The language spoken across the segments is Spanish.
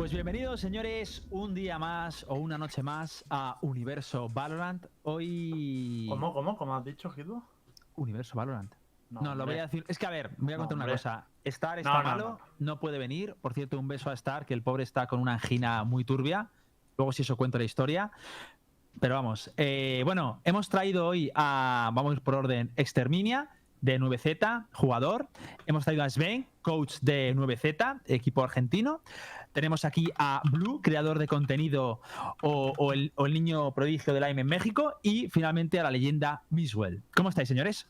Pues bienvenidos, señores, un día más o una noche más a Universo Valorant. Hoy. ¿Cómo, cómo, cómo has dicho, Gido? Universo Valorant. No, lo voy a decir. Es que, a ver, voy a No, contar una cosa. Star está No, malo, no, puede venir. Por cierto, un beso a Star, que el pobre está con una angina muy turbia. Luego, si eso cuento la historia. Pero vamos, eh, bueno, hemos traído hoy a, vamos por orden, Exterminia de 9Z, jugador. Hemos traído a Sven, coach de 9Z, equipo argentino. Tenemos aquí a Blue, creador de contenido o, o el, o el niño prodigio del AIM en México. Y finalmente a la leyenda Miswell. ¿Cómo estáis, señores?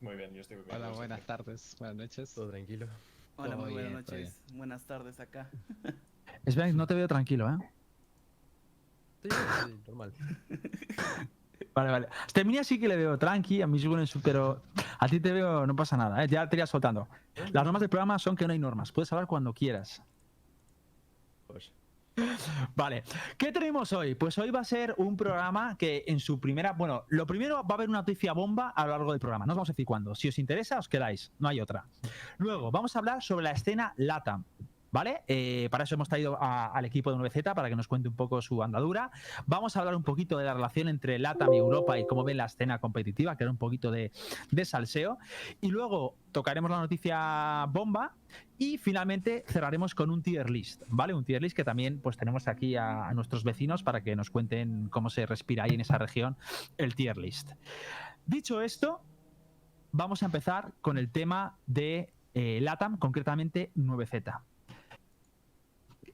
Muy bien, yo estoy muy bien. Hola, buenas tardes, buenas noches. Todo tranquilo. Hola, muy buenas bien, noches. Buenas tardes acá. Sven, no te veo tranquilo, ¿eh? Sí, sí, normal. Vale, vale. A Exterminia sí que le veo tranqui, a su, pero a ti te veo, no pasa nada, ¿eh? ya te iría soltando. Las normas del programa son que no hay normas, puedes hablar cuando quieras. Pues, Vale, ¿qué tenemos hoy? Pues hoy va a ser un programa que en su primera, bueno, lo primero va a haber una noticia bomba a lo largo del programa, no os vamos a decir cuándo. Si os interesa, os quedáis, no hay otra. Luego, vamos a hablar sobre la escena LATAM. ¿Vale? Eh, para eso hemos traído al equipo de 9Z para que nos cuente un poco su andadura. Vamos a hablar un poquito de la relación entre LATAM y Europa y cómo ven la escena competitiva, que era un poquito de, salseo. Y luego tocaremos la noticia bomba y finalmente cerraremos con un tier list, ¿vale? Un tier list que también pues tenemos aquí a, a nuestros vecinos para que nos cuenten cómo se respira ahí en esa región el tier list. Dicho esto, vamos a empezar con el tema de eh, LATAM, concretamente 9Z.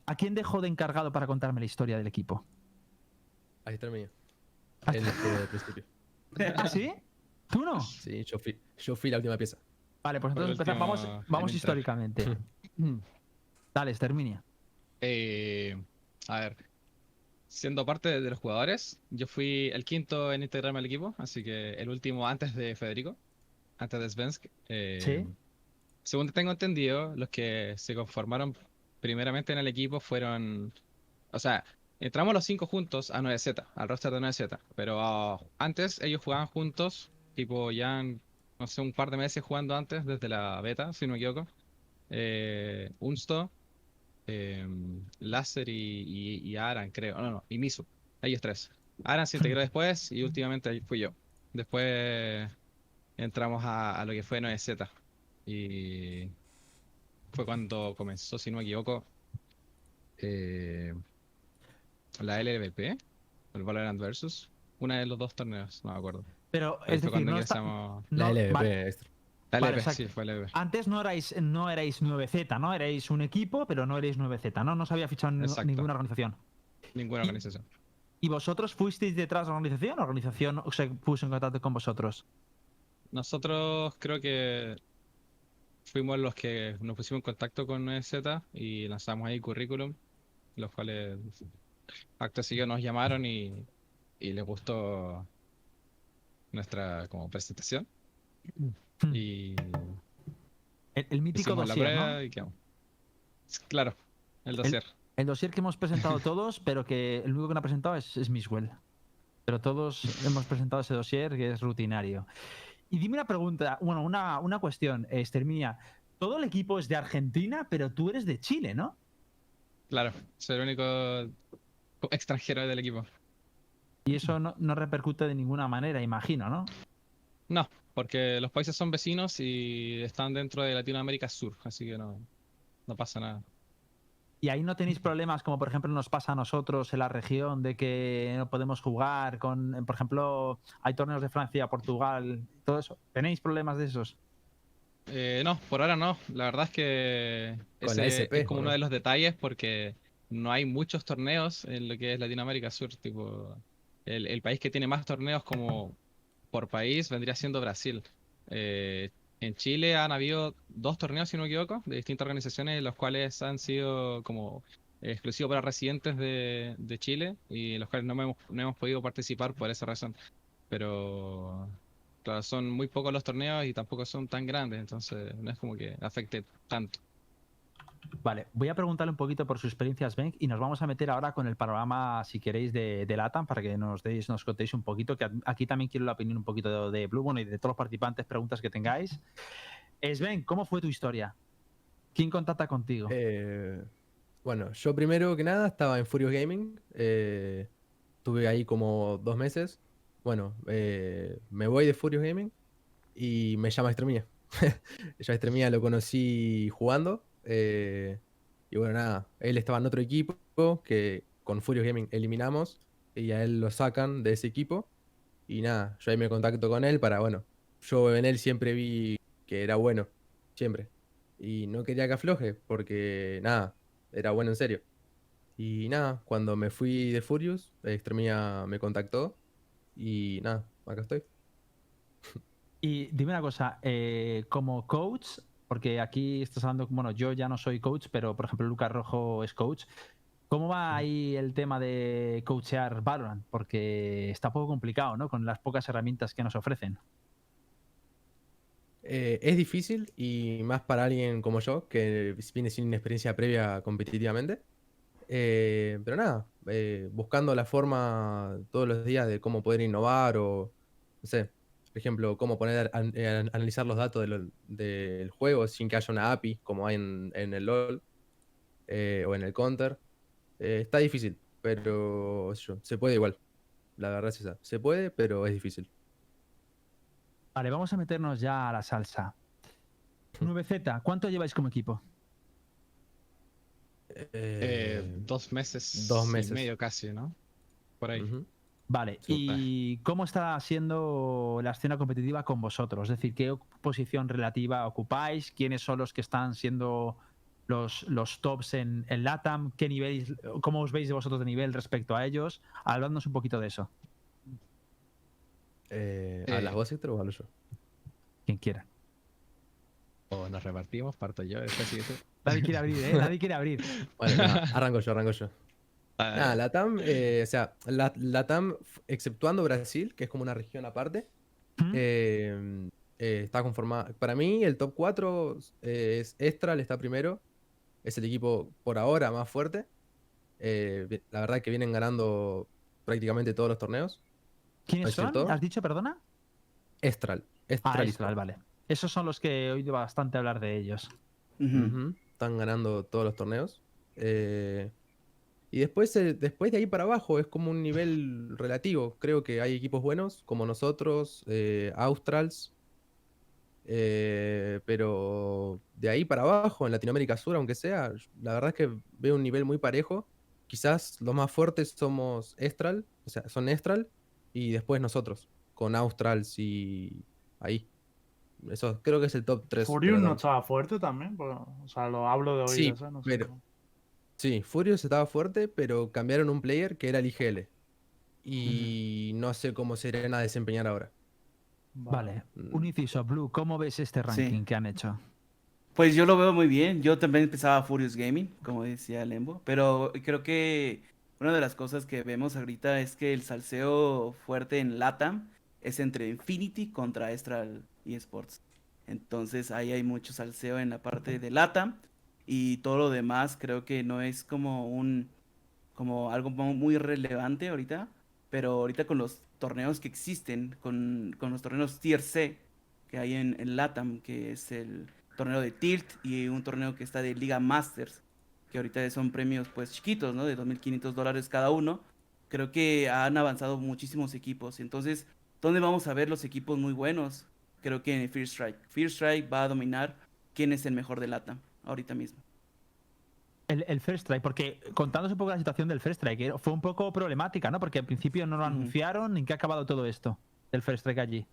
¿A quién dejo de encargado para contarme la historia del equipo? ahí terminé. Ah, El del principio. ¿Ah, sí? ¿Tú no? Sí, yo fui, yo fui la última pieza. Vale, pues entonces empezamos, vamos, en históricamente. Dale, Terminia. Eh, a ver, siendo parte de los jugadores, yo fui el quinto en integrarme al equipo, así que el último antes de Federico, antes de Svensk. Eh, Sí. Según tengo entendido, los que se conformaron primeramente en el equipo fueron, o sea, entramos los cinco juntos a 9Z, al roster de 9Z, pero ah, antes ellos jugaban juntos, tipo ya, no sé, un par de meses jugando antes, desde la beta, si no me equivoco. Eh, Unsto, eh, Láser y, y, y Aran, creo. No, no, y Misu. Ellos tres. Aran se integró después y últimamente fui yo. Después entramos a, a lo que fue 9Z. Y fue cuando comenzó, si no me equivoco, eh, la LVP, el Valorant Versus. Una de los dos torneos, no me acuerdo. Pero, es decir, cuando no está- ingresamos. no- la LVP, vale, extra. La LVP, sí, fue la LVP. Antes no erais, no erais 9Z, ¿no? Erais un equipo, pero no erais 9Z, ¿no? No se había fichado en Exacto. ninguna organización. Ninguna y- organización. ¿Y vosotros fuisteis detrás de la organización o la organización se puso en contacto con vosotros? Nosotros creo que fuimos los que nos pusimos en contacto con 9Z y lanzamos ahí currículum, los cuales acto seguido nos llamaron y, y les gustó nuestra como presentación y El, el mítico dossier. Claro, el dossier. El dossier que hemos presentado todos, pero que el único que no ha presentado es, es Miswell. Pero todos hemos presentado ese dossier que es rutinario. Y dime una pregunta, bueno, una, una cuestión, Esterminia. Todo el equipo es de Argentina, pero tú eres de Chile, ¿no? Claro, soy el único extranjero del equipo. Y eso no, no repercute de ninguna manera, imagino, ¿no? No, porque los países son vecinos y están dentro de Latinoamérica Sur, así que no, no pasa nada. Y ahí no tenéis problemas como por ejemplo nos pasa a nosotros en la región de que no podemos jugar con, por ejemplo, hay torneos de Francia, Portugal, todo eso. ¿Tenéis problemas de esos? Eh, no, por ahora no. La verdad es que ese SP, es como ¿o uno no? de los detalles porque no hay muchos torneos en lo que es Latinoamérica Sur. Tipo, el, el país que tiene más torneos como por país vendría siendo Brasil. Eh, en Chile han habido dos torneos, si no me equivoco, de distintas organizaciones, los cuales han sido como exclusivos para residentes de, de Chile y los cuales no hemos, no hemos podido participar por esa razón. Pero claro, son muy pocos los torneos y tampoco son tan grandes, entonces no es como que afecte tanto. Vale, voy a preguntarle un poquito por sus experiencias, Ben, y nos vamos a meter ahora con el panorama, si queréis, de, de LATAM, para que nos deis, nos contéis un poquito, que aquí también quiero la opinión un poquito de, de Blue, bueno, y de todos los participantes, preguntas que tengáis. Sven, ¿cómo fue tu historia? ¿Quién contacta contigo? Eh, Bueno, yo primero que nada estaba en Furious Gaming. eh, estuve ahí como dos meses. Bueno, eh, me voy de Furious Gaming y me llama Extremia. Yo a Extremia lo conocí jugando. Eh, y bueno, nada, él estaba en otro equipo que con Furious Gaming eliminamos y a él lo sacan de ese equipo. Y nada, yo ahí me contacto con él para, bueno, yo en él siempre vi que era bueno, siempre. Y no quería que afloje porque, nada, era bueno en serio. Y nada, cuando me fui de Furious, Extremia me contactó y nada, acá estoy. Y dime una cosa, eh, como coach, porque aquí estás hablando, bueno, yo ya no soy coach, pero por ejemplo Lucas Rojo es coach. ¿Cómo va ahí el tema de coachear Valorant? Porque está un poco complicado, ¿no? Con las pocas herramientas que nos ofrecen. Eh, es difícil y más para alguien como yo, que viene sin experiencia previa competitivamente. Eh, pero nada, eh, buscando la forma todos los días de cómo poder innovar o, no sé, por ejemplo, cómo poner a eh, analizar los datos de lo- del juego sin que haya una API como hay en, en el LoL eh, o en el Counter. Eh, está difícil, pero yo, se puede igual. La verdad es esa. Se puede, pero es difícil. Vale, vamos a meternos ya a la salsa. 9Z, ¿cuánto lleváis como equipo? Eh, Eh, dos meses. dos y meses. medio casi, ¿no? Por ahí. ujú. Vale, ¿y cómo está siendo la escena competitiva con vosotros? Es decir, ¿qué posición relativa ocupáis? ¿Quiénes son los que están siendo los, los tops en, en LATAM? ¿Qué nivel, ¿Cómo os veis de vosotros de nivel respecto a ellos? Hablándonos un poquito de eso, Eh, Eh. ¿Hablas vos, Héctor, o hablo yo? quien quiera. O nos repartimos, parto yo, sigues tú. Nadie quiere abrir, ¿eh? Nadie quiere abrir. Bueno, nada, arranco yo, arranco yo. Ah, Nada, Latam, eh, o sea, la, Latam, f- exceptuando Brasil, que es como una región aparte, ¿Mm? eh, eh, está conformada. Para mí, el top 4 eh, es Estral, está primero. Es el equipo por ahora más fuerte. Eh, la verdad que vienen ganando prácticamente todos los torneos. ¿Quiénes ¿es son? ¿Has dicho, perdona? Estral. Ah, Estral, vale. Esos son los que he oído bastante hablar de ellos. Están ganando todos los torneos. Eh, y después, eh, después de ahí para abajo es como un nivel relativo. Creo que hay equipos buenos como nosotros, eh, Australs. eh, pero de ahí para abajo, en Latinoamérica Sur, aunque sea, la verdad es que veo un nivel muy parejo. Quizás los más fuertes somos Estral, o sea, son Estral, y después nosotros, con Australs y ahí. Eso creo que es el top 3. Furious no estaba fuerte también, o sea, lo hablo de Sí, oídas, ¿eh? No sé pero-. Sí, Furious estaba fuerte, pero cambiaron un player que era el IGL. Y no sé cómo se irán a desempeñar ahora. Vale. Mm. Un inciso, Blue, ¿cómo ves este Sí. ranking que han hecho? Pues yo lo veo muy bien. Yo también empezaba Furious Gaming, como decía Lembo. Pero creo que una de las cosas que vemos ahorita es que el salseo fuerte en LATAM es entre Infinity contra Estral eSports. Entonces ahí hay mucho salseo en la parte de LATAM. Y todo lo demás creo que no es como un como algo mu- muy relevante ahorita. Pero ahorita con los torneos que existen, con, con los torneos Tier C que hay en, en LATAM, que es el torneo de Tilt y un torneo que está de Liga Masters, que ahorita son premios pues chiquitos, ¿no? De 2.500 dólares cada uno. Creo que han avanzado muchísimos equipos. Entonces, ¿dónde vamos a ver los equipos muy buenos? Creo que en Fear Strike. Fear Strike va a dominar quién es el mejor de LATAM ahorita mismo. El, el First Strike, porque contándose un poco la situación del First Strike, eh, fue un poco problemática, ¿no? Porque al principio no lo anunciaron. ¿En qué ha acabado todo esto? El First Strike allí.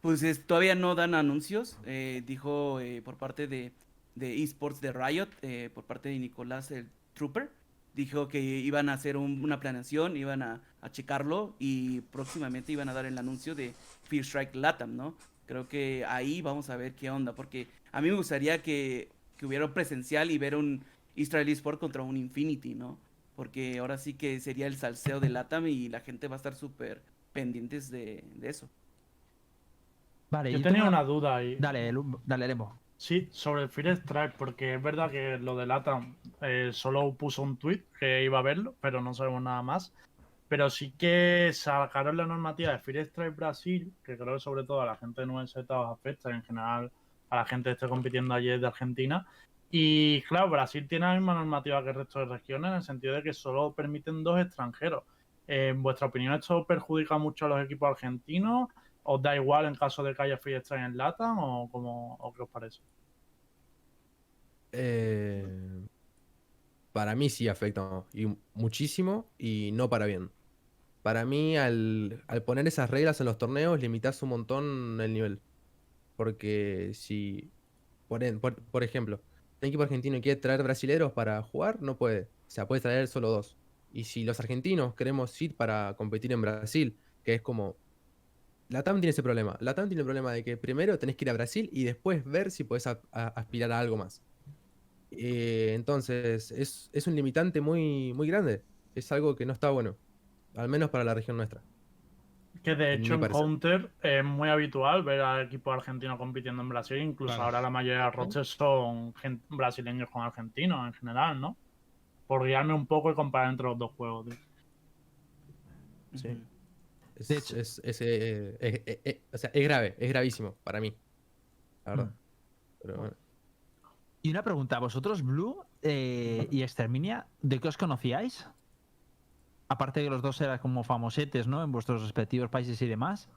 Pues es- todavía no dan anuncios, eh, dijo eh, por parte de, de esports de Riot, eh, por parte de Nicolás el Trooper, dijo que iban a hacer un- una planeación, iban a, a checarlo y próximamente iban a dar el anuncio de Fear Strike Latam, ¿no? Creo que ahí vamos a ver qué onda, porque a mí me gustaría que, que hubiera presencial y ver un Israel Esport contra un Infinity, ¿no? Porque ahora sí que sería el salseo de Latam y la gente va a estar súper pendientes de, de eso. Vale, Yo yo tenía tengo una duda ahí. Dale, dale, Lembo. Sí, sobre el Fear Strike, porque es verdad que lo de LATAM eh, solo puso un tweet que iba a verlo, pero no sabemos nada más. Pero sí que sacaron la normativa de Fear Strike Brasil, que creo que sobre todo a la gente de 9Z os afecta, en general a la gente que esté compitiendo allí de Argentina. Y claro, Brasil tiene la misma normativa que el resto de regiones en el sentido de que solo permiten dos extranjeros. ¿En vuestra opinión esto perjudica mucho a los equipos argentinos? ¿Os da igual en caso de que haya free en LATAM o, cómo, o qué os parece? Eh, para mí sí afecta muchísimo y no para bien. Para mí, al, al poner esas reglas en los torneos, limitas un montón el nivel. Porque si, por, por, por ejemplo, un equipo argentino quiere traer brasileros para jugar, no puede. O sea, puede traer solo dos. Y si los argentinos queremos ir para competir en Brasil, que es como... Latam tiene ese problema. Latam tiene el problema de que primero tenés que ir a Brasil y después ver si a- aspirar a algo más. Eh, entonces, es, es un limitante muy, muy grande. Es algo que no está bueno. Al menos para la región nuestra. Que de hecho en. Counter es muy habitual ver al equipo argentino compitiendo en Brasil. Incluso Claro. ahora la mayoría de rosters son brasileños con argentinos en general, ¿no? Por guiarme un poco y comparar entre los dos juegos. tío. Sí. Es, De hecho- es, es, eh, eh, eh, eh, o sea, es grave, es gravísimo para mí. La verdad. Mm. Pero bueno. Y una pregunta, ¿vosotros, Blue eh, y Exterminia, de qué os conocíais? Aparte de que los dos eran como famosetes, ¿no? En vuestros respectivos países y demás.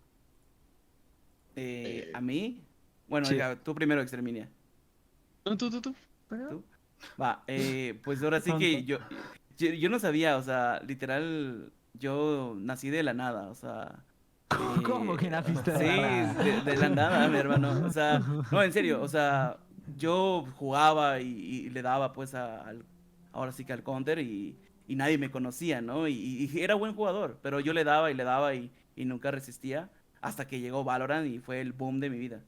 Eh, ¿A mí? Bueno, Sí. ya, tú primero, Exterminia. Tú, tú, tú, tú. ¿Tú? Va, eh, pues ahora sí que yo, yo, yo no sabía, o sea, literal, yo nací de la nada, o sea... ¿Cómo eh, que naciste de sí, la nada? de, de la nada, mi hermano, o sea, no, en serio, o sea, yo jugaba y, y le daba pues a- al, ahora sí que al counter y, y nadie me conocía, ¿no? Y, y era buen jugador, pero yo le daba y le daba y, y nunca resistía hasta que llegó Valorant y fue el boom de mi vida,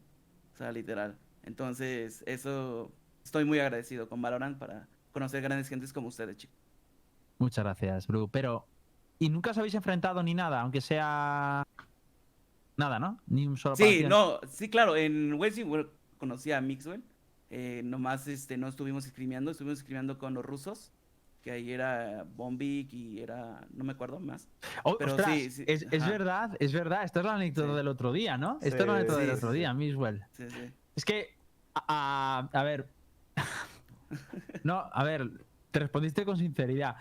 o sea, literal. Entonces, eso estoy muy agradecido con Valorant para conocer grandes gentes como ustedes, chicos. Muchas gracias, Blue. Pero, ¿y nunca os habéis enfrentado ni nada? Aunque sea... Nada, ¿no? Ni un solo Sí, no, sí, claro, en World conocí a Mixwell, eh, nomás este, no estuvimos escribiendo, estuvimos escribiendo con los rusos, que ahí era Bombik y era, no me acuerdo más. Oh, pero ostras, sí, sí, es, verdad, es verdad. Esta es la anécdota Sí. del otro día, ¿no? Esta es la anécdota del sí, otro sí, día, Miswell. Sí, sí. Es que, a, ver, no, a ver, te respondiste con sinceridad.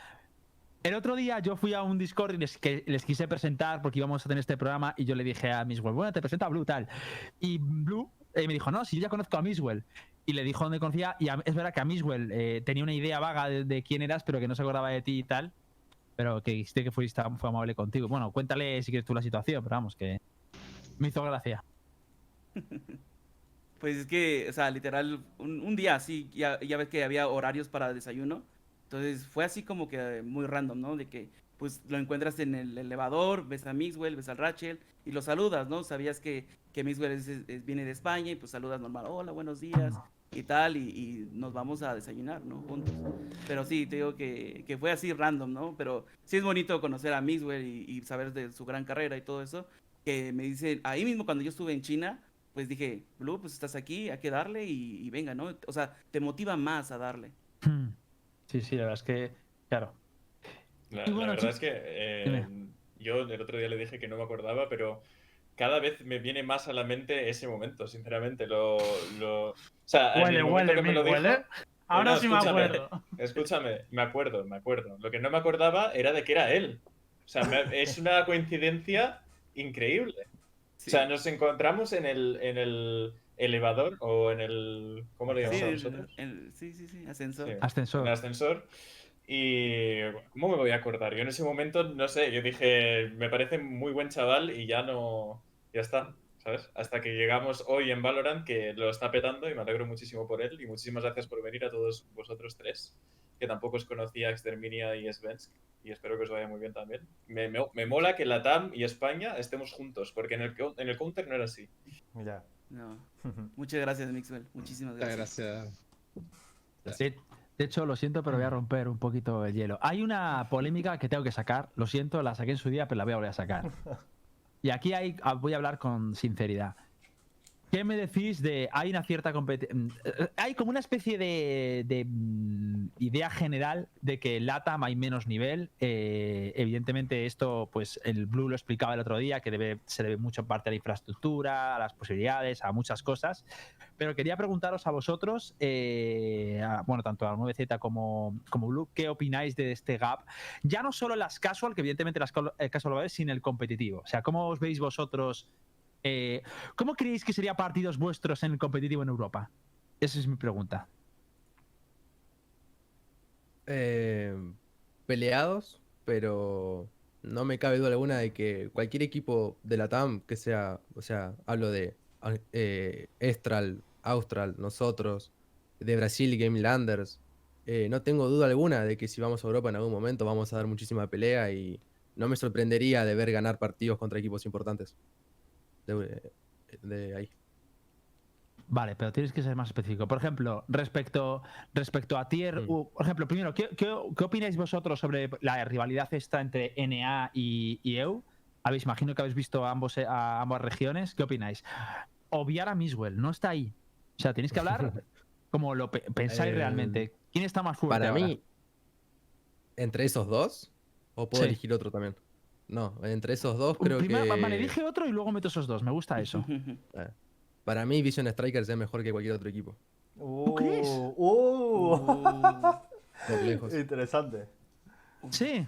El otro día yo fui a un Discord y les, que les quise presentar porque íbamos a tener este programa y yo le dije a Miswell, bueno, te presento a Blue tal. Y Blue eh, me dijo, no, si yo ya conozco a Miswell. Y le dijo dónde conocía y a- es verdad que a Miswell eh, tenía una idea vaga de, de quién eras, pero que no se acordaba de ti y tal. Pero que dijiste que fuiste, fue amable contigo. Bueno, cuéntale si quieres tú la situación, pero vamos, que me hizo gracia. Pues es que, o sea, literal, un, un día así, ya, ya ves que había horarios para desayuno. Entonces fue así como que muy random, ¿no? De que pues lo encuentras en el elevador, ves a Mixwell, ves al Rachel y lo saludas, ¿no? Sabías que, que Mixwell es- es- viene de España y pues saludas normal, hola, buenos días y tal, y, y nos vamos a desayunar, ¿no? Juntos. Pero sí, te digo que, que fue así random, ¿no? Pero sí es bonito conocer a Mixwell y, y saber de su gran carrera y todo eso. Que me dice, ahí mismo cuando yo estuve en China, pues dije, Blue, pues estás aquí, hay que darle y, y venga, ¿no? O sea, te motiva más a darle. Sí, sí, la verdad es que, claro. La, verdad es que eh, yo el otro día le dije que no me acordaba, pero cada vez me viene más a la mente ese momento, sinceramente. Lo, lo... O sea, Huele, huele, que me mi- lo dijo, huele. Ahora no, sí me acuerdo. Escúchame, me acuerdo, me acuerdo. Lo que no me acordaba era de que era él. O sea, me- es una coincidencia increíble. Sí. O sea, nos encontramos en el, en el elevador o en el... ¿Cómo le Sí, llamamos el- nosotros? el- sí, sí, sí, ascensor. Sí. Ascensor. El ascensor. Y ¿cómo me voy a acordar? Yo en ese momento, no sé, yo dije, me parece muy buen chaval y ya no, ya está, ¿sabes? Hasta que llegamos hoy en Valorant, que lo está petando y me alegro muchísimo por él. Y muchísimas gracias por venir a todos vosotros tres, que tampoco os conocía Exterminia y Svensk. Y espero que os vaya muy bien también. Me, me, me mola que la TAM y España estemos juntos, porque en el, en el counter no era así. Ya. No. Muchas gracias, Mixwell. Muchísimas gracias. gracias. De, de hecho, lo siento, pero voy a romper un poquito el hielo. Hay una polémica que tengo que sacar. Lo siento, la saqué en su día, pero la voy a volver a sacar. Y aquí hay, ah, voy a hablar con sinceridad. ¿Qué me decís de. Hay una cierta competencia. Hay como una especie de, de, mm, idea general de que LATAM hay menos nivel. Eh, evidentemente, esto, pues el Blue lo explicaba el otro día, que se debe mucho en parte a la infraestructura, a las posibilidades, a muchas cosas. Pero quería preguntaros a vosotros, eh, a- bueno, tanto a 9Z como, como Blue, ¿qué opináis de este gap? Ya no solo las casual, que evidentemente las eh, casual lo es, sino el competitivo. O sea, ¿cómo os veis vosotros? Eh, ¿Cómo creéis que serían partidos vuestros en el competitivo en Europa? Esa es mi pregunta. Eh, peleados, pero no me cabe duda alguna de que cualquier equipo de la TAM que sea, o sea, hablo de eh, Estral, Austral, nosotros, de Brasil, Game Landers, eh, no tengo duda alguna de que si vamos a Europa en algún momento vamos a dar muchísima pelea y no me sorprendería de ver ganar partidos contra equipos importantes. De, de ahí. Vale, pero tienes que ser más específico. Por ejemplo, respecto, respecto a Tier, Mm. U, por ejemplo, primero, ¿qué, qué, qué opináis vosotros sobre la rivalidad esta entre NA y, y EU? Habéis, imagino que habéis visto a, ambos, a ambas regiones. ¿Qué opináis? Obviar a Miswell, no está ahí. O sea, tenéis que hablar como lo pe- pensáis Eh, realmente. ¿Quién está más fuerte? Para ahora? mí, entre esos dos, o puedo Sí. elegir otro también. No, entre esos dos creo que. Vale, elige otro y luego meto esos dos. Me gusta eso. Para mí, Vision Strikers es mejor que cualquier otro equipo. Uh, crees? uh. Por lejos. Interesante. Sí.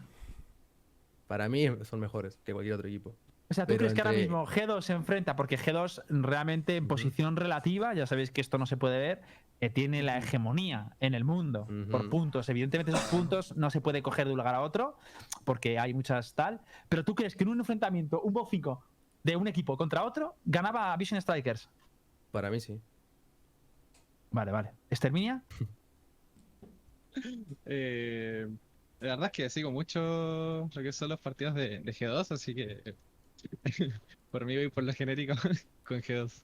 Para mí son mejores que cualquier otro equipo. O sea, ¿tú Pero crees que ahora mismo G2 se enfrenta? Porque G2 realmente en posición relativa, ya sabéis que esto no se puede ver, eh, tiene la hegemonía en el mundo por puntos. Evidentemente esos puntos no se puede coger de un lugar a otro porque hay muchas tal. Pero ¿tú crees que en un enfrentamiento, un BO 5 de un equipo contra otro, ganaba Vision Strikers? Para mí sí. Vale, vale. ¿Exterminia? Eh, la verdad es que sigo mucho lo que son los partidos de, de G2, así que por mí voy por lo genérico con G2.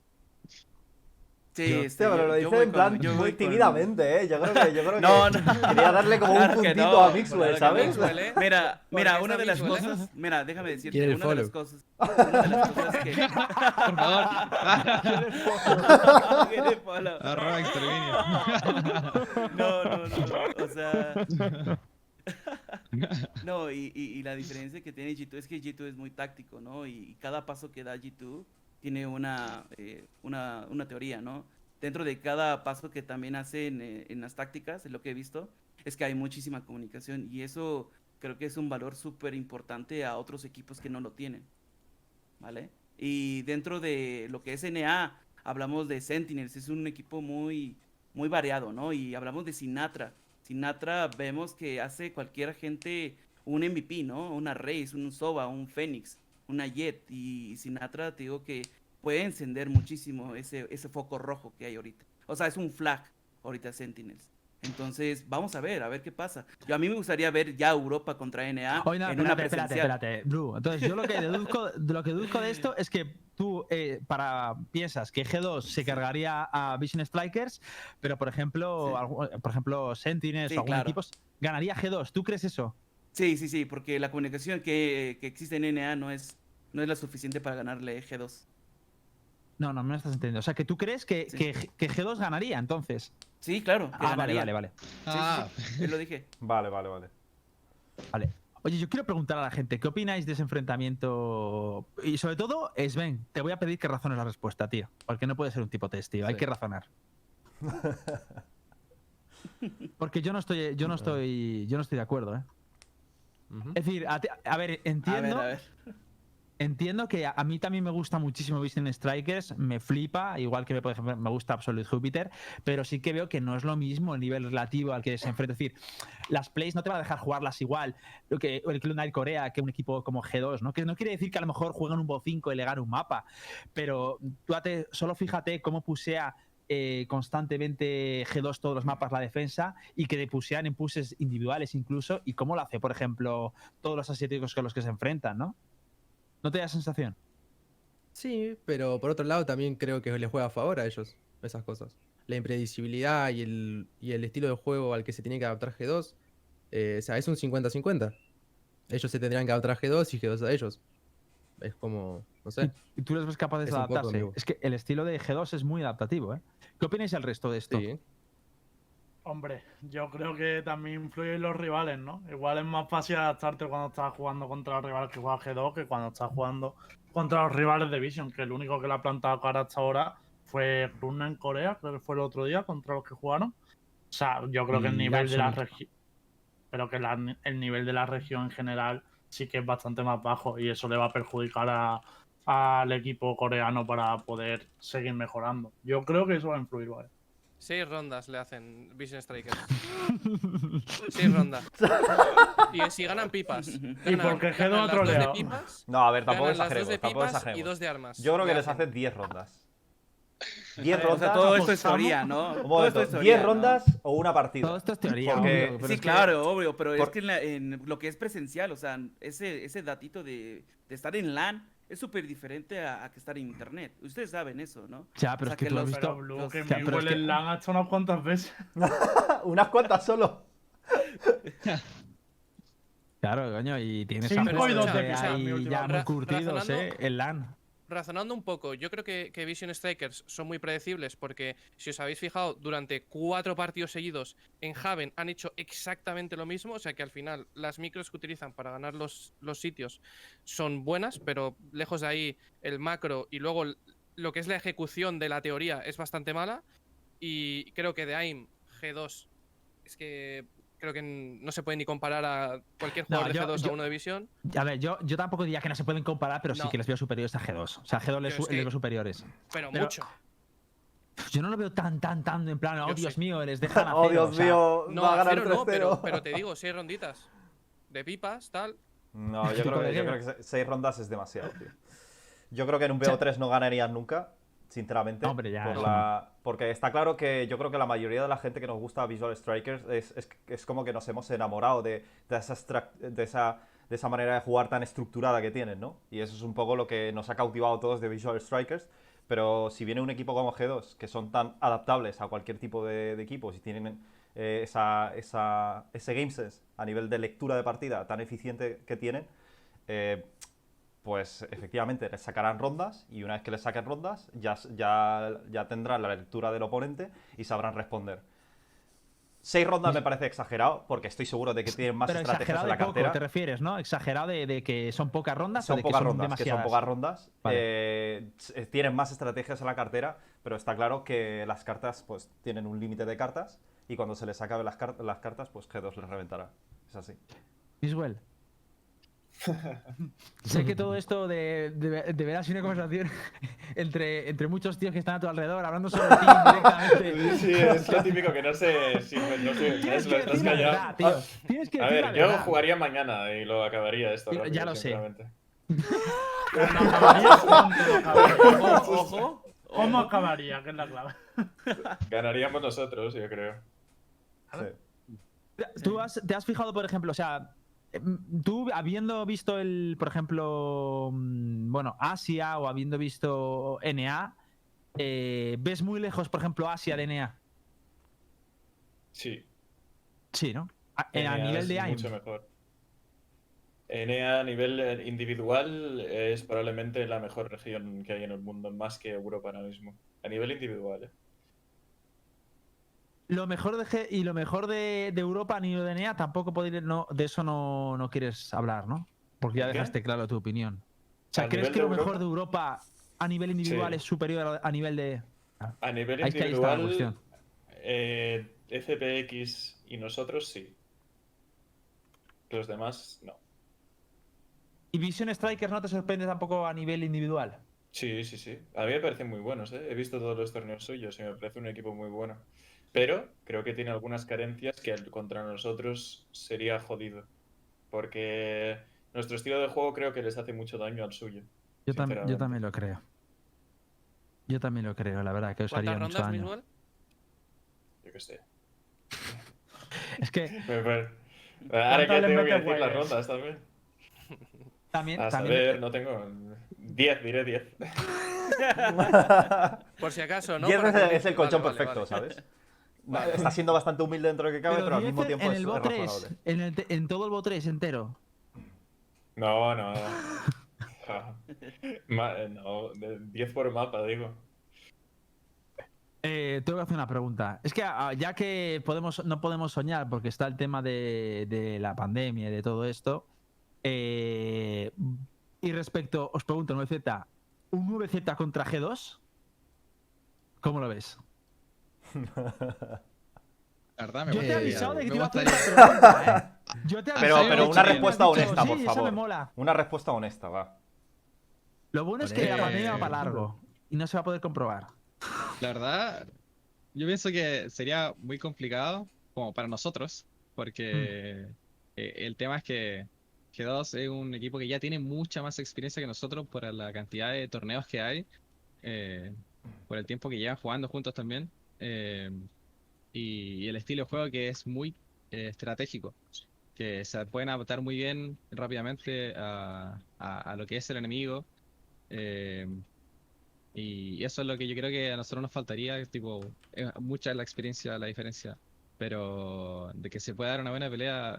Sí, Yo- este, pero lo dice en plan con- yo muy tímidamente, ¿eh? Yo creo que, yo creo No, que no. quería darle como Claro un puntito no, a Mixwell, ¿sabes? no. ¿eh? Mira, mira, una de las Mixwell, ¿eh? cosas, mira, déjame decirte, una de las cosas, una de las cosas que Por favor, Quiere follow. No, no, no, o sea, no, y, y, y la diferencia que tiene G2 es que G2 es muy táctico, ¿no? Y, y cada paso que da G2 tiene una, eh, una, una teoría, ¿no? Dentro de cada paso que también hacen eh, en las tácticas, en lo que he visto, es que hay muchísima comunicación y eso creo que es un valor súper importante a otros equipos que no lo tienen, ¿vale? Y dentro de lo que es NA, hablamos de Sentinels, es un equipo muy, muy variado, ¿no? Y hablamos de Sinatra. Sinatra vemos que hace cualquier gente un MVP, ¿no? Una Raze, un Soba, un Fénix, una Jet. Y Sinatra, te digo que puede encender muchísimo ese, ese foco rojo que hay ahorita. O sea, es un flag ahorita Sentinels. Entonces, vamos a ver, a ver qué pasa. Yo a mí me gustaría ver ya Europa contra NA Oye, no, en una espérate, espérate, presencial. espérate, Blue. Entonces, yo lo que deduzco, de lo que deduzco de esto es que tú eh, para piensas que G2 se cargaría a Vision Strikers, pero por ejemplo, Sí. por ejemplo, Sentinels Sí, o algún claro. equipos ganaría G2. ¿Tú crees eso? Sí, sí, sí, porque la comunicación que, que existe en NA no es, no es la suficiente para ganarle G2. No, no, no me estás entendiendo. O sea, que tú crees que, Sí. que, que G2 ganaría entonces. Sí, claro. Ah, vale, ganaría. vale, vale. Sí, sí, Ah, sí, te lo dije. Vale, vale, vale. Vale. Oye, yo quiero preguntar a la gente, ¿qué opináis de ese enfrentamiento? Y sobre todo, Sven, te voy a pedir que razones la respuesta, tío. Porque no puede ser un tipo test, tío. Hay Sí. que razonar. Porque yo no estoy, yo no estoy, yo no estoy de acuerdo, ¿eh? Es decir, a, a ver, A ver, entiendo, a ver. Entiendo que a, mí también me gusta muchísimo Vision Strikers, me flipa, igual que por ejemplo, me gusta Absolute Jupiter, pero sí que veo que no es lo mismo el nivel relativo al que se enfrenta. Es decir, las plays no te van a dejar jugarlas igual lo que el Cloud9 Corea que un equipo como G2, ¿no? Que no quiere decir que a lo mejor juegan un BO 5 y le gane un mapa, pero tú date- solo fíjate cómo pusea eh, constantemente G2 todos los mapas la defensa y que pusean en puses individuales incluso y cómo lo hace, por ejemplo, todos los asiáticos con los que se enfrentan, ¿no? ¿No te da sensación? Sí, pero por otro lado también creo que les juega a favor a ellos esas cosas. La impredecibilidad y el, y el estilo de juego al que se tiene que adaptar G2, eh, o sea, es un 50-50. Ellos se tendrían que adaptar a G2 y G2 a ellos. Es como No sé. Y tú les ves capaces Es de poco adaptarse. Es que el estilo de G2 es muy adaptativo, ¿eh? ¿Qué opináis el resto de esto? Sí. Hombre, yo creo que también influyen los rivales, ¿no? Igual es más fácil adaptarte cuando estás jugando contra los rivales que juega G2 que cuando estás jugando contra los rivales de Vision, que el único que le ha plantado cara hasta ahora fue Runa en Corea, creo que fue el otro día contra los que jugaron. O sea, yo creo que el Y nivel de la región. Pero que la- el nivel de la región en general sí que es bastante más bajo y eso le va a perjudicar a- al equipo coreano para poder seguir mejorando. Yo creo que eso va a influir, ¿vale? Seis rondas le hacen Vision Strikers. Seis rondas. Y si ganan pipas. ¿Y ganan- por qué G2 ganan ha dos troleado? pipas, No, a ver, tampoco ganan las dos exageremos. de Tampoco pipas y exageremos. dos de armas. Yo creo que Le les hacen. hace 10 rondas. 10 O rondas. todo esto es teoría, ¿no? Un Todo esto momento, es teoría, 10 ¿no? rondas o una partida. Todo esto es teoría. Porque- obvio, pero Sí, es que- claro, obvio, pero es por- que en, la- en lo que es presencial, o sea, ese, ese datito de, de estar en LAN es súper diferente a, a que estar en internet. Ustedes saben eso, ¿no? Ya, pero O sea, es que, que tú has visto. Pero Blue, los- que ya, pero es que- en LAN ha hecho unas cuantas veces. Unas cuantas solo. Claro, coño, y tienes Cinco a y dos de mi última ya muy curtidos, ¿eh? El LAN. Razonando un poco, yo creo que, que Vision Strikers son muy predecibles porque si os habéis fijado, durante cuatro partidos seguidos en Haven han hecho exactamente lo mismo, o sea que al final las micros que utilizan para ganar los, los sitios son buenas, pero lejos de ahí el macro y luego lo que es la ejecución de la teoría es bastante mala y creo que de AIM G2 es que creo que no se puede ni comparar a cualquier No, jugador de yo- G2 yo- a uno de Visión. A ver, yo, yo tampoco diría que no se pueden comparar, pero sí que les veo superiores a G2. O sea, G2 les, les veo superiores. Pero, Pero- mucho. Yo no lo veo tan, tan, tan en plan, oh Yo Dios sí. mío, les dejan a Oh, cero", Dios o sea, mío, No, va a ganar cero no, 3-0. pero, pero te digo, seis ronditas. De pipas, tal. No, yo creo, que, yo guerra. creo que 6 rondas es demasiado, tío. Yo creo que en un sea- BO3 no ganarían nunca, sinceramente. Ya, por la- Porque está claro que yo creo que la mayoría de la gente que nos gusta Visual Strikers es, es, es como que nos hemos enamorado de, de, esa, extra- de, esa, de esa manera de jugar tan estructurada que tienen, ¿no? Y eso es un poco lo que nos ha cautivado a todos de Visual Strikers. Pero si viene un equipo como G2, que son tan adaptables a cualquier tipo de, de equipos y tienen eh, esa, esa- ese game sense a nivel de lectura de partida tan eficiente que tienen, eh, pues efectivamente les sacarán rondas y una vez que les saquen rondas ya, ya, ya tendrán la lectura del oponente y sabrán responder. Seis rondas me parece exagerado porque estoy seguro de que tienen más Pero estrategias en la poco, cartera. te refieres, ¿no? Exagerado de, de que son pocas rondas o Son de pocas que son rondas, que son demasiadas. pocas rondas. Vale. eh, tienen más estrategias en la cartera, pero está claro que las cartas pues tienen un límite de cartas y cuando se les acaben las, car- las cartas, pues G2 les reventará. Es así. Iswell. sé que todo esto de, de, de ver así una conversación entre, entre muchos tíos que están a tu alrededor hablando sobre ti directamente. Sí, es lo típico que no sé si no sé, Tienes que decir la verdad, tío. Tienes que A decir ver, la yo verdad. jugaría mañana y lo acabaría esto. Ya- lo sé. Ojo, ojo. ¿Cómo acabaría? Que es la clave. Ganaríamos nosotros, yo creo. Sí. ¿Tú has- te has fijado, por ejemplo, o sea, tú habiendo visto el, por ejemplo, mm, bueno, Asia o habiendo visto NA, eh, ¿ves muy lejos, por ejemplo, Asia de NA? Sí. Sí, ¿no? A, a NA nivel es de AIM. Mucho mejor. NA a nivel eh, individual es probablemente la mejor región que hay en el mundo, más que Europa ahora mismo. A nivel individual, ¿eh? Lo mejor de G- y lo mejor de, de Europa nivel de NA tampoco podría- no, de eso no, no quieres hablar, ¿no? Porque ya dejaste claro tu opinión. O sea, ¿A ¿crees que lo mejor de Europa a nivel individual Sí. es superior a, nivel de. A nivel Ahí ahí está la individual, eh, FPX y nosotros sí. Los demás no. ¿Y Vision Strikers no te sorprende tampoco a nivel individual? Sí, sí, sí. A mí me parecen muy buenos, ¿eh? He visto todos los torneos suyos y me parece un equipo muy bueno. Pero creo que tiene algunas carencias que contra nosotros sería jodido. Porque nuestro estilo de juego creo que les hace mucho daño al suyo. Yo, tam- yo sinceramente. también lo creo. Yo también lo creo, la verdad, que os haría ¿Cuántas mucho rondas, daño. Misuel? Yo qué sé. Es que Ahora que tengo que decir las guayas? rondas también. también. A también saber, no tengo. 10, diré 10. Por si acaso, ¿no? Diez Para veces que- es el colchón Vale, vale, perfecto, vale. ¿sabes? Está siendo bastante humilde dentro de lo que cabe, pero pero, al 10 mismo tiempo en es, el BO3, razonable. en, el te- en todo el BO3 entero. No, no. No, de 10 por mapa, digo. Eh, tengo que hacer una pregunta. Es que ah, ya que podemos, no podemos soñar porque está el tema de, de la pandemia y de todo esto. eh, y respecto, os pregunto, 9Z, ¿un 9Z contra G2? ¿Cómo lo ves? La verdad, me Yo te he avisado de que me te iba a hacer gustaría- esta pregunta, ¿eh? Yo te he Pero- avisado, pero de una respuesta me has honesta, sí, por me favor. mola. Una respuesta honesta, va. Lo bueno es que la pandemia va para largo y no se va a poder comprobar. La verdad, yo pienso que sería muy complicado como para nosotros, porque eh, el tema es que G2 es un equipo que ya tiene mucha más experiencia que nosotros por la cantidad de torneos que hay, eh, por el tiempo que llevan jugando juntos también, eh, y, el estilo de juego que es muy eh, estratégico, que se pueden adaptar muy bien rápidamente a, a- lo que es el enemigo. eh, y eso es lo que yo creo que a nosotros nos faltaría, tipo, mucha la experiencia, la diferencia. Pero de que se pueda dar una buena pelea,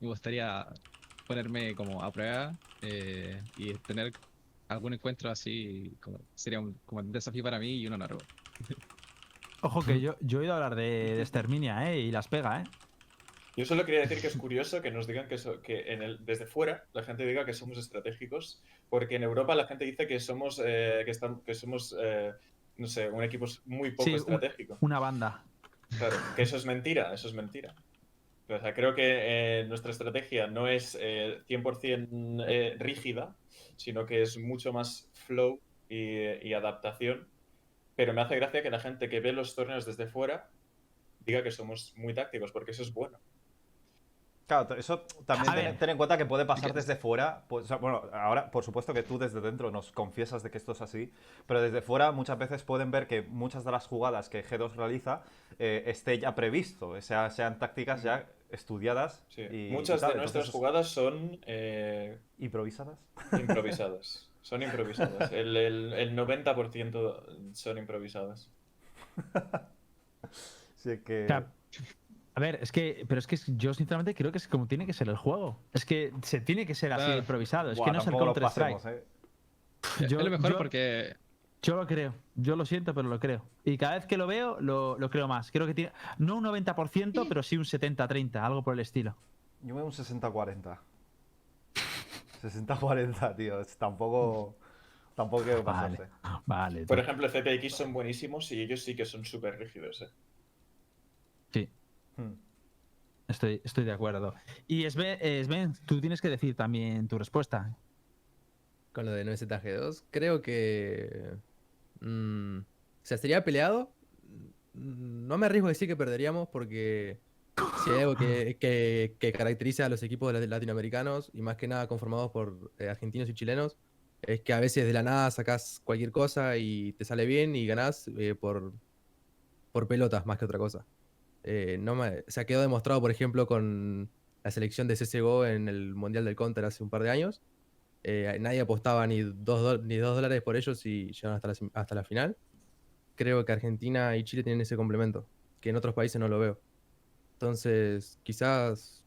me gustaría ponerme como a prueba y tener algún encuentro así, como, sería un, como un desafío para mí y un honor. Ojo que yo, yo he oído hablar de, de Exterminia, ¿eh? Y las pega, ¿eh? Yo solo quería decir que es curioso que nos digan que, so- que en el, desde fuera la gente diga que somos estratégicos, porque en Europa la gente dice que somos, eh, que están, que somos eh, no sé, un equipo muy poco Sí, un- estratégico. Una banda. Claro, que eso es mentira, eso es mentira. O sea, creo que eh, nuestra estrategia no es eh, 100% eh, rígida, sino que es mucho más flow y, y adaptación. Pero me hace gracia que la gente que ve los torneos desde fuera diga que somos muy tácticos, porque eso es bueno. Claro, eso también ten, ten en cuenta que puede pasar desde fuera. pues, o sea, bueno, ahora, por supuesto que tú desde dentro nos confiesas de que esto es así, pero desde fuera muchas veces pueden ver que muchas de las jugadas que G2 realiza eh, esté ya previsto, o sea, sean tácticas ya estudiadas. Sí. y- y Muchas tal, de nuestras entonces, jugadas son eh, ¿Improvisadas? improvisadas. Son improvisadas. El, el- el 90% son improvisadas. Sí, es que... O sea, a ver, es que, pero es que yo sinceramente creo que es como tiene que ser el juego. Es que se tiene que ser así improvisado. Es Buah, que no es el tampoco lo Counter Strike. pasemos, ¿eh? Yo, es lo mejor yo- porque yo lo creo. Yo lo siento, pero lo creo. Y cada vez que lo veo, lo, lo creo más. Creo que tiene. No un 90%, pero sí un 70-30, algo por el estilo. Yo me doy un 60-40. 60-40, tío. Es tampoco... Tampoco quiero Vale. pasarse. Vale. Por tú. ejemplo, CPX son buenísimos y ellos sí que son súper rígidos. ¿eh? Sí, Hmm. estoy, estoy de acuerdo. Y Sven, eh, Sven, tú tienes que decir también tu respuesta. Con lo de 9ZG2, creo que. mm, o sea, sería peleado. Mm, No me arriesgo a decir que perderíamos porque. Si hay algo que, que- caracteriza a los equipos latinoamericanos y más que nada conformados por eh, argentinos y chilenos, es que a veces de la nada sacás cualquier cosa y te sale bien y ganás eh, por, por pelotas más que otra cosa. Eh, no se ha quedado demostrado, por ejemplo, con la selección de CSGO en el Mundial del Counter hace un par de años. Nadie apostaba ni dos, do- ni dos dólares por ellos y llegaron hasta la, hasta la final. Creo que Argentina y Chile tienen ese complemento, que en otros países no lo veo. Entonces, quizás,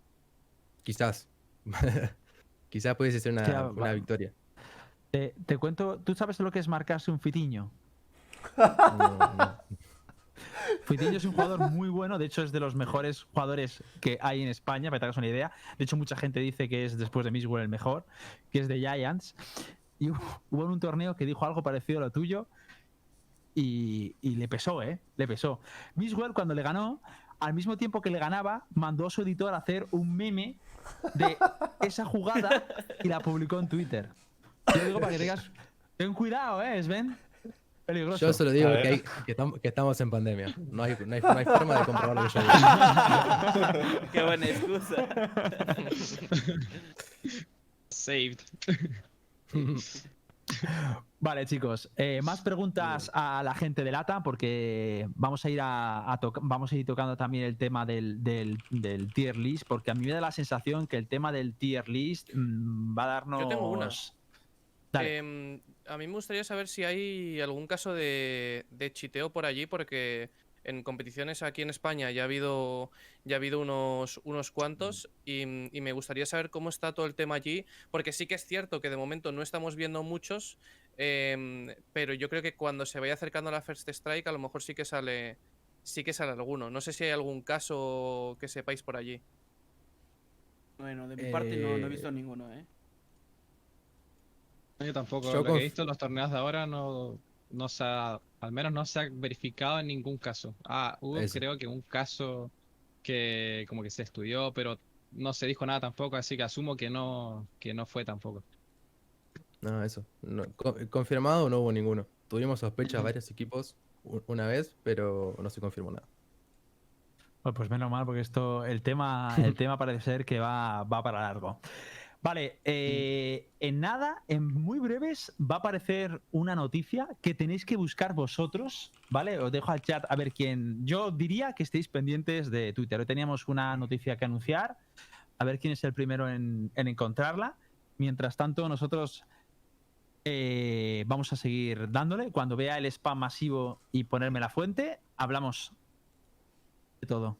quizás, quizás pudiese ser una, victoria. Te, te cuento, ¿tú sabes lo que es marcarse un fitiño? No, no. Fitiño es un jugador muy bueno, de hecho es de los mejores jugadores que hay en España, para que te hagas una idea. De hecho, mucha gente dice que es después de Miswell el mejor, que es de Giants. Y hubo un torneo que dijo algo parecido a lo tuyo y, y le pesó, ¿eh? Le pesó. Miswell cuando le ganó, al mismo tiempo que le ganaba, mandó a su editor a hacer un meme de esa jugada y la publicó en Twitter. Yo digo para que tengas... Ten cuidado, ¿eh, Sven? Peligroso. Yo solo digo que, hay- que, tam- que estamos en pandemia. No hay, no hay- no hay forma de comprobar lo que yo digo. Qué buena excusa. saved. Vale, chicos. eh, más preguntas a la gente de Lata, porque vamos a ir a, a vamos a ir tocando también el tema del, del- del tier list, porque a mí me da la sensación que el tema del tier list mm, va a darnos. Yo tengo una. Dale. Em, a mí me gustaría saber si hay algún caso de, de chiteo por allí, porque en competiciones aquí en España ya ha habido, ya ha habido unos, unos cuantos y, me gustaría saber cómo está todo el tema allí, porque sí que es cierto que de momento no estamos viendo muchos, em, pero yo creo que cuando se vaya acercando a la First Strike a lo mejor sí que sale, sí que sale alguno. No sé si hay algún caso que sepáis por allí. Bueno, de mi parte no, he visto eh, ninguno, ¿eh? Yo tampoco. Yo Lo que he visto en los torneos de ahora no, no se ha al menos no se ha verificado en ningún caso. Ah, hubo creo que un caso que como que se estudió, pero no se dijo nada tampoco, así que asumo que no, que no fue tampoco. No, eso. No, confirmado no hubo ninguno. Tuvimos sospechas varios equipos una vez, pero no se confirmó nada. Pues menos mal, porque esto, el tema, el tema parece ser que va, va para largo. Vale, eh, en nada, en muy breves, va a aparecer una noticia que tenéis que buscar vosotros, ¿vale? Os dejo al chat a ver quién. Yo diría que estéis pendientes de Twitter. Hoy teníamos una noticia que anunciar, a ver quién es el primero en, encontrarla. Mientras tanto, nosotros eh, vamos a seguir dándole. Cuando vea el spam masivo y ponerme la fuente, hablamos de todo.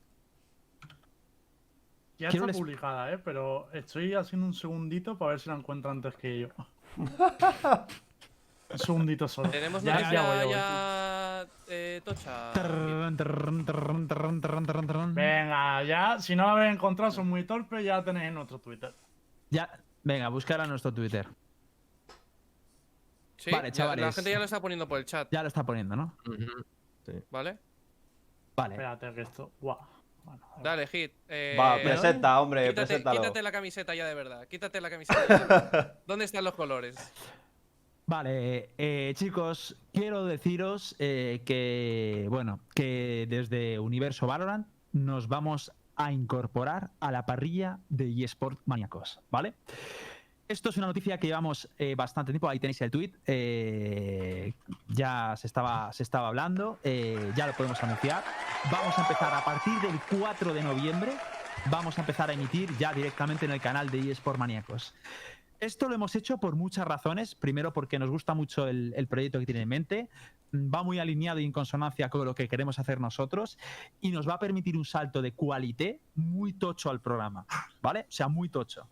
Ya está publicada, ¿eh? Pero estoy haciendo un segundito para ver si la encuentro antes que yo. un segundito solo. Tenemos ya, ya, ya, voy, ya. Eh, tocha. Venga, ya, si no la habéis encontrado, son muy torpes, ya tenéis nuestro Twitter. Ya, venga, buscar a nuestro Twitter. Sí, vale, chavales. La gente ya lo está poniendo por el chat. Ya lo está poniendo, ¿no? Sí. Vale. Vale. Espérate que esto. Guau. Wow. Bueno. Dale, Hit. eh, Va, presenta, hombre, quítate, preséntalo. quítate la camiseta ya de verdad. Quítate la camiseta. ¿Dónde están los colores? Vale, eh, chicos, quiero deciros eh, que, bueno, que desde Universo Valorant nos vamos a incorporar a la parrilla de eSport Maníacos, ¿vale? Esto es una noticia que llevamos eh, bastante tiempo, ahí tenéis el tweet, eh, ya se estaba, se estaba hablando, eh, ya lo podemos anunciar. Vamos a empezar a partir del 4 de noviembre, vamos a empezar a emitir ya directamente en el canal de eSport Maníacos. Esto lo hemos hecho por muchas razones. Primero, porque nos gusta mucho el, proyecto que tiene en mente. Mm, Va muy alineado y en consonancia con lo que queremos hacer nosotros. Y nos va a permitir un salto de qualité muy tocho al programa. ¿Vale? O sea, muy tocho.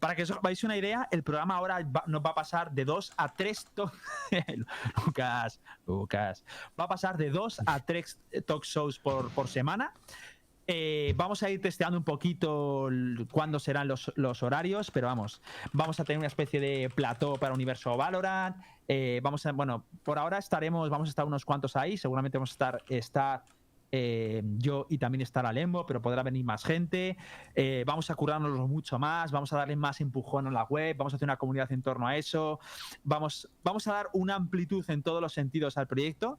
Para que os hagáis una idea, el programa ahora va- nos va a pasar de 2 a 3 Lucas, Lucas. Va a pasar de 2 a 3 talk shows por, por semana. Eh, vamos a ir testeando un poquito cuándo serán los, los horarios, pero vamos, vamos a tener una especie de plató para Universo Valorant. eh, vamos a, bueno, por ahora estaremos, vamos a estar unos cuantos ahí, seguramente vamos a estar, estar eh, yo y también estará Lembo, pero podrá venir más gente. Eh, vamos a curárnoslo mucho más, vamos a darle más empujón a la web, vamos a hacer una comunidad en torno a eso, vamos, vamos a dar una amplitud en todos los sentidos al proyecto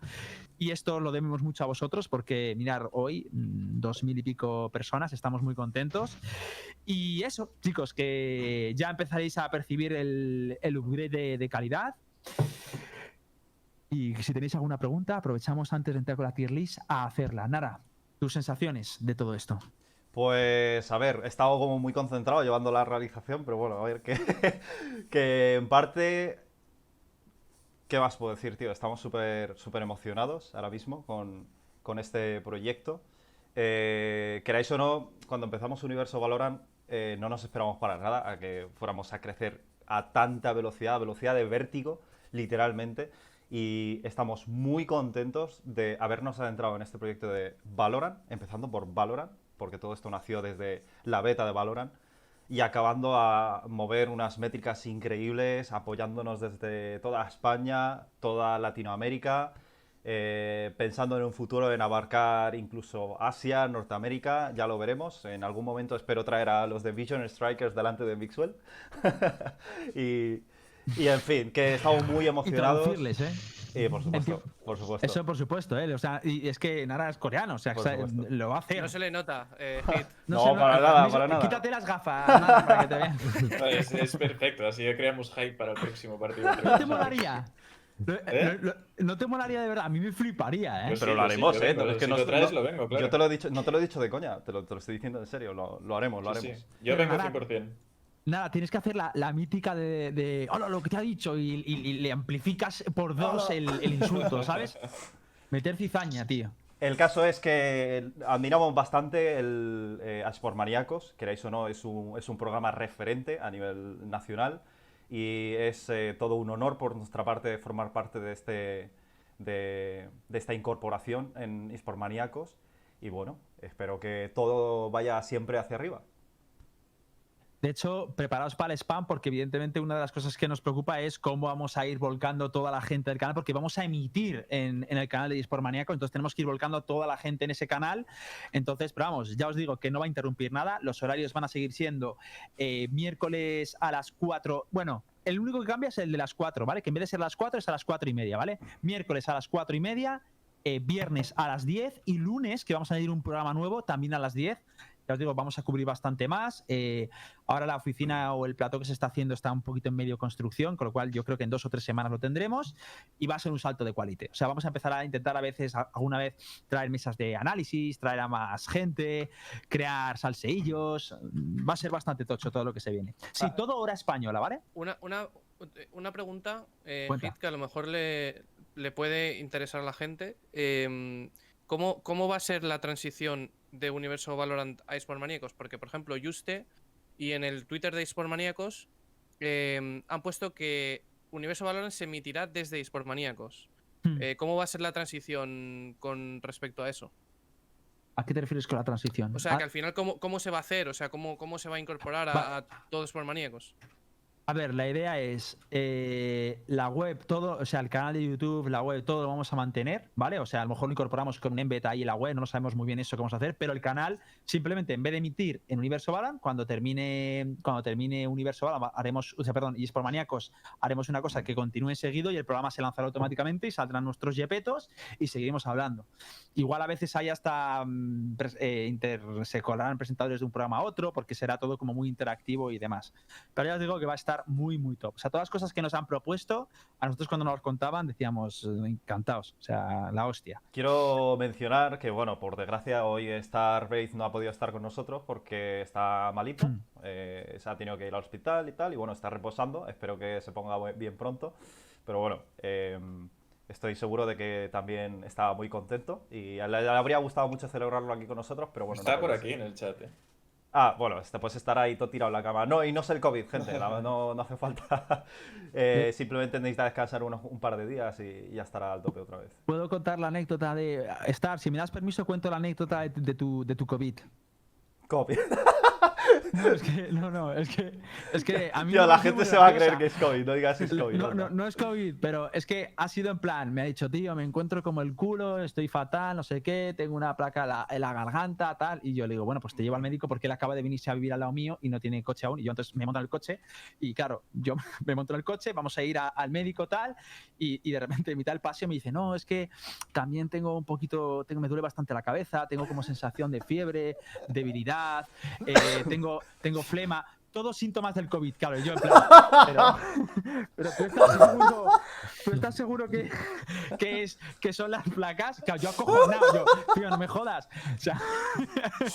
y esto lo debemos mucho a vosotros porque, mirar, hoy mm, dos mil y pico personas, estamos muy contentos. Y eso, chicos, que ya empezaréis a percibir el, upgrade de, de calidad. Y si tenéis alguna pregunta, aprovechamos antes de entrar con la tier list a hacerla. Nara, tus sensaciones de todo esto. Pues a ver, he estado como muy concentrado llevando la realización, pero bueno, a ver, que, que en parte... ¿Qué más puedo decir, tío? Estamos súper súper emocionados ahora mismo con, con este proyecto. Eh, queráis o no, cuando empezamos Universo Valorant eh, no nos esperamos para nada a que fuéramos a crecer a tanta velocidad, a velocidad de vértigo, literalmente. Y estamos muy contentos de habernos adentrado en este proyecto de Valorant, empezando por Valorant, porque todo esto nació desde la beta de Valorant, y acabando a mover unas métricas increíbles, apoyándonos desde toda España, toda Latinoamérica, eh, pensando en un futuro en abarcar incluso Asia, Norteamérica, ya lo veremos. En algún momento espero traer a los de Vision Strikers delante de Mixwell. y, y en fin, que estamos muy Y emocionados. traducirles, ¿eh? Y por supuesto, por supuesto. Eso por supuesto, ¿eh? O sea, y es que Nara es coreano, o sea, lo hacer. No se le nota, eh, Hit. No, para nada, para nada. Quítate las gafas, Nara, para que te vean. Es, es perfecto, así ya creamos hype para el próximo partido. ¿No te molaría? ¿Eh? ¿No te molaría de verdad? A mí me fliparía, ¿eh? Pues Pero sí, lo sí, haremos, yo ¿eh? vengo, es que si no- lo traes, no- lo vengo, claro. Yo te lo he dicho, no te lo he dicho de coña, te lo, te lo estoy diciendo en serio, lo, lo haremos, lo Sí, haremos. sí. Yo vengo Nara- 100%. Nada, tienes que hacer la, la mítica de, de hola, lo que te ha dicho y, y- y le amplificas por dos el, el insulto, ¿sabes? Meter cizaña, tío. El caso es que admiramos bastante el eh, a Sportmaníacos, queráis o no, es un, es un programa referente a nivel nacional y es eh, todo un honor por nuestra parte formar parte de, este, de, de esta incorporación en Sportmaníacos y bueno, espero que todo vaya siempre hacia arriba. De hecho, preparaos para el spam porque evidentemente una de las cosas que nos preocupa es cómo vamos a ir volcando toda la gente del canal porque vamos a emitir en, el canal de eSport Maníaco, entonces tenemos que ir volcando a toda la gente en ese canal. Entonces, pero vamos, ya os digo que no va a interrumpir nada, los horarios van a seguir siendo eh, miércoles a las 4, bueno, el único que cambia es el de las 4, ¿vale? Que en vez de ser las 4 es a las 4 y media, ¿vale? Miércoles a las 4 y media, eh, viernes a las 10 y lunes, que vamos a añadir un programa nuevo, también a las 10. Ya os digo, vamos a cubrir bastante más. Eh, ahora la oficina o el plató que se está haciendo está un poquito en medio construcción, con lo cual yo creo que en dos o tres semanas lo tendremos y va a ser un salto de quality. O sea, vamos a empezar a intentar a veces, alguna vez, traer mesas de análisis, traer a más gente, crear salseillos. Va a ser bastante tocho todo lo que se viene. Sí, Ah. todo hora española, ¿vale? Una, una, una pregunta, eh. Hit, que a lo mejor le, le puede interesar a la gente. Em, ¿cómo, ¿Cómo va a ser la transición de Universo Valorant a eSport Maníacos? Porque, por ejemplo, Juste y en el Twitter de eSport Maníacos em, han puesto que Universo Valorant se emitirá desde eSport Maníacos. Hmm. Eh, ¿Cómo va a ser la transición con respecto a eso? ¿A qué te refieres con la transición? O sea, Ah, que al final, ¿cómo, cómo se va a hacer? O sea, ¿cómo, cómo se va a incorporar Va- a, a todo eSport Maníacos? A ver, la idea es eh, la web, todo, o sea, el canal de YouTube, la web, todo lo vamos a mantener, ¿vale? O sea, a lo mejor lo incorporamos con un embed ahí en la web, no sabemos muy bien eso que vamos a hacer, pero el canal, simplemente en vez de emitir en Universo Balan, cuando termine, cuando termine Universo Balan, haremos, o sea, perdón, y por maníacos, haremos una cosa que continúe seguido y el programa se lanzará automáticamente y saldrán nuestros yepetos y seguiremos hablando. Igual a veces hay hasta mm, eh, inter- se colarán presentadores de un programa a otro, porque será todo como muy interactivo y demás. Pero ya os digo que va a estar muy, muy top. O sea, todas las cosas que nos han propuesto, a nosotros cuando nos las contaban decíamos eh, encantados. O sea, la hostia. Quiero mencionar que, bueno, por desgracia hoy Starbase no ha podido estar con nosotros porque está malito. Hmm. eh, se ha tenido que ir al hospital y tal, y bueno, está reposando. Espero que se ponga bien pronto. Pero bueno, eh, estoy seguro de que también estaba muy contento y le, le habría gustado mucho celebrarlo aquí con nosotros, pero bueno. no Está por puede aquí en el chat. eh. Ah, bueno, este pues estar ahí todo tirado en la cama. No, y no es el COVID, gente, la- no, no hace falta. Eh, simplemente necesita descansar unos, un par de días y ya estará al tope otra vez. Puedo contar la anécdota de. Star, si me das permiso, cuento la anécdota de, de tu, de tu COVID. COVID. No, es que, no, no, es que, es que a mí Tío, la gente se va a creer que es COVID, no digas es COVID. No, no, no es COVID, pero es que ha sido en plan, me ha dicho, tío, me encuentro como el culo, estoy fatal, no sé qué, tengo una placa en la, en la garganta, tal. Y yo le digo, bueno, pues te llevo al médico porque él acaba de venirse a vivir al lado mío y no tiene coche aún. Y yo entonces me monto en el coche y claro, yo me monto en el coche, vamos a ir a- al médico, tal. Y, y de repente, en mitad del paseo, me dice, no, es que también tengo un poquito, tengo, me duele bastante la cabeza, tengo como sensación de fiebre, debilidad, eh, tengo, tengo flema. Todos síntomas del COVID, claro, yo en plan, pero, pero tú estás seguro, tú estás seguro que, que, es, que son las placas. Claro, yo acojonado, yo, tío, no me jodas. O sea,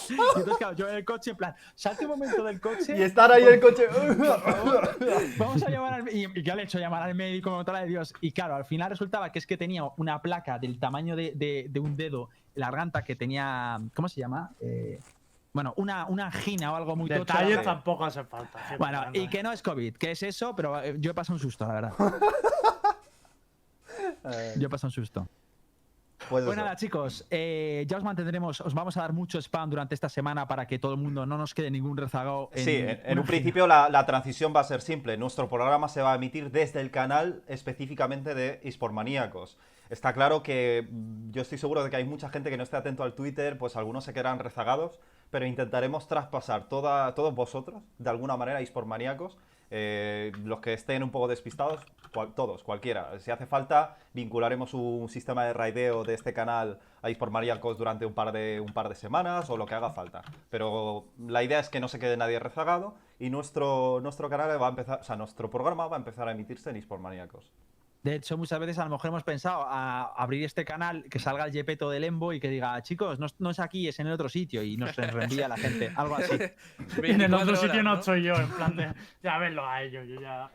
y entonces, claro, yo en el coche, en plan, salte un momento del coche. Y estar ahí en el coche. Vamos a llamar al y, y ya le he hecho llamar al médico, me la de Dios. Y claro, al final resultaba que es que tenía una placa del tamaño de, de- de un dedo, en la garganta que tenía. ¿Cómo se llama? Eh, bueno, una, una angina o algo muy tocho. Detalles tampoco hace falta. gente, Bueno, y que no es COVID, que es eso, pero eh, yo he pasado un susto, la verdad. Eh, Yo he pasado un susto. pues eso. nada, chicos, eh, ya os mantendremos, os vamos a dar mucho spam durante esta semana para que todo el mundo no nos quede ningún rezagado. En Sí, en, en un principio la, la transición va a ser simple. Nuestro programa se va a emitir desde el canal específicamente de Esportmaníacos. Está claro que mm, yo estoy seguro de que hay mucha gente que no esté atento al Twitter, pues algunos se quedarán rezagados, pero intentaremos traspasar todos vosotros, de alguna manera, Esportmaníacos, eh, los que estén un poco despistados, todos, cualquiera. Si hace falta, vincularemos un sistema de raideo de este canal a Esportmaníacos durante un par, de, semanas o lo que haga falta. Pero la idea es que no se quede nadie rezagado y nuestro, canal va a empezar, o sea, nuestro programa va a empezar a emitirse en Esportmaníacos. De hecho, muchas veces a lo mejor hemos pensado a abrir este canal, que salga el Yepeto del Embo y que diga, chicos, no, es- no es aquí, es en el otro sitio, y nos reenvía a la gente, algo así. En el otro 24 sitio no estoy yo, en plan de. Ya verlo a ellos, yo ya.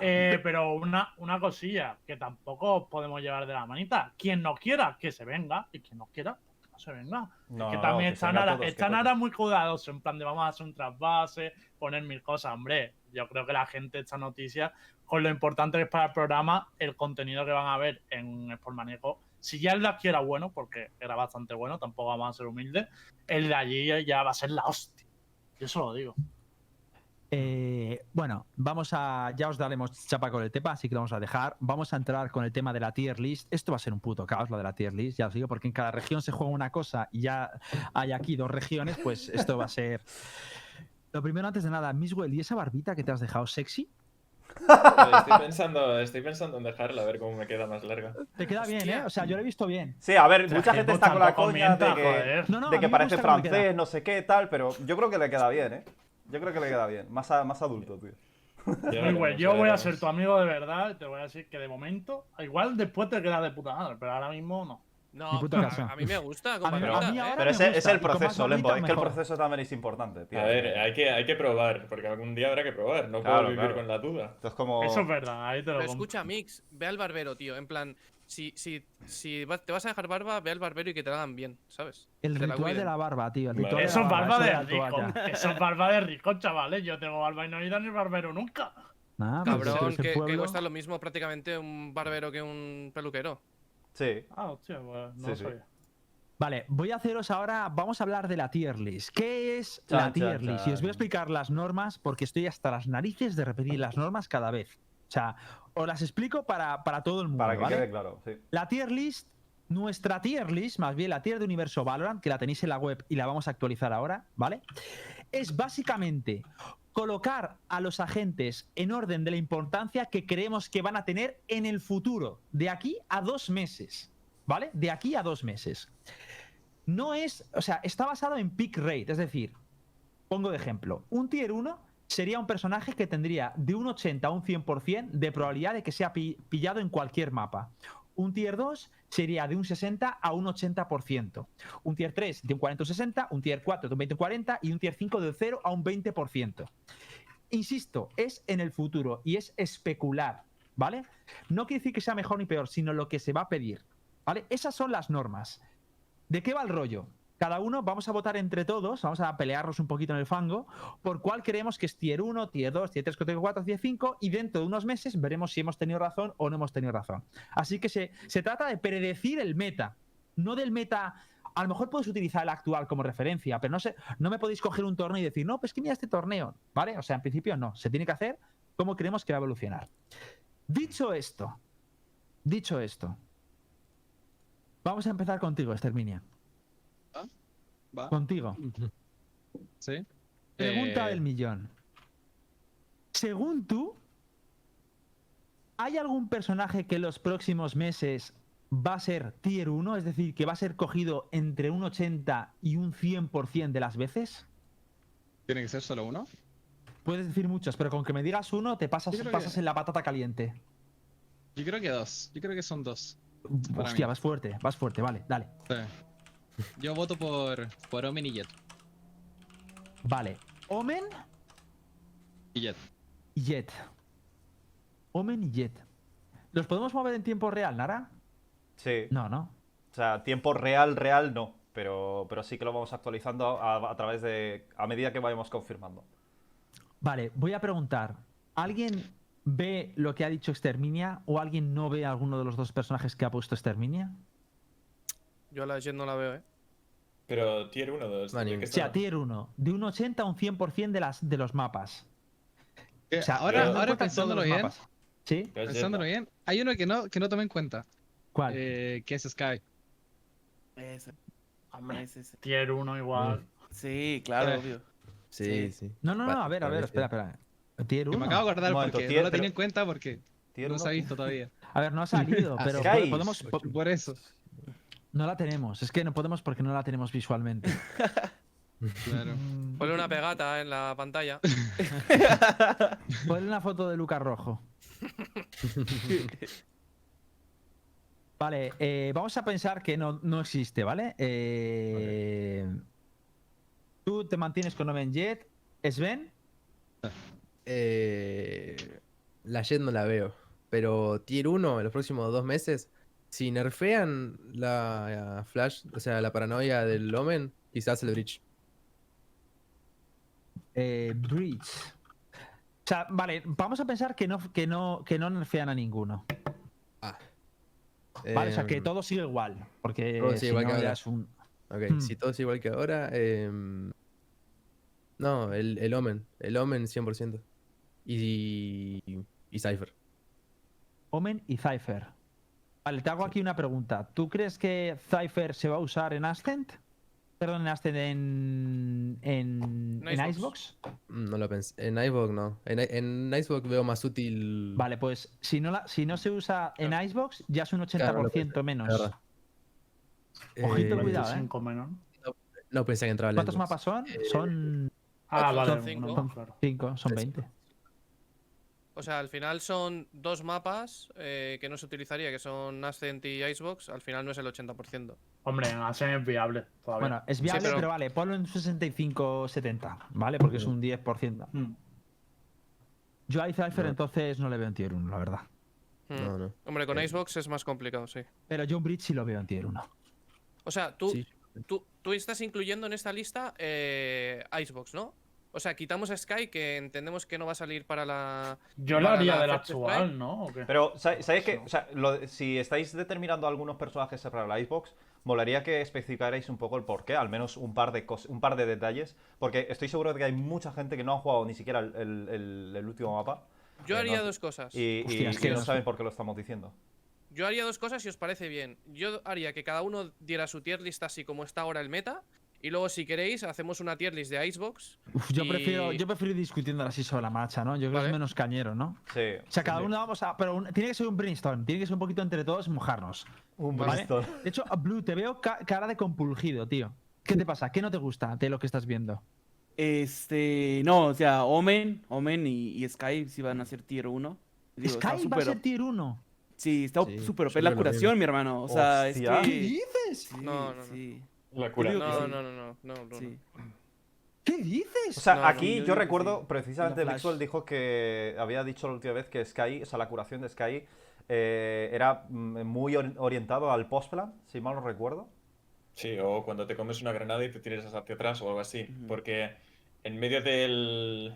Eh, pero una, una cosilla que tampoco os podemos llevar de la manita. Quien no quiera, que se venga. Y quien no quiera, que no se venga. No, que no, también que están, ahora, todos, están ahora muy cuidadosos, en plan de vamos a hacer un trasvase, poner mil cosas. Hombre, yo creo que la gente esta noticia, con lo importante es para el programa, el contenido que van a ver en Sportmaníaco, si ya el de aquí era bueno, porque era bastante bueno, tampoco vamos a ser humildes, el de allí ya va a ser la hostia. Yo eso lo digo. Eh, bueno, vamos a. Ya os daremos chapa con el tema, así que lo vamos a dejar. Vamos a entrar con el tema de la tier list. Esto va a ser un puto caos, lo de la tier list, ya os digo, porque en cada región se juega una cosa y ya hay aquí dos regiones, pues esto va a ser. Lo primero, antes de nada, Miswell, ¿y esa barbita que te has dejado sexy? Estoy pensando, estoy pensando en dejarla, a ver cómo me queda más larga. Te queda bien, ¿eh? O sea, yo lo he visto bien. Sí, a ver, O sea, mucha gente está con la coña de que, joder. No, no, de que parece francés, no sé qué, tal, pero yo creo que le queda bien, ¿eh? Yo creo que le queda bien. Más, a- más adulto, tío. Bueno, ya yo voy a ser tu amigo de verdad te voy a decir que de momento, igual después te quedas de puta madre, pero ahora mismo no. No, a, caso. a mí me gusta. A Con mí- a barbita, mí ¿eh? ahora Pero me ese gusta, es el proceso, Lembo. Es que el proceso también es importante, tío. A ver, hay que, hay que probar, porque algún día habrá que probar. No Claro, puedo vivir claro. con la duda. Esto es como. Eso es verdad, ahí te lo Pero escucha, Mix, ve al barbero, tío. En plan, si, si, si te vas a dejar barba, ve al barbero y que te la hagan bien, ¿sabes? El la ritual de la barba, tío. El Vale. Eso es barba eso de rico. Eso es barba de rico, chavales. Yo tengo barba y no he ido ni barbero nunca. Nah, pues Cabrón, que, que cuesta lo mismo prácticamente un barbero que un peluquero. Sí. Ah, hostia, pues no Sí, lo sí. sabía. Vale, voy a haceros ahora, vamos a hablar de la tier list. ¿Qué es Chan, la tier chan, list? Y os voy a chan. explicar las normas porque estoy hasta las narices de repetir las normas cada vez. O sea, os las explico para, para todo el mundo. Para que ¿vale? quede claro, sí. La tier list, nuestra tier list, más bien la tier de Universo Valorant, que la tenéis en la web y la vamos a actualizar ahora, ¿vale? Es básicamente colocar a los agentes en orden de la importancia que creemos que van a tener en el futuro, de aquí a dos meses, ¿vale? De aquí a dos meses. No es, o sea, está basado en pick rate, es decir, pongo de ejemplo, un tier 1 sería un personaje que tendría de un 80 a un 100% de probabilidad de que sea pi- pillado en cualquier mapa. Un tier 2 sería de un 60 a un 80%. Un tier 3 de un 40 a un 60, un tier 4 de un 20 a un 40 y un tier 5 de 0 a un 20%. Insisto, es en el futuro y es especular, ¿vale? No quiere decir que sea mejor ni peor, sino lo que se va a pedir, ¿vale? Esas son las normas. ¿De qué va el rollo? Cada uno vamos a votar entre todos, vamos a pelearnos un poquito en el fango, por cuál creemos que es tier 1, tier 2, tier 3, tier 4, tier 5, y dentro de unos meses veremos si hemos tenido razón o no hemos tenido razón. Así que se, se trata de predecir el meta, no del meta. A lo mejor puedes utilizar el actual como referencia, pero no, sé, no me podéis coger un torneo y decir, no, pues que mira este torneo, ¿vale? O sea, en principio no, se tiene que hacer como creemos que va a evolucionar. Dicho esto, dicho esto, vamos a empezar contigo, Esterminia. Va. Contigo. Sí. Pregunta Eh, del millón. Según tú, ¿hay algún personaje que en los próximos meses va a ser tier 1? Es decir, que va a ser cogido entre un 80 y un 100% de las veces? ¿Tiene que ser solo uno? Puedes decir muchos, pero con que me digas uno te pasas, pasas que- en la patata caliente. Yo creo que dos. Yo creo que son dos. Hostia, vas fuerte, vas fuerte, vale, dale. Sí. Yo voto por, por Omen y Jet. Vale. Omen Y Jet. y Jet. Omen y Jet. ¿Los podemos mover en tiempo real, Nara? Sí. No, no. O sea, tiempo real, real no. Pero, pero sí que lo vamos actualizando a, a través de. a medida que vayamos confirmando. Vale, voy a preguntar. ¿Alguien ve lo que ha dicho Exterminia o alguien no ve a alguno de los dos personajes que ha puesto Exterminia? Yo a la Jet no la veo, ¿eh? Pero tier 1 2. Vale. ¿de qué O sea, tier 1, de un 80 a un 100% de, las, de los mapas. Eh, O sea, ahora, ahora pensándolo bien, mapas. ¿Sí? Pensándolo no. bien, hay uno que no, que no tomé en cuenta, ¿Cuál? eh, que es Sky. Ese, Hombre, ese, ese. tier 1 igual. Sí, claro, Eh. obvio. Sí, sí. no, no, no, Va- a ver, a ver, espera, espera. Tier Que 1. me acabo de acordar Un momento, porque tier, no lo tenía pero- en cuenta porque no se ha visto todavía. A ver, no ha salido, pero Sky. podemos. po- Por eso. No la tenemos. Es que no podemos porque no la tenemos visualmente. Claro. Mm, Ponle una pegata en la pantalla. Ponle una foto de Lucas Rojo. Vale, eh, vamos a pensar que no, no existe, ¿vale? Eh, Tú te mantienes con Omen Jet. ¿Sven? Eh, la Jet no la veo. Pero Tier 1 en los próximos dos meses, si nerfean la eh, Flash, o sea, la paranoia del Omen, quizás el Breach. Eh, Breach. O sea, vale, vamos a pensar que no, que no, que no nerfean a ninguno. Vale, o sea, que Em, todo sigue igual. Porque todo sigue si igual no, que ahora. un. Ok, Hmm. si todo es igual que ahora. em, no, el, el Omen. El Omen 100%. Y, y Cypher. Omen y Cypher. Vale, te hago aquí una pregunta. ¿Tú crees que Cypher se va a usar en Ascent? Perdón, en Ascent en. en, En en Icebox. Icebox. Mm, No lo pensé. En Icebox no. En, en Icebox veo más útil. Vale, pues si no, la, si no se usa en Icebox, ya es un 80% Claro, pensé, menos. verdad. Ojito, Eh, cuidado, ¿eh? 25 menos. ¿no? No pensé que entraba el ¿Cuántos mapas son? Eh, Son Ah, vale. son cinco. no, claro. 5, son Tres. 20. O sea, al final son dos mapas eh, que no se utilizaría, que son Ascent y Icebox. Al final no es el 80%. Hombre, en Asen es viable todavía. Bueno, es viable, pero- pero... vale, ponlo en 65-70, ¿vale? Porque es un 10%. Mm. Yo a Cypher No. entonces no le veo en tier 1, la verdad. Hmm. No, no. Hombre, con Eh. Icebox es más complicado, sí. Pero John Bridge sí lo veo en tier 1. O sea, tú, Sí. tú, tú estás incluyendo en esta lista eh, Icebox, ¿no? O sea, quitamos a Sky, que entendemos que no va a salir para la. Yo lo haría la del actual. ¿no? ¿O qué? Pero, ¿sabes sabéis qué? O sea, lo- si estáis determinando algunos personajes para la Xbox, molaría que especificarais un poco el porqué, al menos un par de cos- un par de detalles, porque estoy seguro de que hay mucha gente que no ha jugado ni siquiera el, el- el- el último mapa Yo Eh, haría no. dos cosas. y, y- es que no no- saben por qué lo estamos diciendo. Yo haría dos cosas si os parece bien. Yo haría que cada uno diera su tier list así como está ahora el meta. Y luego, si queréis, hacemos una tier list de Icebox. Uf, yo, Y- prefiero, yo prefiero ir discutiendo así sobre la marcha, ¿no? Yo creo que es menos cañero, ¿no? Sí. O sea, cada sí. uno vamos a. Pero un- tiene que ser un brainstorm, tiene que ser un poquito entre todos mojarnos. Un ¿vale? bristol. De hecho, Blue, te veo ca- cara de compulgido, tío. ¿Qué te pasa? ¿Qué no te gusta de lo que estás viendo? Este, no, o sea, Omen, Omen y, y Sky sí van a ser tier 1. Digo, Sky va a ser tier 1. Sí, está Sí, súper OP súper la bien. curación, mi hermano. O sea, Hostia. es ¿Qué dices? Sí, No, no, no. sí, La cura. No, no, sí. no, no, no, no, no. sí. ¿Qué dices? O sea, No, no, aquí yo recuerdo sí. precisamente. Vixwell dijo que había dicho la última vez que Sky, o sea, la curación de Sky eh, era mm, muy ori- orientado al post-plan, si mal no recuerdo. Sí, o cuando te comes una granada y te tiras hacia atrás o algo así. Porque en medio del.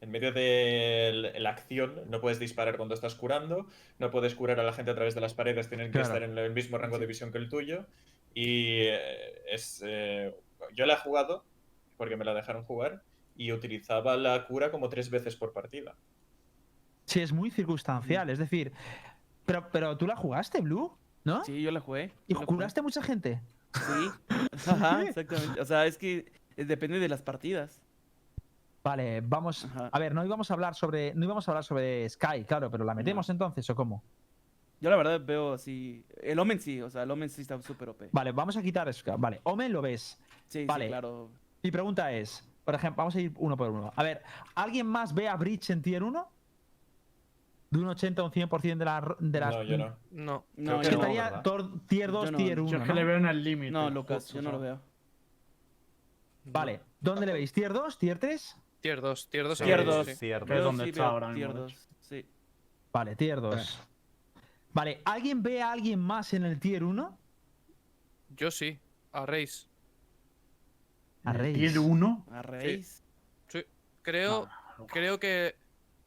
En medio de la acción no puedes disparar cuando estás curando, no puedes curar a la gente a través de las paredes, tienen que Claro. estar en el mismo rango de visión que el tuyo. Y eh, es. eh, yo la he jugado, porque me la dejaron jugar, y utilizaba la cura como tres veces por partida. Sí, es muy circunstancial. Es decir, pero, pero tú la jugaste, Blue, ¿no? Sí, yo la jugué. ¿Y curaste a mucha gente? Sí. Ajá, exactamente. O sea, es que eh, depende de las partidas. Vale, vamos. Ajá. A ver, no íbamos a hablar sobre. No íbamos a hablar sobre Sky, claro, pero ¿la metemos entonces o cómo? Yo la verdad veo así. El Omen sí, o sea, el Omen sí está súper OP. Vale, vamos a quitar Sky. Vale, Omen lo ves. Sí, vale. sí, claro. Mi pregunta es, por ejemplo, vamos a ir uno por uno. A ver, ¿alguien más ve a Breach en tier 1? De un 80 a un 100% de, la, de las. No, yo no. No. No, que Que yo no, no. estaría ¿verdad? tor- tier 2, Yo no, tier yo 1. Yo es que ¿no? le veo en el límite. No, Lucas, yo no lo veo. Vale, ¿dónde le veis? ¿Tier 2? ¿Tier 3? Tier 2, tier 2 Tier sí. dos. Cierto. Que es Yo donde sí está veo ahora tier mismo, de dos, Sí. Vale, tier 2. Vale, ¿alguien ve a alguien más en el tier 1? Yo sí. A Reis. A Reis. Tier 1. A raíz. Creo, No, creo que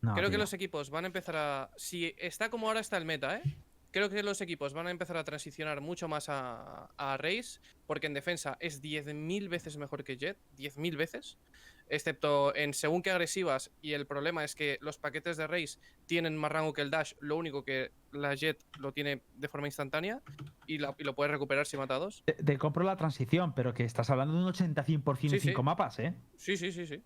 No, Creo que los equipos van a empezar a. Si está como ahora está el meta, ¿eh? Creo que los equipos van a empezar a transicionar mucho más a, a Raze, porque en defensa es 10.000 veces mejor que Jet, 10.000 veces, excepto en según qué agresivas, y el problema es que los paquetes de Raze tienen más rango que el Dash, lo único que la Jet lo tiene de forma instantánea y, la- y lo puedes recuperar si mata a dos. Te, te compro la transición, pero que estás hablando de un 80-100% Sí, en sí. 5 mapas, ¿eh? Sí, sí, sí, sí.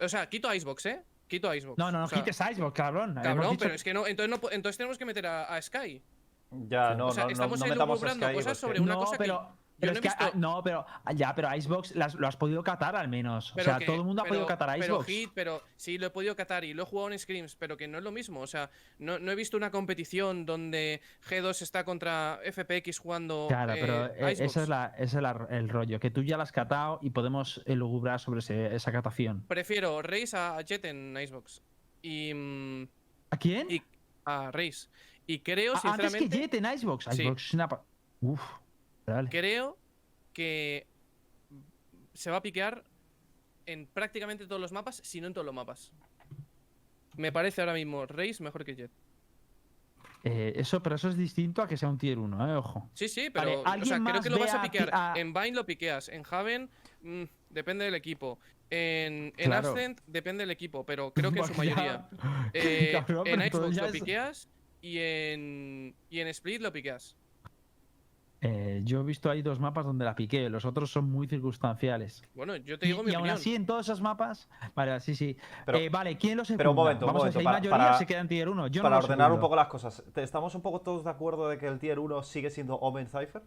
O sea, quito Icebox, ¿eh? Quito Icebox. No, no, no O sea, quites Icebox, cabrón. Cabrón, dicho pero es que no, entonces, no, entonces tenemos que meter a, a Sky. Ya, no, O sea, no, no, estamos no metamos a elucubrando Sky. cosas porque- sobre una no, cosa que pero, pero no es he que, visto- ah, no, pero ya, pero Icebox las- lo has podido catar al menos. Pero o sea, que- todo el mundo ha podido pero- catar a pero Icebox. Hit, pero sí, lo he podido catar y lo he jugado en Screams, pero que no es lo mismo. O sea, no, no he visto una competición donde G2 está contra FPX jugando. Claro, pero eh, eh, Icebox. es, la- ese es la- el rollo, que tú ya la has catado y podemos elucubrar sobre ese- esa catación. Prefiero Raze a Jet en Icebox. Y. mm, ¿A quién? Y a Reis. Y creo, Ah, antes que sinceramente, Jet en Icebox. Sí. Icebox es una. Uf. Dale. creo que se va a piquear en prácticamente todos los mapas, si no en todos los mapas. Me parece ahora mismo Reis mejor que Jet. Eh, eso, pero eso es distinto a que sea un tier 1, eh, ojo. Sí, sí, Vale, pero o sea, ¿alguien creo que lo vas a piquear. a- En Vine lo piqueas, en Haven mm, depende del equipo. En, en Claro. Depende del equipo, pero creo que en su mayoría. Eh, Cabrón, en Xbox lo piqueas y en, y en Split lo piqueas. Eh, yo he visto ahí dos mapas donde la piqué, los otros son muy circunstanciales. Bueno, yo te Y, digo mi y aún así, en todos esos mapas. Vale, sí, sí. Pero- Eh, vale, ¿quién los pero un momento, un Vamos momento, a ver, si para- hay mayoría para- se queda en tier 1. Yo Para no ordenar un poco las cosas, ¿te- ¿estamos un poco todos de acuerdo de que el tier 1 sigue siendo Omen Cypher?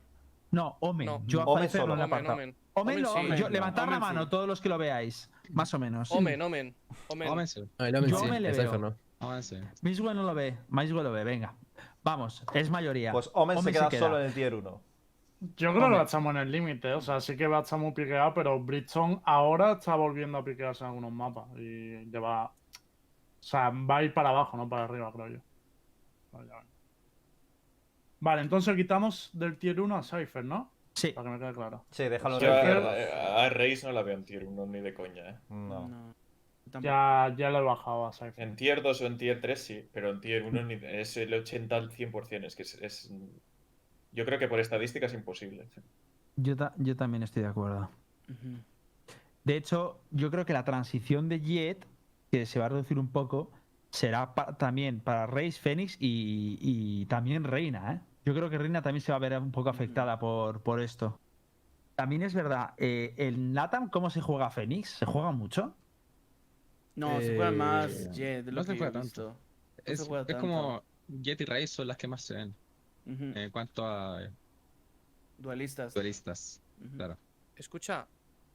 No, Omen. No. Yo Omen solo. no Omen. Omen. Omen, Omen lo- sí. yo- Omen, levantad la Omen mano sí. todos los que lo veáis. Más o menos. Omen, Omen. Omen. Omen sí. Omen Yo sí, me le veo. Cypher no. Omen sí. Miswell no lo ve. Miswell lo ve, venga. Vamos, es mayoría. Pues Omen, Omen se se queda solo en el tier 1. Yo creo que a estar en el límite, o sea, sí que va a estar muy piqueado, pero Bridgestone ahora está volviendo a piquearse en algunos mapas y lleva. O sea, va a ir para abajo, no para arriba, creo yo. Vale. Vale, entonces quitamos del tier 1 a Cypher, ¿no? Sí. Para que me quede claro. Sí, déjalo Yo el a, tier Pero- 2. a- a Reis no la veo en tier 1 ni de coña, ¿eh? No. Ya, ya lo he bajado a Cypher. En tier 2 o en tier 3 sí, pero en tier 1 ni- es el 80 al 100%. Es que es, es- Yo creo que por estadística es imposible. Yo, ta- yo también estoy de acuerdo. De hecho, yo creo que la transición de Jet, que se va a reducir un poco, será pa- también para Reis, Fénix y, y también Reina. ¿eh? Yo creo que Reina también se va a ver un poco afectada por, por esto. También es verdad, eh, en LATAM, ¿cómo se juega Fénix? ¿Se juega mucho? No, se juega Eh, más Jet de lo no se que juega tanto. Es, se juega es tanto. como Jet y Raze son las que más se ven en cuanto a Duelistas. duelistas. Ujú. Claro. Escucha,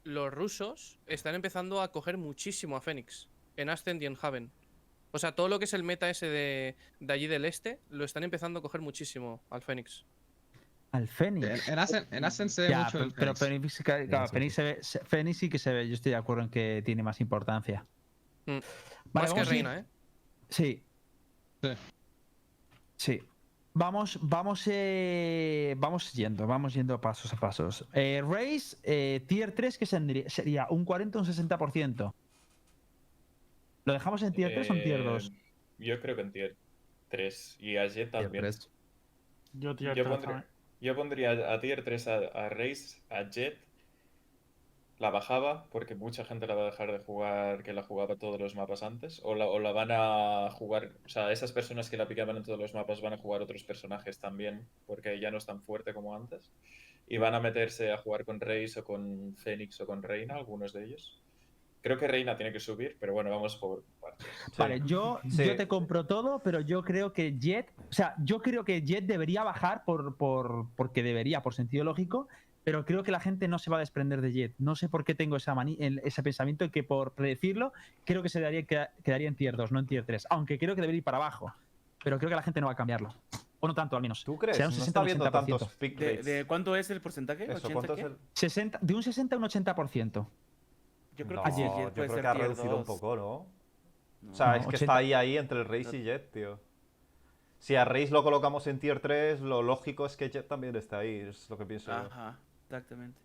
los rusos están empezando a coger muchísimo a Fénix en Ascent y en Haven. O sea, todo lo que es el meta ese de, de allí del este, lo están empezando a coger muchísimo al Fénix. Al Fénix. En, en Ascent, en Ascent se ve Ya, mucho pero, el pero Fénix. Fénix, claro, Ya, sí, Fénix, se ve- se- Fénix sí que se ve, yo estoy de acuerdo en que tiene más importancia. Mm. Vale, Más que ir- Reina, ¿eh? Sí. Sí. Sí. Vamos, vamos, eh, vamos yendo, vamos yendo pasos a pasos. Eh, Race, eh, tier 3, que sería, un 40 o un 60%. ¿Lo dejamos en tier 3 o en tier 2? Eh, Yo creo que en tier 3. Y a Jet Tier también. tres. Yo tier Yo 3 pondría, también. yo pondría a tier 3 a, a Raze, a Jet. La bajaba porque mucha gente la va a dejar de jugar que la jugaba todos los mapas antes. O la, o la van a jugar. O sea, esas personas que la picaban en todos los mapas van a jugar otros personajes también. Porque ya no es tan fuerte como antes. Y van a meterse a jugar con Raze o con Fénix o con Reina, algunos de ellos. Creo que Reina tiene que subir, pero bueno, vamos por partes. Sí. Vale, yo, Sí. yo te compro todo, pero yo creo que Jet, o sea, yo creo que Jet debería bajar por, por, porque debería, por sentido lógico, pero creo que la gente no se va a desprender de Jet. No sé por qué tengo esa mani- el- ese pensamiento que por predecirlo, creo que se daría, queda- quedaría en tier 2, no en tier 3, aunque creo que debería ir para abajo. Pero creo que la gente no va a cambiarlo. O no tanto, al menos. ¿Tú crees? Será No un está viendo 60-80%. tantos pick ¿De, rates. de cuánto es el porcentaje? Eso, ¿80 ¿cuánto qué? es el...? 60, de un 60 a un 80%. Yo creo No, que yo Jet puede creo ser que ha reducido un 2. poco, ¿no? No. O sea, No, es que 80. está ahí, ahí entre el Race y Jet, tío. Si a Race lo colocamos en tier 3, lo lógico es que Jet también esté ahí, es lo que pienso yo. Exactamente.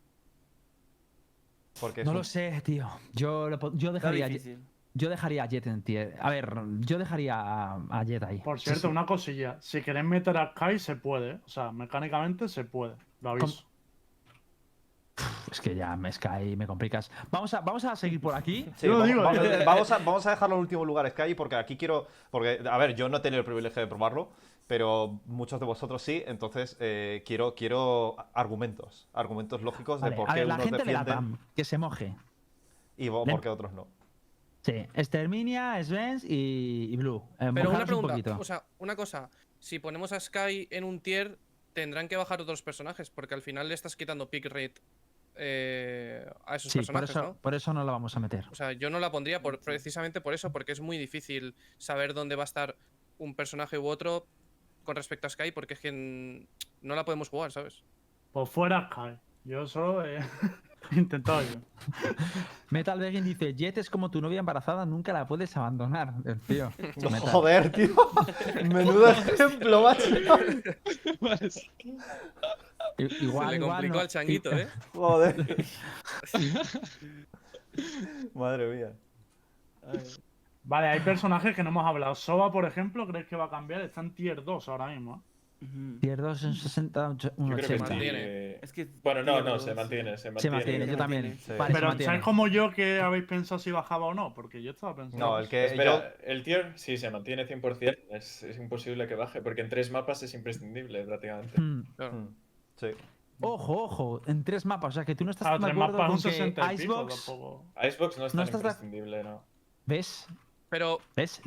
Porque No un- lo sé, tío. Yo, lo yo, dejaría, a Jet- difícil. yo dejaría a Jet en tier. A ver, yo dejaría a, a Jet ahí. Por cierto, sí. una cosilla. Si queréis meter a Sky, se puede. ¿eh? O sea, mecánicamente se puede. Lo aviso. Es que ya me Sky me complicas. Vamos a, vamos a seguir por aquí. Sí, Yo lo vamos, digo, vamos- eh, vamos a, vamos a dejarlo en último lugar, Sky, porque aquí quiero. Porque, a ver, yo no he tenido el privilegio de probarlo, pero muchos de vosotros sí, entonces eh, quiero, quiero argumentos. Argumentos lógicos de por a qué ver, la unos gente de la que se moje. y por qué otros no. Sí, Exterminia, Svens y, y Blue. Eh, Pero una un pregunta, o sea, una cosa. Si ponemos a Sky en un tier, tendrán que bajar otros personajes, porque al final le estás quitando pick rate eh, a esos sí, por personajes, eso, ¿no? por eso no la vamos a meter. O sea, yo no la pondría por, precisamente por eso, porque es muy difícil saber dónde va a estar un personaje u otro con respecto a Sky, porque es que no la podemos jugar, ¿sabes? Pues fuera Sky. Yo solo. eh, Intentado yo. Metal Begin dice, Jet es como tu novia embarazada, nunca la puedes abandonar. El tío. Joder, tío. Menudo ejemplo, macho. Igual, Se le igual complicó no- al changuito, ¿eh? Joder. Madre mía. Vale, hay personajes que no hemos hablado. Soba, por ejemplo, ¿crees que va a cambiar? Está en tier 2 ahora mismo. ¿eh? Tier 2 en 60, un Yo creo que 80. sí. mantiene. eh, Es que Bueno, no, no, se mantiene, se Se mantiene. mantiene, yo se también. mantiene, sí. Vale, se Pero mantiene. ¿sabes como yo que habéis pensado si bajaba o no? Porque yo estaba pensando. No, el que yo. El tier sí se mantiene 100%. Es, es imposible que baje, porque en tres mapas es imprescindible prácticamente. Mm. Claro. Mm, Sí. Ojo, ojo, en tres mapas. O sea, que tú no estás Ah, tan de tres acuerdo mapas con un 60 que pico, Icebox... no es No tan de- imprescindible, no. ¿Ves? Pero, ¿Ves?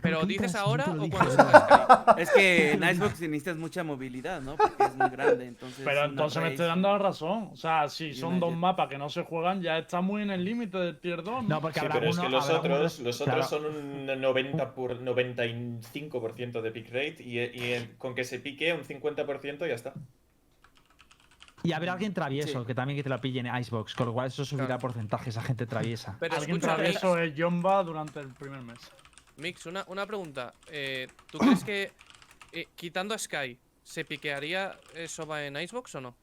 pero ¿Qué ¿dices ahora o cuando? Es que en Icebox necesitas mucha movilidad, ¿no? Porque es muy grande, entonces... Pero entonces me estoy dando la razón. O sea, si son dos jet. mapas que no se juegan, ya está muy en el límite del tier 2. No, porque Sí, habrá pero es que los otros, uno- los claro. otros son un 90 por 95% de pick rate y, y con que se pique un 50% ya está. Y habrá alguien travieso, Sí. que también que te la pille en Icebox, con lo cual eso subirá Claro. porcentajes a gente traviesa. Pero Alguien escucha, Mix, travieso es Jomba durante el primer mes. Mix, una, una pregunta. Eh, ¿Tú crees que eh, quitando a Sky, ¿se piquearía Soba en Icebox o no?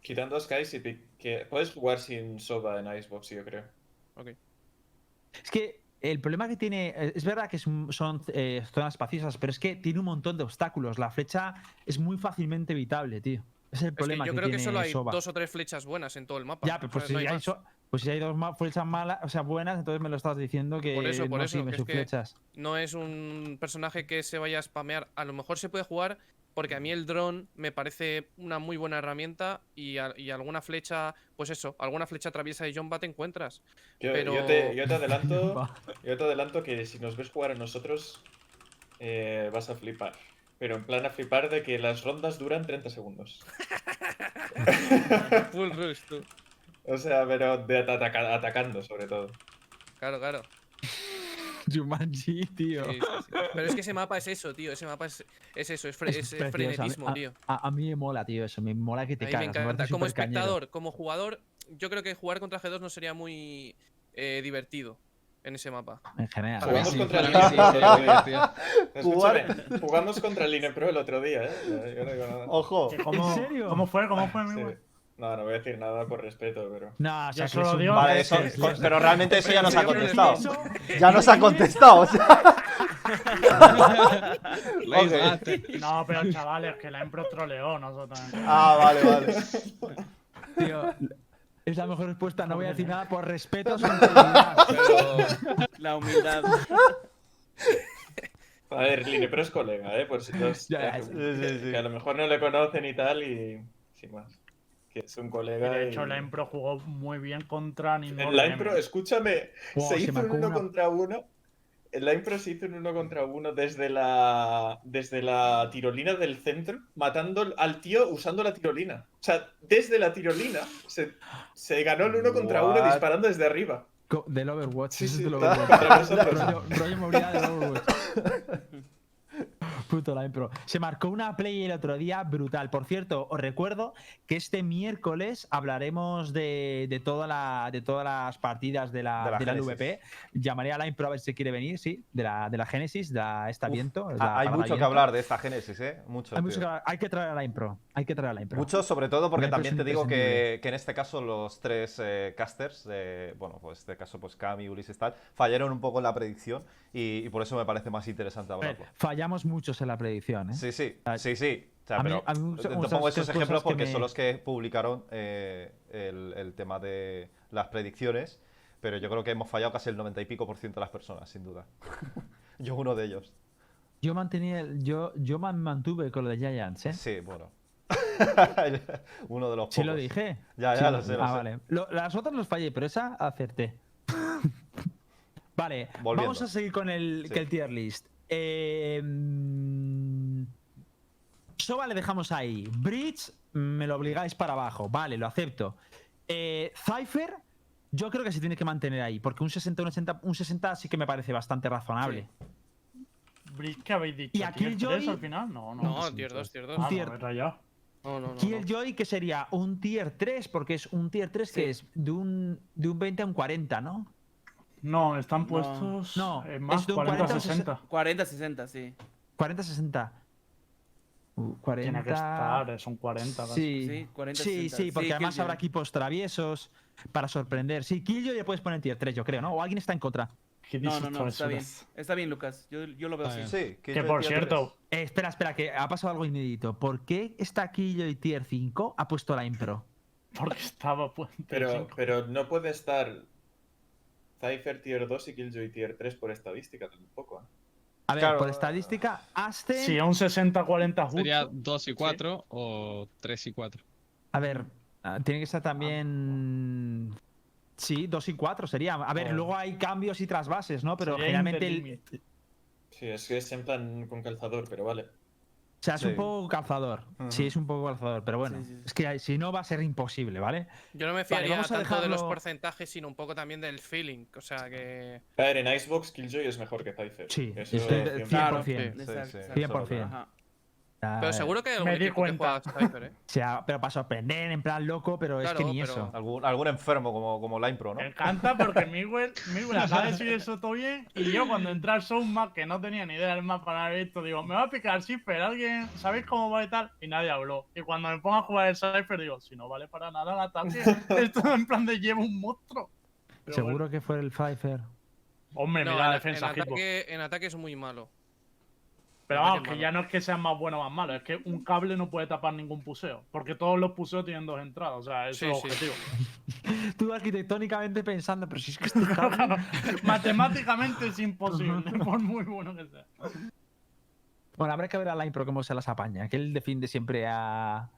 Quitando a Sky, si pique... puedes jugar sin Soba en Icebox, yo creo. Ok. Es que el problema que tiene, eh, es verdad que son eh, zonas espaciosas, pero es que tiene un montón de obstáculos. La flecha es muy fácilmente evitable, tío. Es el Es que problema yo que creo que solo hay Soba. dos o tres flechas buenas en todo el mapa. Ya, pero pues si, hay so- pues si hay dos flechas malas, o sea, buenas, entonces me lo estás diciendo que Por eso, por no eso, que es sus que- flechas. no es un personaje que se vaya a spamear. A lo mejor se puede jugar porque a mí el dron me parece una muy buena herramienta y, a- y alguna flecha, pues eso, alguna flecha traviesa de John te encuentras. Yo, Pero- yo te, yo te adelanto, yo te adelanto que si nos ves jugar a nosotros, eh, vas a flipar. Pero en plan a flipar de que las rondas duran 30 segundos. Full rush, tú. O sea, pero de ataca- atacando sobre todo. Claro, claro. Jumanji, tío. Sí, sí, sí. Pero es que ese mapa es eso, tío. Ese mapa es, es eso, es, fre- es, precioso, a mí- frenetismo, tío. A, a mí me mola, tío, eso. Me mola que te A mí me cagas. me encanta. parece Como espectador, como jugador, yo creo que jugar contra G2 no sería muy eh, divertido en ese mapa. En general. Jugamos sí, contra el sí. Jugar- jugamos contra el Inepro el otro día, ¿eh? Yo no digo nada. Ojo. ¿Cómo, serio? ¿Cómo fue? ¿Cómo fue, Sí. No, no voy a decir nada por respeto, pero. No, o sea, Yo solo digo Vale, eso, pero realmente eso ya nos ha Pero contestado. Ya nos ha contestado. o sea. No, pero chavales, que la Empro troleó nosotros. Ah, vale, vale. Tío, es la mejor respuesta. No voy a decir nada por respeto integridad. Pero La humildad. A ver, el Inepro es colega, ¿eh? Por si los. Ya, sí, sí. que a lo mejor no le conocen y tal, y. Sin más. Que es un Y colega. de y- hecho, la Empro jugó muy bien contra Ninor. La impro, escúchame, Wow, se se hizo un uno una- contra uno. En la impro se hizo un uno contra uno desde la desde la tirolina del centro, matando al tío usando la tirolina. O sea, desde la tirolina se, se ganó el uno contra uno What? disparando desde arriba. Del Overwatch. Sí, sí, del Overwatch. rollo, rollo movilidad del Overwatch. Puto. Se marcó una play el otro día brutal. Por cierto, os recuerdo que este miércoles hablaremos de, de, toda la, de todas las partidas de la, De la de la. LVP. Llamaré a la impro a ver si quiere venir, sí, de la, de la Génesis, de esta Uf, viento. la Hay mucho que viento. hablar de esta Génesis, ¿eh? Mucho. Hay, mucho que. Hay que traer a la impro. Hay que traer a la impro. Mucho, sobre todo porque también te digo que, que en este caso los tres eh, casters, de, bueno, pues en este caso pues Cami, Ulises tal, fallaron un poco en la predicción y, y por eso me parece más interesante hablarlo. fallamos muchos en la predicción, ¿eh? Sí, sí, sí, sí. O sea, a mí- pero a mí te pongo esos ejemplos que porque me- son los que publicaron eh, el, el tema de las predicciones, pero yo creo que hemos fallado casi el 90 y pico por ciento de las personas, sin duda. yo uno de ellos. Yo mantenía, yo, yo me mantuve con lo de Giants, ¿eh? Sí, bueno. uno de los Sí lo pocos. dije. Ya, Sí ya lo sé, lo ah, sé. vale. Lo- las otras los fallé, pero esa acerté. vale, Volviendo. vamos a seguir con el, Sí. que el tier list. Eh, mm, Soba le dejamos ahí. Bridge, me lo obligáis para abajo. Vale, lo acepto. Eh, Cypher, yo creo que se tiene que mantener ahí, porque un 60, un 80, un 60 sí que me parece bastante razonable. Bridge, ¿qué habéis dicho? Y aquí ¿Tier el Joy- al final? No, no. no, tier 2, tier 2. Ah, tier- no. No, no. Killjoy, que sería un tier 3, porque es un tier 3 que Sí. es de un, de un 20 a un 40, ¿no? No, están No. puestos No, en más es de un 40 o 40-60. 40-60, sí. 40-60. Uh, 40. Tiene que estar, eh, son 40. casi. Sí, Sí, 40, sí, 60. sí, porque Sí, además Killjoy. habrá equipos traviesos para sorprender. Sí, Killjoy ya puedes poner tier 3, yo creo, ¿no? O alguien está en contra. ¿Qué No, no, no, está bien. Está bien, Lucas. Yo, yo lo veo Está así. Sí, que, Que por cierto, Eh, espera, espera, que ha pasado algo inédito. ¿Por qué está Killjoy tier 5 ha puesto la impro? porque estaba pues, Pero, cinco. pero no puede estar Cypher tier 2 y Killjoy tier 3 por estadística tampoco. ¿eh? A ver, Claro. por estadística, Aston. Si un 60-40 justo. Sería 2 y 4 o 3 y 4. A ver, ah, tiene que ser también. Sí, 2 y 4 sería. A ver, Joder. luego hay cambios y trasvases, ¿no? Pero Sería generalmente. el-. Sí, es que es en plan con calzador, pero vale. O sea, es Sí. un poco calzador. Sí, Ujú. es un poco calzador. Pero bueno, Sí, sí, sí. es que si no va a ser imposible, ¿vale? Yo no me fiaría vamos a tanto de los dejarlo- porcentajes, sino un poco también del feeling. O sea que. A ver, en Icebox Killjoy es mejor que Cypher. Sí, Eso estoy de- 100%. Claro, 100%. Sí, exacto, sí, exacto. 100%. Pero seguro que hay algún Me di equipo que cuenta. juega Cypher, ¿eh? O sea, pero para sorprender, en plan loco, pero es que ni pero- eso. Algún, algún enfermo como, como la impro, ¿no? Me encanta porque Miguel, Miguel acaba de decir eso todo bien. Y yo, cuando entré al Soundmap, que no tenía ni idea del mapa nada de esto, digo, me va a picar Cypher, alguien, ¿sabéis cómo va y tal? Y nadie habló. Y cuando me pongo a jugar el Cypher, digo, si no vale para nada el ataque, esto en plan de llevo un monstruo. Pero Seguro bueno. que fue el Cypher. Hombre, No, mira la en, defensa, en ataque, en ataque es muy malo. Pero vamos, que ya no es que sean más buenos o más malos, es que un cable no puede tapar ningún puseo. Porque todos los puseos tienen dos entradas, o sea, eso Sí, es sí. objetivo. Tú arquitectónicamente pensando, pero si es que este cable- Matemáticamente es imposible, por muy bueno que sea. Bueno, habrá que ver a la impro cómo se las apaña. Que él defiende siempre a,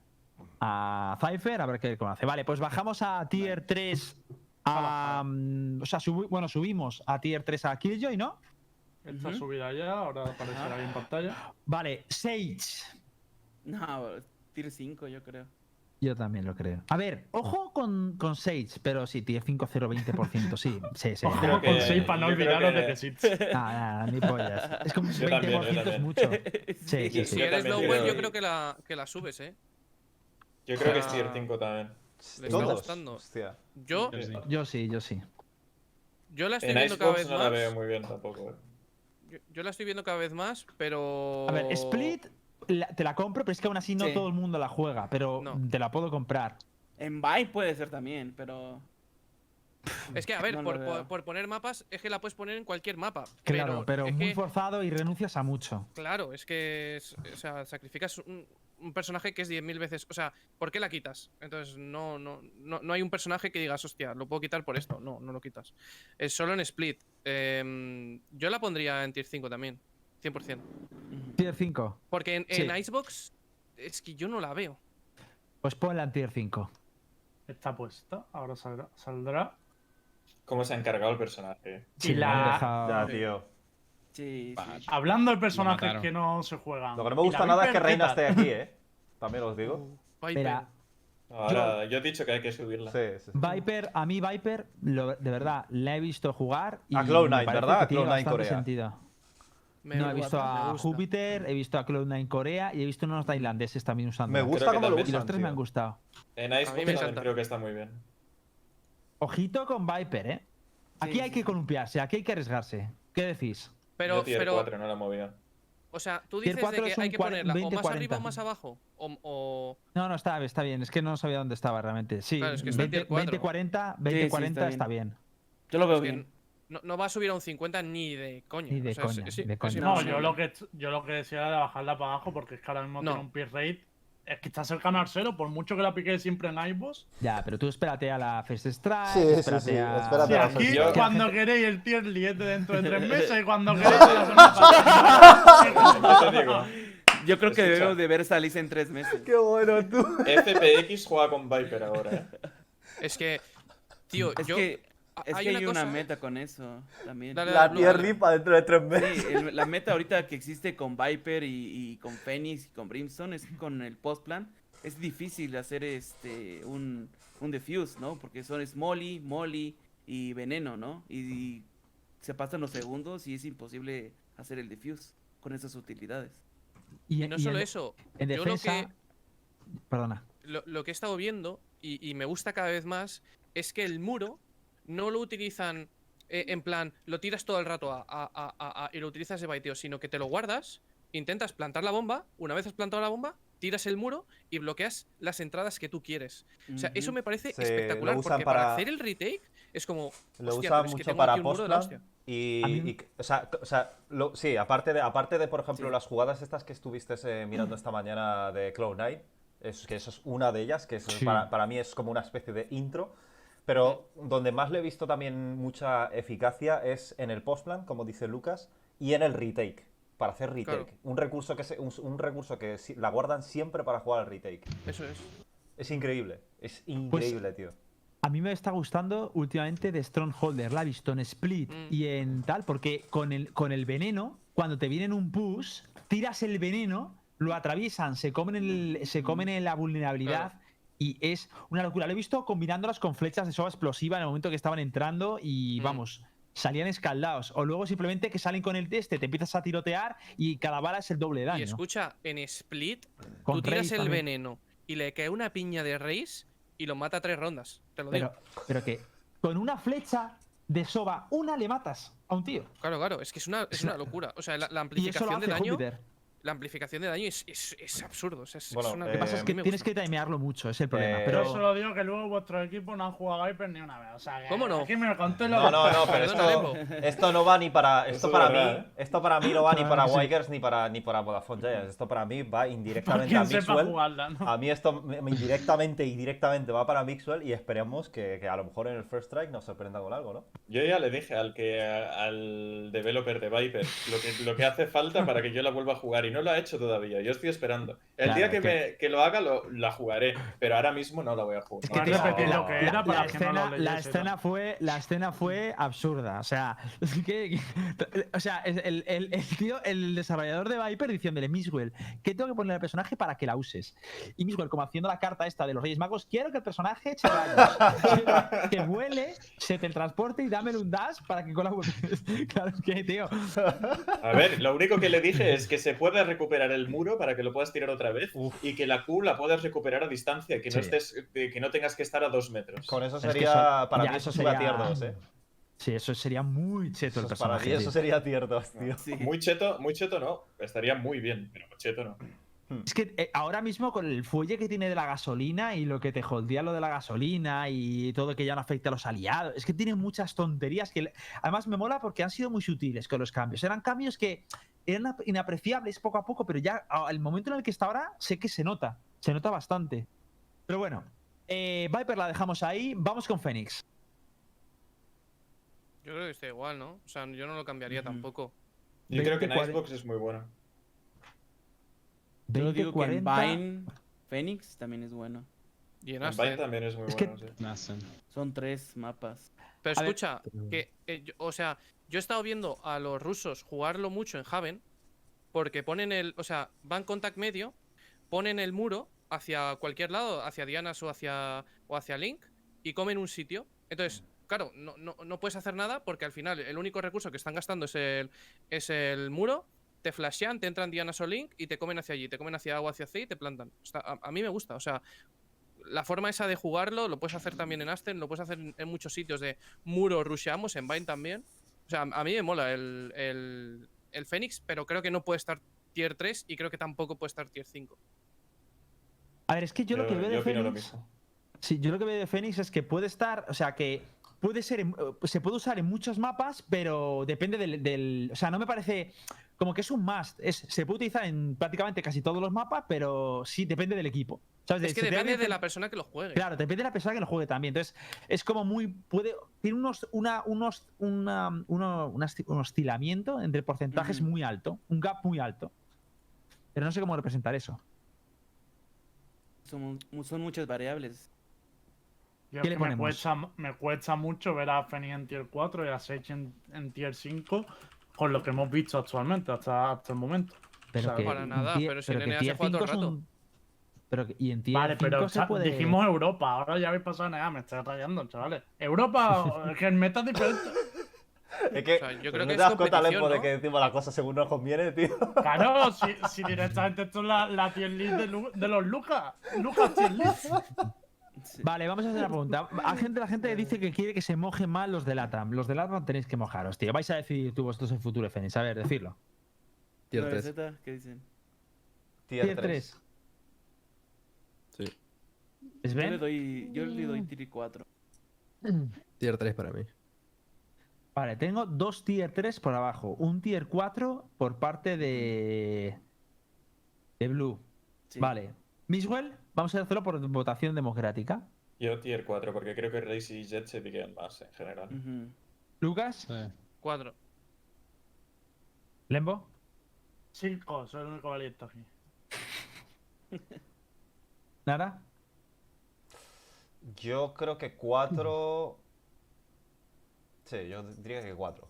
a Cypher, a ver qué cómo hace. Vale, pues bajamos a tier 3. A, mm, o sea, subi- bueno, subimos a tier 3 a Killjoy, ¿no? Esta Ujú. subida ya, ahora aparecerá ahí en pantalla. Vale, Sage. No, tier 5 yo creo. Yo también lo creo. A ver, ojo con, con Sage, pero sí, tier 5, 0, 20%. Sí, sí, sí. Ojo creo con que- 6 para no olvidaros que- de que nada, ni pollas. Es como un Yo 20% también, es también. mucho. Sí, sí, si sí. Yo eres Lowell, yo creo que la, que la subes, ¿eh? Yo creo que es tier 5 también. Le está gustando. Hostia. Yo, Yo sí. Yo sí, yo la estoy En viendo cada Icebox vez no más. la veo muy bien tampoco. Yo, yo la estoy viendo cada vez más, pero. A ver, Split la- te la compro, pero es que aún así no Sí. todo el mundo la juega, pero No. te la puedo comprar. En Vibe puede ser también, pero. Es que, a ver, No por, por- por poner mapas, es que la puedes poner en cualquier mapa. Claro, pero, es muy que- forzado y renuncias a mucho. Claro, es que. es- o sea, sacrificas un, un personaje que es 10.000 veces. O sea, ¿por qué la quitas? Entonces, no, no, no, no hay un personaje que digas, hostia, lo puedo quitar por esto. No, no lo quitas. Es solo en Split. Em, yo la pondría en Tier 5 también. 100%. Ujú. Tier 5. Porque en, Sí. en Icebox es que yo no la veo. Pues ponla en tier 5. Está puesta, ahora saldrá. saldrá. ¿Cómo se ha encargado el personaje? Y han la- dejado- Ya, tío. Sí, sí. Hablando de personajes que no se juegan. Lo que no me ¿y gusta nada es que Reina esté aquí, ¿eh? También os digo. Espera, Ahora, yo he dicho que hay que subirla. Sí, sí. sí. Viper, a mí Viper, lo- de verdad, la he visto jugar. Y A Cloud9, me parece ¿verdad? A tiene Cloud9 bastante Corea. sentido. Me no, he visto a gusta. Júpiter, he visto a Cloud9 Corea y he visto unos tailandeses también usando. Me gusta cómo lo. Y usan, los tres me han gustado. En Icebox también creo que está muy bien. Ojito con Viper, ¿eh? Aquí Sí, hay sí, que columpiarse, aquí hay que arriesgarse. ¿Qué decís? Pero, yo pero 4 no la movía. O sea, tú dices de que hay que ponerla o 20, más arriba 40. o más abajo. O, o- No, no, está, está bien. Es que no sabía dónde estaba realmente. Sí, Claro, es que está en 20, tier cuatro. 40, Sí, 20, sí, 40 está está bien. Yo lo veo es que bien. no, no va a subir a un 50 ni de coña. Ni de o sea, es- coña, es- ni de es coña. No, yo lo que yo lo que decía era de bajarla para abajo porque es que ahora mismo No. tiene un peer rate. Es que está cercano al cero, por mucho que la pique siempre en iBoss. Ya, pero tú espérate a la First Strike. Sí, espérate sí, a... espérate Sí, a la aquí Yo- cuando queréis el tier liete dentro de tres meses y cuando queréis la semana. Yo te digo, Yo creo que debemos de ver esa lista en tres meses. Qué bueno, tú. FPX juega con Viper ahora. Es que, tío, Es yo. que, es hay que una hay una cosa- meta con eso también. Dale, La dale, dale. lipa dentro de tres meses. Sí, el- la meta ahorita que existe con Viper y, y con Phoenix y con Brimstone es que con el post plan es difícil hacer este un, un defuse, ¿no? Porque son es Molly, Molly y Veneno, ¿no? Y, y se pasan los segundos y es imposible hacer el defuse con esas utilidades. Y, Y no y solo en- eso. en yo lo defensa- que. Perdona. lo, lo que he estado viendo, y, y me gusta cada vez más, es que el muro no lo utilizan eh, en plan, lo tiras todo el rato a, a- a- a- a- y lo utilizas de baiteo, sino que te lo guardas, intentas plantar la bomba, una vez has plantado la bomba, tiras el muro y bloqueas las entradas que tú quieres. O sea, eso me parece espectacular, usan porque para... para- hacer el retake es como... Lo hostia, usa pero es que mucho tengo para hostia. y, o sea, o sea, lo- sí, aparte de, aparte de, por ejemplo, Sí. las jugadas estas que estuviste eh, mirando esta mañana de Cloud9, es que eso es una de ellas, que Sí. para, para mí es como una especie de intro, pero donde más le he visto también mucha eficacia es en el postplan, como dice Lucas, y en el retake, para hacer retake. Claro. Un recurso que se- un, un recurso que la guardan siempre para jugar al retake. Eso es. Es increíble, es Pues increíble, tío. A mí me está gustando últimamente de Strongholder, la he visto en Split Mm. y en tal, porque con el, con el veneno, cuando te vienen un push, tiras el veneno, lo atraviesan, se comen, el, se comen en la vulnerabilidad y es una locura. Lo he visto combinándolas con flechas de soga explosiva en el momento que estaban entrando y Mm. vamos. Salían escaldados. O luego simplemente que salen con el teste, te empiezas a tirotear y cada bala es el doble de daño. Y escucha, en Split, Con tú tiras el también. veneno y le cae una piña de Raze y lo mata tres rondas. Te lo Pero, digo. pero que con una flecha de soba, una le matas a un tío. Claro, claro, es que es una, es una locura. O sea, la, la amplificación de daño. Júpiter. La amplificación de daño es, es, es absurdo. o sea, es, Bueno, es una eh, Lo que pasa es que tienes que timearlo mucho, es el problema. Eh, Yo pero solo digo que luego vuestro equipo no han jugado Viper ni una vez. O sea, que ¿Cómo no? Aquí me lo conté lo No, no, no, pero esto, esto no va ni para. Esto es para mí. ¿eh? Esto para mí no va ni para Ah, sí. Wikers ni para ni para Vodafone Giants. Esto para mí va Para indirectamente a Mixwell. jugarla, ¿no? A mí esto me- me indirectamente y directamente va para Mixwell y esperemos que, que a lo mejor en el First Strike nos sorprenda con algo, ¿no? Yo ya le dije al que al developer de Viper lo que, lo que hace falta para que yo la vuelva a jugar y no lo ha hecho todavía. Yo estoy esperando. El Claro, día que, que- me, que lo haga lo, la jugaré, pero ahora mismo no la voy a jugar. Es que lo que la- era la para que no escena, la ¿no? fue la escena fue absurda. O sea, es que- o sea, el, el- el tío, el desarrollador de Viper diciéndole, Miswell, ¿qué tengo que poner al personaje para que la uses? Y Miswell, como haciendo la carta esta de los Reyes Magos, quiero que el personaje eche rayos, quiero que vuele, se teletransporte y dame un dash para que con la Claro, es que, tío. A ver, lo único que le dije es que se recuperar el muro para que lo puedas tirar otra vez y que la Q la puedas recuperar a distancia, que no Sí. estés, que que no tengas que estar a dos metros. Con eso Es que sería. eso- para ya, mí eso sería tier 2, ¿eh? Sí, eso sería muy cheto el es- para personaje. mí eso sería tier 2, tío. Sí. Muy cheto, muy cheto no. Estaría muy bien, pero cheto no. Es que eh, ahora mismo con el fuelle que tiene de la gasolina y lo que te holdea lo de la gasolina y todo que ya no afecta a los aliados, es que tiene muchas tonterías que le- además me mola porque han sido muy sutiles con los cambios. Eran cambios que eran ap- inapreciables poco a poco, pero ya al momento en el que está ahora sé que se nota, se nota bastante. Pero bueno, eh, Viper la dejamos ahí, vamos con Fénix. Yo creo que está igual, ¿no? O sea, yo no lo cambiaría tampoco. Yo creo que en 20, Icebox es muy bueno. Yo 20, digo que en 40. Vine, Phoenix también es bueno. Y en En Ascent. Vine también es muy Es que- bueno, sí. Son tres mapas. Pero A ver, escucha, que, eh, yo- o sea, yo he estado viendo a los rusos jugarlo mucho en Haven, porque ponen el, o sea, van contact medio, ponen el muro hacia cualquier lado, hacia Dianas o hacia, o hacia Link, y comen un sitio. Entonces, claro, no, no, no puedes hacer nada porque al final el único recurso que están gastando es el, es el muro, te flashean, te entran Dianas o Link y te comen hacia allí, te comen hacia agua, hacia C y te plantan. A, a mí me gusta, o sea, la forma esa de jugarlo lo puedes hacer también en Aston, lo puedes hacer en, en muchos sitios de muro, rusheamos, en Vine también. O sea, a mí me mola el, el, el Fénix, pero creo que no puede estar tier 3 y creo que tampoco puede estar tier 5. A ver, es que yo, lo que veo de Fénix. Sí, yo lo que veo de Fénix es que puede estar, o sea, que puede ser, eh, se puede usar en muchos mapas, pero depende del, del- o sea, no me parece como que es un must, es, se puede utilizar en prácticamente casi todos los mapas, pero sí depende del equipo. ¿Sabes? Es que Si depende de la persona que lo juegue. Claro, depende de la persona que lo juegue también. Entonces, es como muy. puede Tiene unos, una, unos, una, uno- un oscilamiento entre porcentajes muy alto, un gap muy alto. Pero no sé cómo representar eso. Son, son muchas variables. Yo ¿Qué es le que me cuesta, me cuesta mucho ver a Fenix en tier 4 y a Sage en, en tier 5 con lo que hemos visto actualmente, hasta, hasta el momento. Pero O sea, que para nada, tier- pero si NA se tier juega todo el 5 es rato. un- Pero y en tier Vale, pero 5 se cha- puede. dijimos Europa, ahora ya habéis pasado a NA, me estoy rayando, chavales. Europa, es que el meta es diferente. Es que, O sea, yo pero creo ¿no que te es das cuenta, Lembo, de competición, que decimos las cosas según nos conviene, tío. Claro, si, si directamente esto es la, la tier list de, Lu- de los Lucas. Lucas tier list. Sí. Vale, vamos a hacer una pregunta. A gente, la gente dice que quiere que se mojen más los de LATAM. Los de LATAM tenéis que mojaros, tío. Vais a decidir tú vosotros en futuro, Fénix. A ver, decirlo. Tier ¿No, 3. Z? ¿Qué dicen? Tier, Tier 3. 3. Sí. ¿Es Yo le doy, yo le doy tier 4. Tier 3 para mí. Vale, tengo dos tier 3 por abajo. Un tier 4 por parte de. de Blue. Sí. Vale. Miswell, vamos a hacerlo por votación democrática. Yo tier 4, porque creo que Race y Jet se piquean más en general. Ujú. Lucas, Sí. Cuatro. Lembo, Cinco, soy el único valiente aquí. Nara. Yo creo que 4. Sí, yo diría que 4.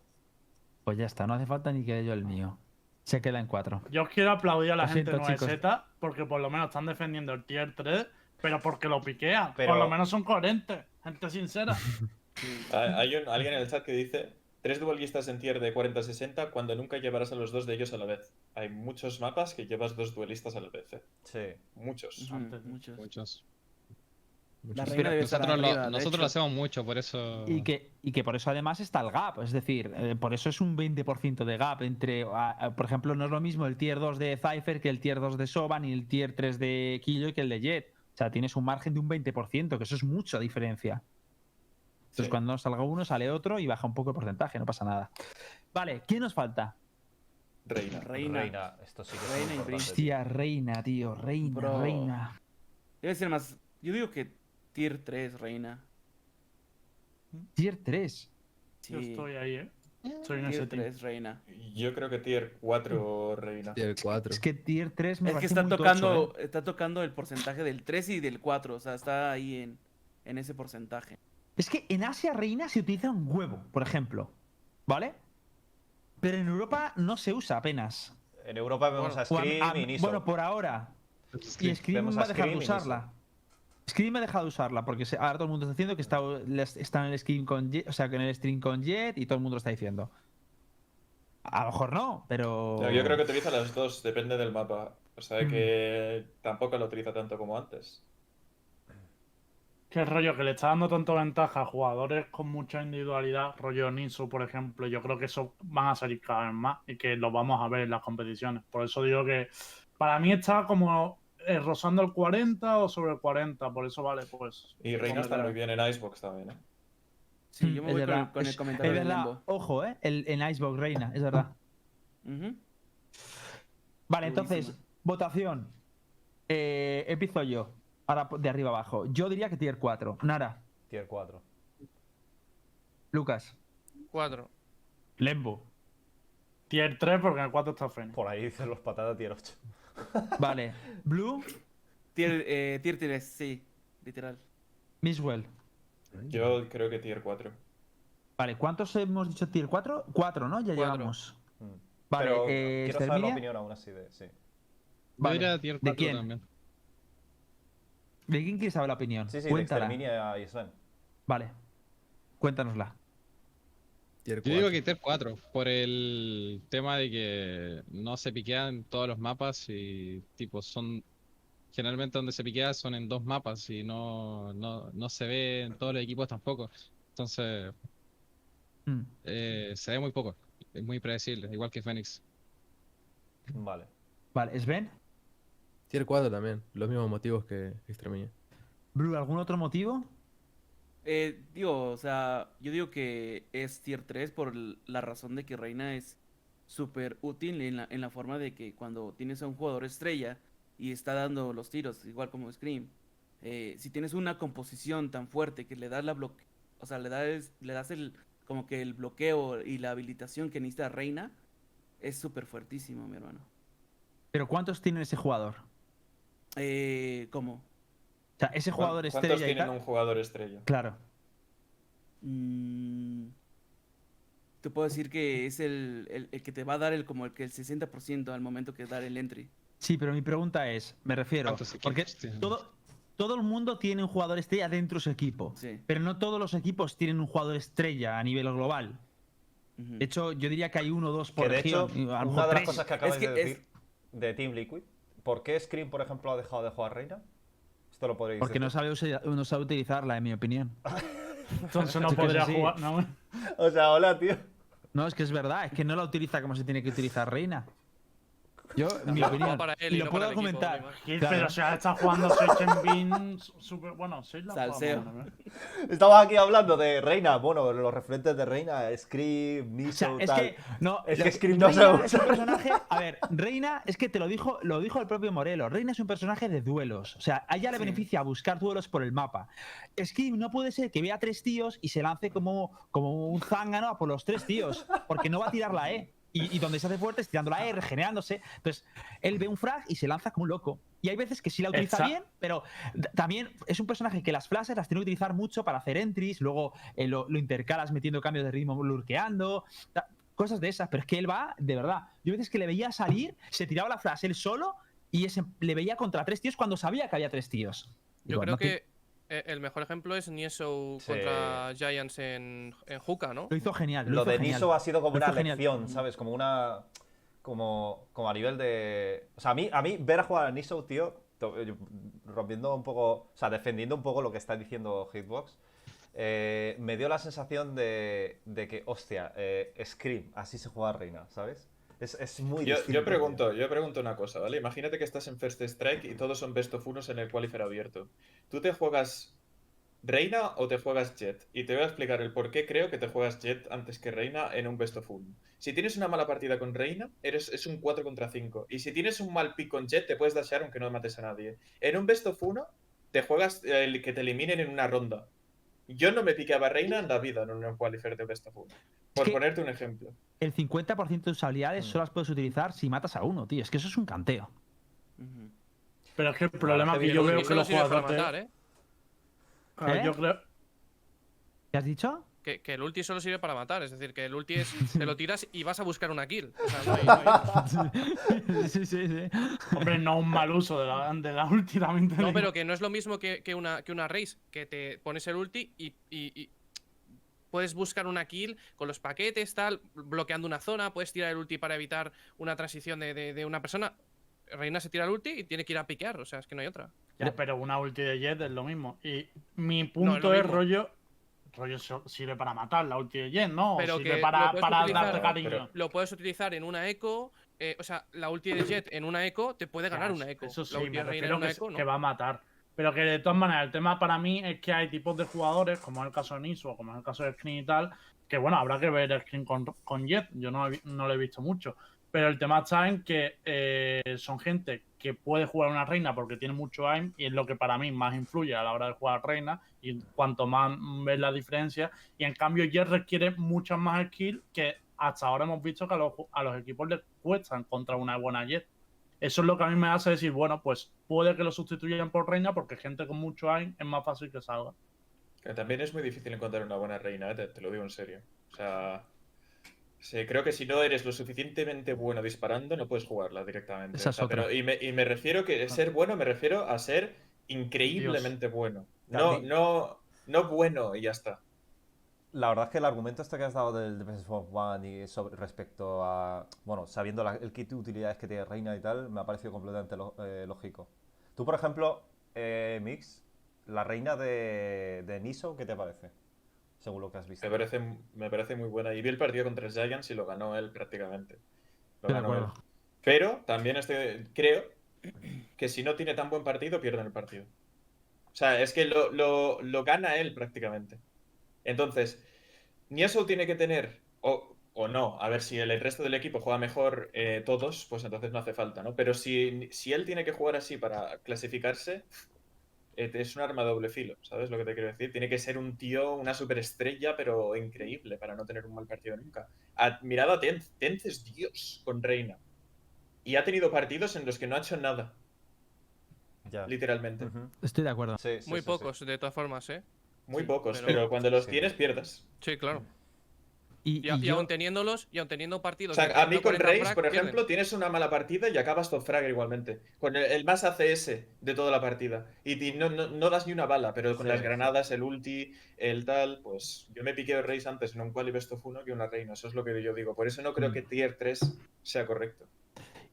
Pues ya está, no hace falta ni que yo el mío. Se queda en 4. Yo os quiero aplaudir a la Lo gente siento, chicos. 9Z porque por lo menos están defendiendo el tier 3, pero porque lo piquean. Pero- Por lo menos son coherentes, gente sincera. Hay un- alguien en el chat que dice: Tres duelistas en tier de 40-60 cuando nunca llevarás a los dos de ellos a la vez. Hay muchos mapas que llevas dos duelistas a la vez. ¿eh? Sí. Muchos. Antes Muchos. Muchos. Muchos. La Pero reina debe estar Nosotros, lo, arriba, de nosotros hecho. lo hacemos mucho, por eso. Y que, y que por eso además está el gap. Es decir, eh, por eso es un 20% de gap entre. a- a- por ejemplo, no es lo mismo el tier 2 de Cypher que el tier 2 de Soba, ni el tier 3 de Killjoy que el de Jet. O sea, tienes un margen de un 20%, que eso es mucha diferencia. Entonces, Sí. cuando salga uno, sale otro y baja un poco el porcentaje, no pasa nada. Vale, ¿quién nos falta? Reina. Reina. Reina. Esto sí que es Reina muy y. Hostia, reina, tío, reina, Bro. reina. Debe ser más. Yo digo que tier 3, reina. Tier 3. Sí. Yo estoy ahí, ¿eh? Soy en Tier ese team. 3, reina. Yo creo que tier 4 Reina. Tier 4. Es que tier 3 me Es que está muy tocho, tocando, ¿eh? está tocando el porcentaje del 3 y del 4. O sea, está ahí en, en ese porcentaje. Es que en Asia reina se utiliza un huevo, por ejemplo. ¿Vale? Pero en Europa no se usa apenas. En Europa vemos Bueno, a Scream a- y Niso. bueno, por ahora. Y Scream Vemos va a dejar de usarla. Scream ha dejado de usarla porque se- ahora todo el mundo está diciendo que está, está en el stream con Jet, o sea, que en el stream con Jet y todo el mundo lo está diciendo. A lo mejor no, pero. Yo creo que utiliza las dos, depende del mapa. O sea Mm. que tampoco lo utiliza tanto como antes. Qué rollo, que le está dando tanto ventaja a jugadores con mucha individualidad, rollo Ninsu, por ejemplo. Yo creo que eso van a salir cada vez más y que lo vamos a ver en las competiciones. Por eso digo que para mí está como eh, rozando el 40 o sobre el 40. Por eso vale, pues. Y Reina está muy bien en Icebox también. ¿eh? Sí, Mm, yo me es voy con el, con el comentario es del verdad. Ojo, ¿eh? El, en Icebox Reina, es verdad. Ujú. Vale, entonces, Buenísima. votación. Eh, empiezo yo. Ahora de arriba abajo. Yo diría que tier 4. Nara, Tier 4. Lucas, Cuatro. Lembo. Tier 3 porque en el 4 está Fénix. Por ahí dicen los patatas tier 8. Vale. Blue, Tier, eh, tier 3, sí, literal. Miswell. Yo creo que tier 4. Vale, ¿cuántos hemos dicho tier 4? 4, ¿no? Ya Cuatro. llevamos. Mm. Vale, Pero eh, quiero saber la Exterminia. opinión aún así de. Sí, Yo Vale. diría tier ¿De 4 quién? también. ¿De quién quieres saber la opinión? sí, sí de Cuéntala. Exterminia y Sven. Vale. Cuéntanosla. Tier Yo digo 4. que tier 4, por el tema de que no se piquean todos los mapas y tipo son generalmente donde se piquea son en dos mapas y no, no, no se ve en todos los equipos tampoco. Entonces Mm. eh, se ve muy poco, es muy predecible, igual que Phoenix. Vale. Vale, Sven. Tier 4 también. Los mismos motivos que Exterminia. Blue, ¿algún otro motivo? Eh, digo, o sea, yo digo que es tier 3 por la razón de que Reina es súper útil en la, en la forma de que cuando tienes a un jugador estrella y está dando los tiros, igual como Scream, eh, si tienes una composición tan fuerte que le das la bloque, o sea, le das, le das el, como que el bloqueo y la habilitación que necesita Reina, es súper fuertísimo, mi hermano. ¿Pero cuántos tiene ese jugador? Eh, ¿cómo? O sea, ese jugador ¿Cuántos estrella y tienen tal. un jugador estrella? Claro. Mm, te puedo decir que es el, el- el que te va a dar el como el que el 60% al momento que dar el entry. Sí, pero mi pregunta es, me refiero, ¿Cuántos porque todo, todo el mundo tiene un jugador estrella dentro de su equipo, Sí. pero no todos los equipos tienen un jugador estrella a nivel global. De hecho, yo diría que hay uno o dos por Que de región. a una de las cosas que acabas que de es- decir de Team Liquid, ¿por qué Scream, por ejemplo, ha dejado de jugar Reina? Esto lo podréis Porque no sabe, no sabe utilizarla, en mi opinión. Entonces no podría jugar. No, O sea, hola, tío. No, es que es verdad, es que no la utiliza como se tiene que utilizar Reina. Yo, en mi No, opinión. para él y lo no puedo equipo, argumentar. Gil, Claro. pero o sea, está jugando Search Bean super. Bueno, Search la Salseo. o ¿eh? Estamos aquí hablando de Reina. Bueno, los referentes de Reina, Scream, O Niso, sea, es tal. que no, Es que Scream no Reina se es un personaje, a ver, Reina es que te lo dijo, lo dijo el propio Morelos. Reina es un personaje de duelos, o sea, a ella le Sí. beneficia buscar duelos por el mapa. Scream no puede ser que vea tres tíos y se lance como, como un zángano a por los tres tíos, porque no va a tirar la E. Y, y donde se hace fuerte es tirando la E, regenerándose. Entonces, él ve un frag y se lanza como un loco. Y hay veces que sí la utiliza bien, pero también es un personaje que las flashes las tiene que utilizar mucho para hacer entries, luego eh, lo, lo intercalas metiendo cambios de ritmo, lurkeando, ta- cosas de esas. Pero es que él va, de verdad. Yo a veces que le veía salir, se tiraba la flash él solo y ese- le veía contra tres tíos cuando sabía que había tres tíos. Yo creo no que el mejor ejemplo es Nieso Sí. contra Giants en, en Hookah, ¿no? Lo hizo genial. Lo hizo de. Niso ha sido como Lo una genial. lección, ¿sabes? Como una. Como, como a nivel de. O sea, a mí, a mí ver a jugar a Niso, tío, yo- rompiendo un poco. O sea, defendiendo un poco lo que está diciendo Hitbox, eh, me dio la sensación de, de que, hostia, eh, Scream, así se juega Reina, ¿sabes? Es, es muy Yo, distinto, yo pregunto, yo pregunto una cosa, ¿vale? Imagínate que estás en First Strike y todos son best of unos en el qualifier abierto. ¿Tú te juegas Reina o te juegas Jet? Y te voy a explicar el por qué creo que te juegas Jet antes que Reina en un best of uno. Si tienes una mala partida con Reina, eres, es un 4 contra 5. Y si tienes un mal pick con Jet, te puedes dashear aunque no mates a nadie. En un best of uno, te juegas el que te eliminen en una ronda. Yo no me piqueaba Reina en la vida en un qualifier de best of uno. Por ponerte un ejemplo. El 50% de tus habilidades Mm. solo las puedes utilizar si matas a uno, tío. Es que eso es un canteo. Pero es que el problema que yo veo que solo los sirve para jugadores. matar, ¿eh? Ah, ¿Eh? Yo creo. ¿Qué has dicho? Que, que el ulti solo sirve para matar, es decir, que el ulti es, te lo tiras y vas a buscar una kill. O sea, no hay- no hay- sí, sí, sí. Hombre, no un mal uso de la, de la ulti, también No, pero que no es lo mismo que, que una, que una race, que te pones el ulti y, y- y puedes buscar una kill con los paquetes, tal, bloqueando una zona, puedes tirar el ulti para evitar una transición de, de- de una persona. Reina se tira el ulti y tiene que ir a piquear, o sea, es que no hay otra. Ya, pero una ulti de Jet es lo mismo. Y mi No, punto es rollo. Rollo sirve para matar la ulti de Jet, ¿no? O Pero sirve que para, para utilizar- darte cariño. Pero- Lo puedes utilizar en una eco, eh, o sea, la ulti de Jet en una eco te puede ganar una eco. Eso sí, la ulti me de Reina en refiero una que, eco, no. que va a matar. Pero que de todas maneras, el tema para mí es que hay tipos de jugadores, como es el caso de Niso, como es el caso de Screen y tal, que bueno, habrá que ver Screen con, con Jet, yo no, no lo he visto mucho. Pero el tema está en que eh, son gente que puede jugar una reina porque tiene mucho aim y es lo que para mí más influye a la hora de jugar reina y cuanto más ves la diferencia. Y en cambio Jet requiere muchas más skills que hasta ahora hemos visto que a los, a los equipos les cuesta encontrar una buena Jet. Eso es lo que a mí me hace decir, bueno, pues puede que lo sustituyan por reina porque gente con mucho aim es más fácil que salga. Que también es muy difícil encontrar una buena reina, ¿eh? te, te lo digo en serio. O sea, sí, creo que si no eres lo suficientemente bueno disparando, no puedes jugarla directamente. Esa O sea, otra. pero- y, me, y me refiero que ser bueno, me refiero a ser increíblemente bueno. No, no, no bueno y ya está. La verdad es que el argumento este que has dado del Defense of One y sobre, respecto a, bueno, sabiendo la- el kit de utilidades que tiene Reina y tal, me ha parecido completamente lo- eh, lógico. Tú, por ejemplo, eh, Mix, la reina de, de Niso, ¿qué te parece? Según lo que has visto. Me parece, me parece muy buena. Y vi el partido contra Giants y lo ganó él prácticamente. Lo ganó él. Pero también estoy, creo que si no tiene tan buen partido, pierden el partido. O sea, es que lo, lo- lo gana él prácticamente. Entonces, Niaso tiene que tener, o, o no, a ver si el, el resto del equipo juega mejor eh, todos, pues entonces no hace falta, ¿no? Pero si, si él tiene que jugar así para clasificarse, eh, es un arma de doble filo, ¿sabes lo que te quiero decir? Tiene que ser un tío, una superestrella, pero increíble para no tener un mal partido nunca. A- mirad a Tenz, Tenz es Dios con Reina. Y ha tenido partidos en los que no ha hecho nada, Ya. literalmente. Estoy de acuerdo. Sí, sí, Muy sí, sí. pocos, de todas formas, ¿eh? Muy Sí, pocos, pero- pero, cuando los Sí. tienes pierdes. Sí, claro. Y, Y, y y yo- aún teniéndolos, y aún teniendo O partidos. sea, de a mí con 140 Reis, frag, por pierden. ejemplo, tienes una mala partida y acabas top fragger igualmente. Con el, el más ACS de toda la partida. Y no, no, no das ni una bala, pero con Sí, las sí. granadas, el ulti, el tal, pues yo me piqué Reis antes en un quali best of 1 que una reina. Eso es lo que yo digo. Por eso no creo Mm. que tier 3 sea correcto.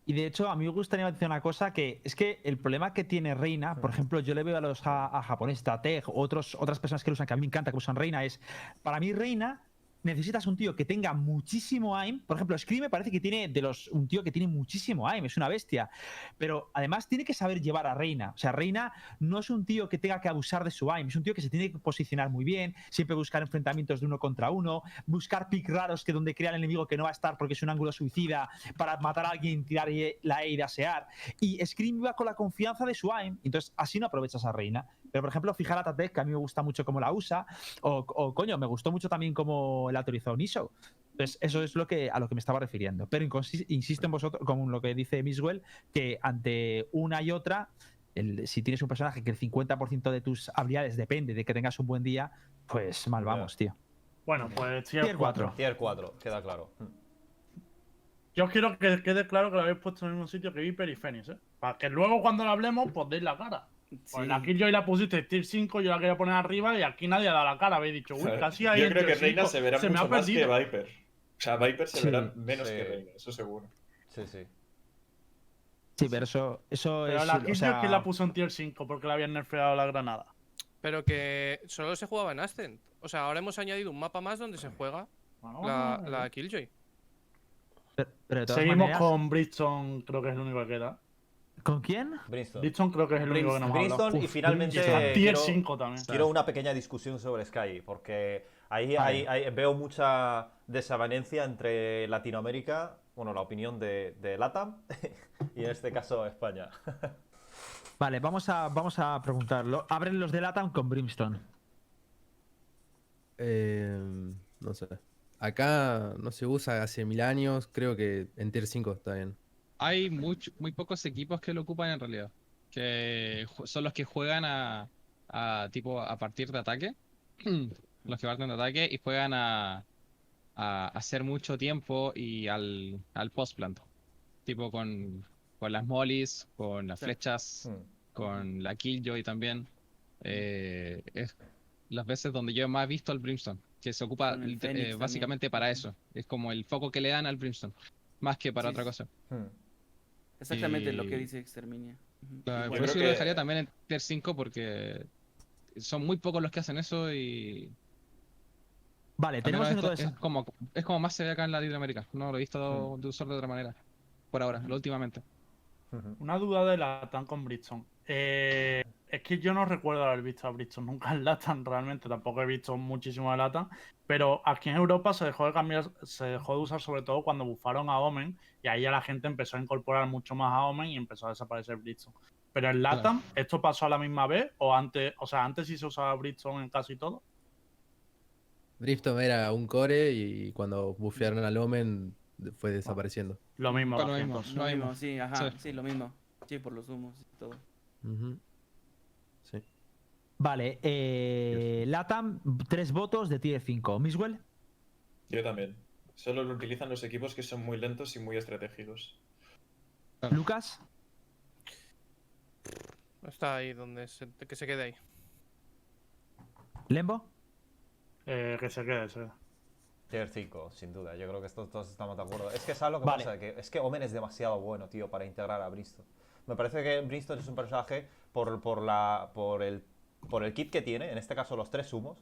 Y de hecho, a mí me gustaría decir una cosa que es que el problema que tiene Reina, por ejemplo, yo le veo a los a, a japoneses, Tech, otros, otras personas que lo usan, que a mí me encanta que usan Reina, es, para mí Reina necesitas un tío que tenga muchísimo aim. Por ejemplo, Scream me parece que tiene de los un tío que tiene muchísimo aim, es una bestia. Pero además tiene que saber llevar a Reina. O sea, Reina no es un tío que tenga que abusar de su aim, es un tío que se tiene que posicionar muy bien, siempre buscar enfrentamientos de uno contra uno, buscar pick raros que donde crea el enemigo que no va a estar porque es un ángulo suicida para matar a alguien, tirar la E y dasear. Y Scream va con la confianza de su aim, entonces así no aprovechas a Reina. Pero por ejemplo, fijar a Tatek, que a mí me gusta mucho cómo la usa, o, o, coño, me gustó mucho también cómo la autorizó Niso. Entonces, eso es lo que, a lo que me estaba refiriendo. Pero insisto en vosotros, con lo que dice Miswell, que ante una y otra, el- si tienes un personaje que el 50% de tus habilidades depende de que tengas un buen día, pues mal vamos, tío. Bueno, pues tier, Tier 4. cuatro. Tier 4, queda claro. Yo quiero que quede claro que lo habéis puesto en el mismo sitio que Viper y Phoenix, ¿eh? Para que luego cuando lo hablemos, pues deis la cara. Pues Sí. aquí yo la pusiste tier 5, yo la quería poner arriba y aquí nadie ha dado la cara. Habéis dicho, uy, casi ahí yo creo que Reina 5. se verá mucho más que. Viper. O sea, Viper se Sí. verá menos Sí. que Reina, eso seguro. Sí, sí. Sí, pero eso, eso Pero es. la o sea, que la puso en tier 5 porque le habían nerfeado la granada. Pero que solo se jugaba en Ascent. O sea, ahora hemos añadido un mapa más donde se juega Bueno, la, bueno, la Killjoy. pero- pero de todas Seguimos maneras, con Bridgestone, creo que es el único que queda. ¿Con quién? Brimstone. Bridgestone creo que es el único que nos. Brimstone y Uf, finalmente Y Brimstone. tier quiero, 5 también. quiero una pequeña discusión sobre Sky, porque ahí, Vale. ahí- ahí veo mucha desavenencia entre Latinoamérica, bueno, la opinión de, de LATAM y en este caso España. Vale, vamos a, vamos a preguntarlo. Abren los de Latam con Brimstone. Eh, no sé. Acá no se usa hace mil años, creo que en Tier 5 está bien. Hay much- muy pocos equipos que lo ocupan en realidad. Que son los que juegan a, a tipo a partir de ataque. los que parten de ataque y juegan a, a hacer mucho tiempo y al, al post plant. Tipo con, con las mollies, con las Sí. flechas, Hmm. con la Killjoy también. Eh, es las veces donde yo más he visto al Brimstone, que se ocupa eh, básicamente para eso. Es como el foco que le dan al Brimstone, más que para Sí, otra cosa. Hmm. Exactamente lo que Y- dice Exterminia. Claro, Yo por eso yo lo dejaría también en Tier 5 porque son muy pocos los que hacen eso y Vale, al tenemos esto es como es como más se ve acá en Latinoamérica. No lo he visto Mm. de usar de otra manera. Por ahora, lo últimamente. Una duda de Latam con Bridgestone. Eh, es que yo no recuerdo haber visto a Bridgestone nunca en Latam, realmente. Tampoco he visto muchísimo de Latam. Pero aquí en Europa se dejó de cambiar, se dejó de usar sobre todo cuando bufaron a Omen. Y ahí ya la gente empezó a incorporar mucho más a Omen y empezó a desaparecer Bridgestone. Pero en Latam, ¿esto pasó a la misma vez? ¿O antes, o sea, antes sí se usaba Bridgestone en casi todo? Brimstone era un core y cuando bufearon al Omen fue desapareciendo. Lo mismo. Lo lo mismo. Lo sí, ajá, Sí. sí, lo mismo. Sí, por los humos y todo. Sí. Vale, eh, Latam, tres votos de tier 5. Miswell, Yo también. Solo lo utilizan los equipos que son muy lentos y muy estratégicos. Lucas, Está ahí donde se, que se quede ahí. Lembo. Eh, que se quede, se Tier 5, sin duda. Yo creo que esto- todos estamos de acuerdo. Es que sabes lo que Vale. pasa, que es que Omen es demasiado bueno, tío, para integrar a Brimstone. Me parece que Brimstone es un personaje por, por la por el por el kit que tiene, en este caso los tres humos.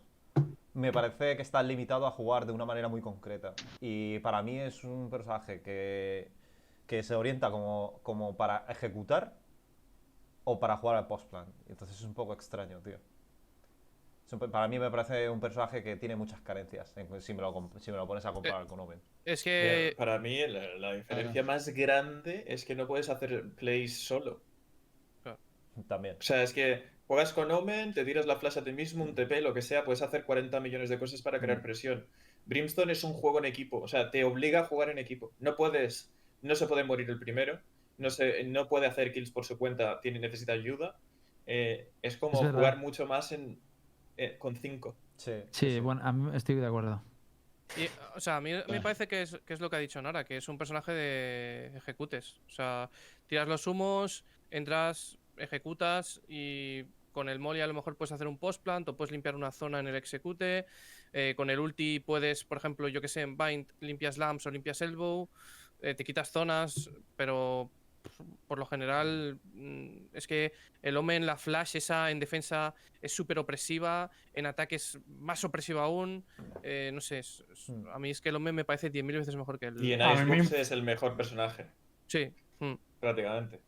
Me parece que está limitado a jugar de una manera muy concreta. Y para mí es un personaje que, que se orienta como, como para ejecutar o para jugar al postplan. Entonces es un poco extraño, tío. Para mí me parece un personaje que tiene muchas carencias en- si me lo, comp- si me lo pones a comparar con Omen. Es Eh, que Para mí la, la diferencia más grande es que no puedes hacer plays solo. También. O sea, es que juegas con Omen, te tiras la flash a ti mismo, un TP, lo que sea, puedes hacer 40 millones de cosas para crear presión. Brimstone es un juego en equipo, o sea, te obliga a jugar en equipo. No puedes, no se puede morir el primero, no, se, no puede hacer kills por su cuenta, tiene, necesita ayuda. Eh, es como Es jugar mucho más en, eh, con 5. Sí, Sí, bueno, a mí estoy de acuerdo. Y, o sea, a mí me parece que es, que es lo que ha dicho Nara, que es un personaje de ejecutes. O sea, tiras los humos, entras, ejecutas y con el molly a lo mejor puedes hacer un post plant o puedes limpiar una zona en el execute. eh, con el ulti puedes, por ejemplo, yo que sé, en bind limpias lamps o limpias elbow. eh, te quitas zonas, pero por lo general mm, es que el Omen, la flash esa en defensa es súper opresiva, en ataque es más opresiva aún. eh, no sé, es- es- Mm. a mí es que el Omen me parece 10.000 veces mejor que el... Y en inf- es el mejor personaje, Sí. mm. prácticamente.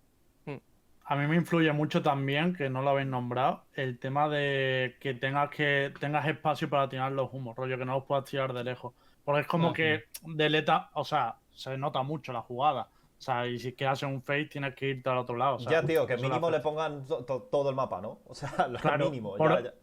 A mí me influye mucho también, que no lo habéis nombrado, el tema de que tengas que tengas espacio para tirar los humos, rollo, que no los puedas tirar de lejos. Porque es como Ajá. que deleta, o sea, se nota mucho la jugada. O sea, y si quieres hacer un fake tienes que irte al otro lado. o sea, ya, tío, que mínimo le pongan to- to- todo el mapa, ¿no? O sea, lo Claro, mínimo. por- ya- ya-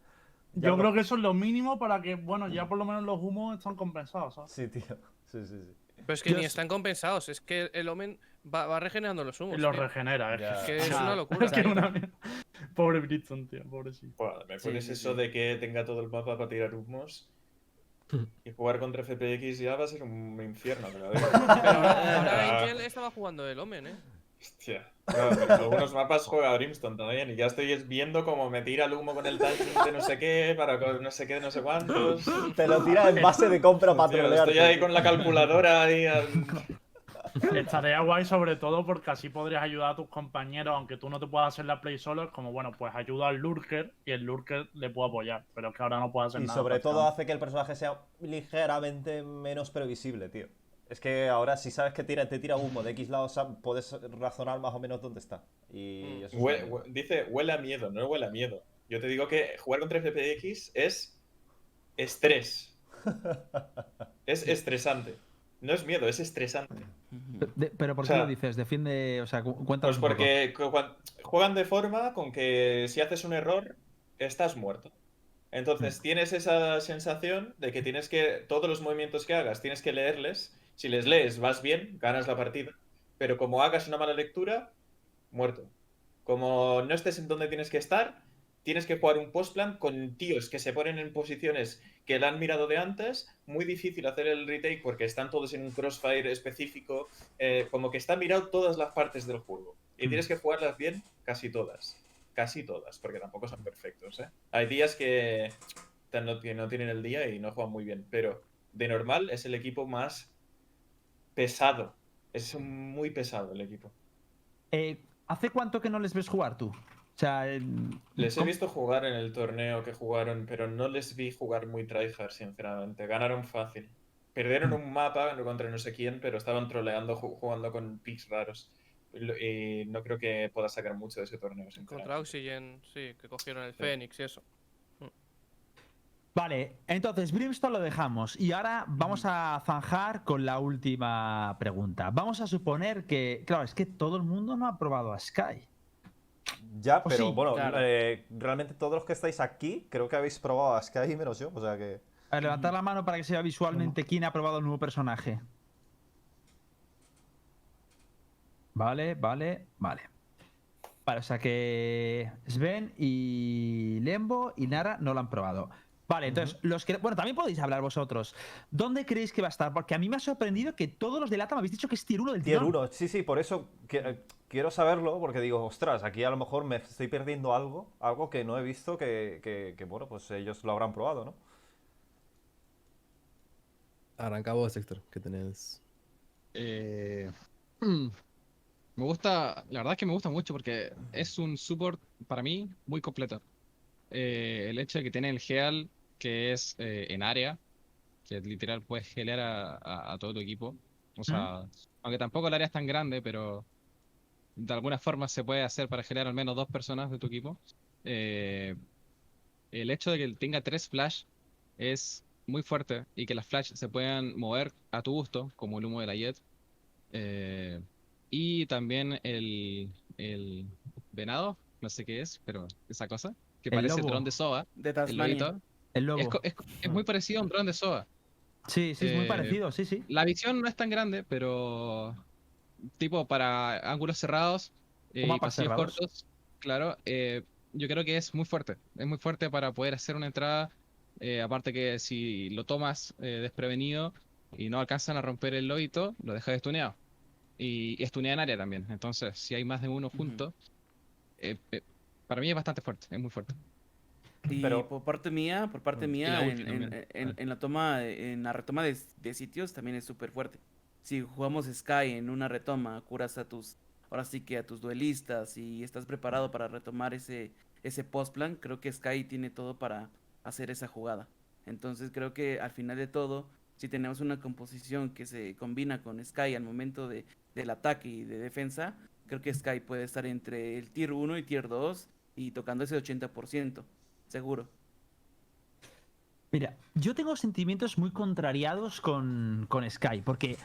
ya Yo no- creo que eso es lo mínimo para que, bueno, ya por lo menos los humos están compensados, ¿sabes? Sí, tío. Sí, sí, sí. Pero es que Yo ni están compensados, es que el Omen va, va regenerando los humos. Y los tío. regenera, es Ya. que, Es una locura. es que una. Pobre Bridgestone, tío, pobrecito. Buah, me Sí, pones sí, eso sí. de que tenga todo el mapa para tirar humos. Y jugar contra FPX ya va a ser un infierno, digo. Pero ahora, Ah, Angel estaba jugando el Omen, ¿eh? Hostia. No, pero algunos mapas juega Brimstone también y ya estoy es viendo cómo me tira el humo con el timing de no sé qué, para no sé qué, de no sé cuántos. Te lo tira en base de compra para estoy ahí con la calculadora ahí. al- Estaría guay sobre todo porque así podrías ayudar a tus compañeros, aunque tú no te puedas hacer la play solo, es como, bueno, pues ayuda al lurker y el lurker le puede apoyar, pero es que ahora no puede hacer Y nada. sobre todo hace que el personaje sea ligeramente menos previsible, tío. Es que ahora si sabes que tira, te tira humo de X lado, puedes razonar más o menos dónde está. Y Mm. eso Hue- dice, huele a miedo, no huele a miedo. Yo te digo que jugar contra FPX es estrés. Es estresante. No es miedo, es estresante. De- pero ¿por O qué sea, lo dices? Defiende, o sea, cu- cuéntanos Pues un poco. porque juegan de forma con que si haces un error, estás muerto. Entonces Mm. tienes esa sensación de que tienes que, todos los movimientos que hagas, tienes que leerles. Si les lees, vas bien, ganas la partida. Pero como hagas una mala lectura, muerto. Como no estés en donde tienes que estar, tienes que jugar un postplan con tíos que se ponen en posiciones que la han mirado de antes. Muy difícil hacer el retake porque están todos en un crossfire específico. eh, como que está mirado todas las partes del juego. Y tienes que jugarlas bien casi todas. Casi todas, porque tampoco son perfectos. ¿eh? Hay días que tan- no, que no tienen el día y no juegan muy bien. Pero de normal es el equipo más pesado. Es muy pesado el equipo. Eh, ¿Hace cuánto que no les ves jugar tú? Sea, Les he ¿cómo- visto jugar en el torneo que jugaron, pero no les vi jugar muy tryhard, sinceramente. Ganaron fácil. Perdieron un mapa contra no sé quién, pero estaban troleando ju- jugando con picks raros. Y no creo que pueda sacar mucho de ese torneo, Contra. Oxygen, sí, que cogieron el Sí. Fénix y eso. Vale, entonces Brimstone lo dejamos y ahora vamos a zanjar con la última pregunta. Vamos a suponer que, claro, es que todo el mundo no ha probado a Sky. Ya, O pero sí, bueno, claro. eh, realmente todos los que estáis aquí, creo que habéis probado a Sky menos yo, o sea que... A ver, levantar la mano para que se vea visualmente quién ha probado el nuevo personaje. Vale, vale, vale. Vale, o sea que Sven y Lembo y Nara no lo han probado. Vale, entonces, los que. Bueno, también podéis hablar vosotros. ¿Dónde creéis que va a estar? Porque a mí me ha sorprendido que todos los de Lata me habéis dicho que es tier 1 del Tier tirón. 1, sí, sí, por eso que- eh, quiero saberlo, porque digo, ostras, aquí a lo mejor me estoy perdiendo algo, algo que no he visto que, que- que, bueno, pues ellos lo habrán probado, ¿no? Arranca vos, Héctor, que tenés. Eh, me gusta, la verdad es que me gusta mucho porque es un support para mí muy completo. Eh, el hecho de que tiene el Heal, que es eh, en área, que literal puedes a, a- a todo tu equipo. O sea, aunque tampoco el área es tan grande, pero de alguna forma se puede hacer para healear al menos dos personas de tu equipo. Eh, el hecho de que tenga tres flash es muy fuerte y que las flash se puedan mover a tu gusto, como el humo de la Jet. Eh, y también el, el venado, no sé qué es, pero esa cosa, que El parece el dron de Soa, De el Tasmania. lobito. El lobo. Es, es muy parecido a un dron de Soa. Sí, sí, es muy Eh, parecido, sí, sí. La visión no es tan grande, pero tipo para ángulos cerrados eh, y pasillos cerrados. cortos, claro, eh, yo creo que es muy fuerte. Es muy fuerte para poder hacer una entrada Eh, aparte que si lo tomas eh, desprevenido y no alcanzan a romper el lobito, lo dejas estuneado. Y, y estunea en área también. Entonces, si hay más de uno juntos, eh, eh, para mí es bastante fuerte, es muy fuerte. Y Pero- por parte mía, por parte Mm, mía, la en, ulti en- también. en- en la toma, en la retoma de, de sitios también es súper fuerte. Si jugamos Sky en una retoma, curas a tus, ahora sí que a tus duelistas y estás preparado para retomar ese, ese post plan, creo que Sky tiene todo para hacer esa jugada. Entonces creo que al final de todo, si tenemos una composición que se combina con Sky al momento de, del ataque y de defensa, creo que Sky puede estar entre el tier 1 y tier 2 y tocando ese 80%, seguro. Mira, yo tengo sentimientos muy contrariados con, con Sky, porque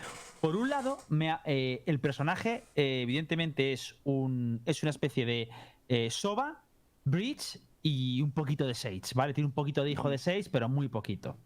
por un lado, me eh, el personaje eh, evidentemente es, un, es una especie de eh, Soba, Breach y un poquito de Sage, ¿vale? Tiene un poquito de hijo de Sage, pero muy poquito.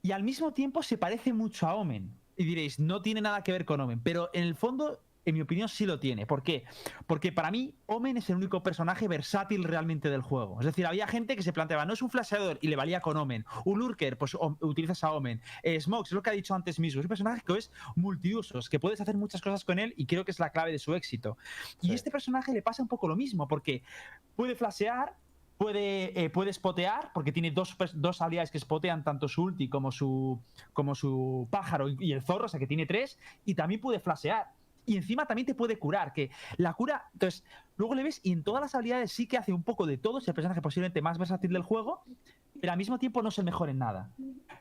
Y al mismo tiempo se parece mucho a Omen. Y diréis, no tiene nada que ver con Omen, pero en el fondo, en mi opinión, sí lo tiene. ¿Por qué? Porque para mí, Omen es el único personaje versátil realmente del juego. Es decir, había gente que se planteaba, no es un flasheador y le valía con Omen. Un lurker, pues utilizas a Omen. Eh, Smokes, es lo que ha dicho antes mismo. Es un personaje que es multiusos, que puedes hacer muchas cosas con él y creo que es la clave de su éxito. Y Sí. este personaje le pasa un poco lo mismo, porque puede flashear, puede, eh, puede spotear, porque tiene dos, dos habilidades que spotean tanto su ulti como su, como su pájaro y, y el zorro, o sea que tiene tres, y también puede flashear. Y encima también te puede curar, que la cura, entonces, luego le ves y en todas las habilidades sí que hace un poco de todo, es el personaje posiblemente más versátil del juego, pero al mismo tiempo no es el mejor en nada.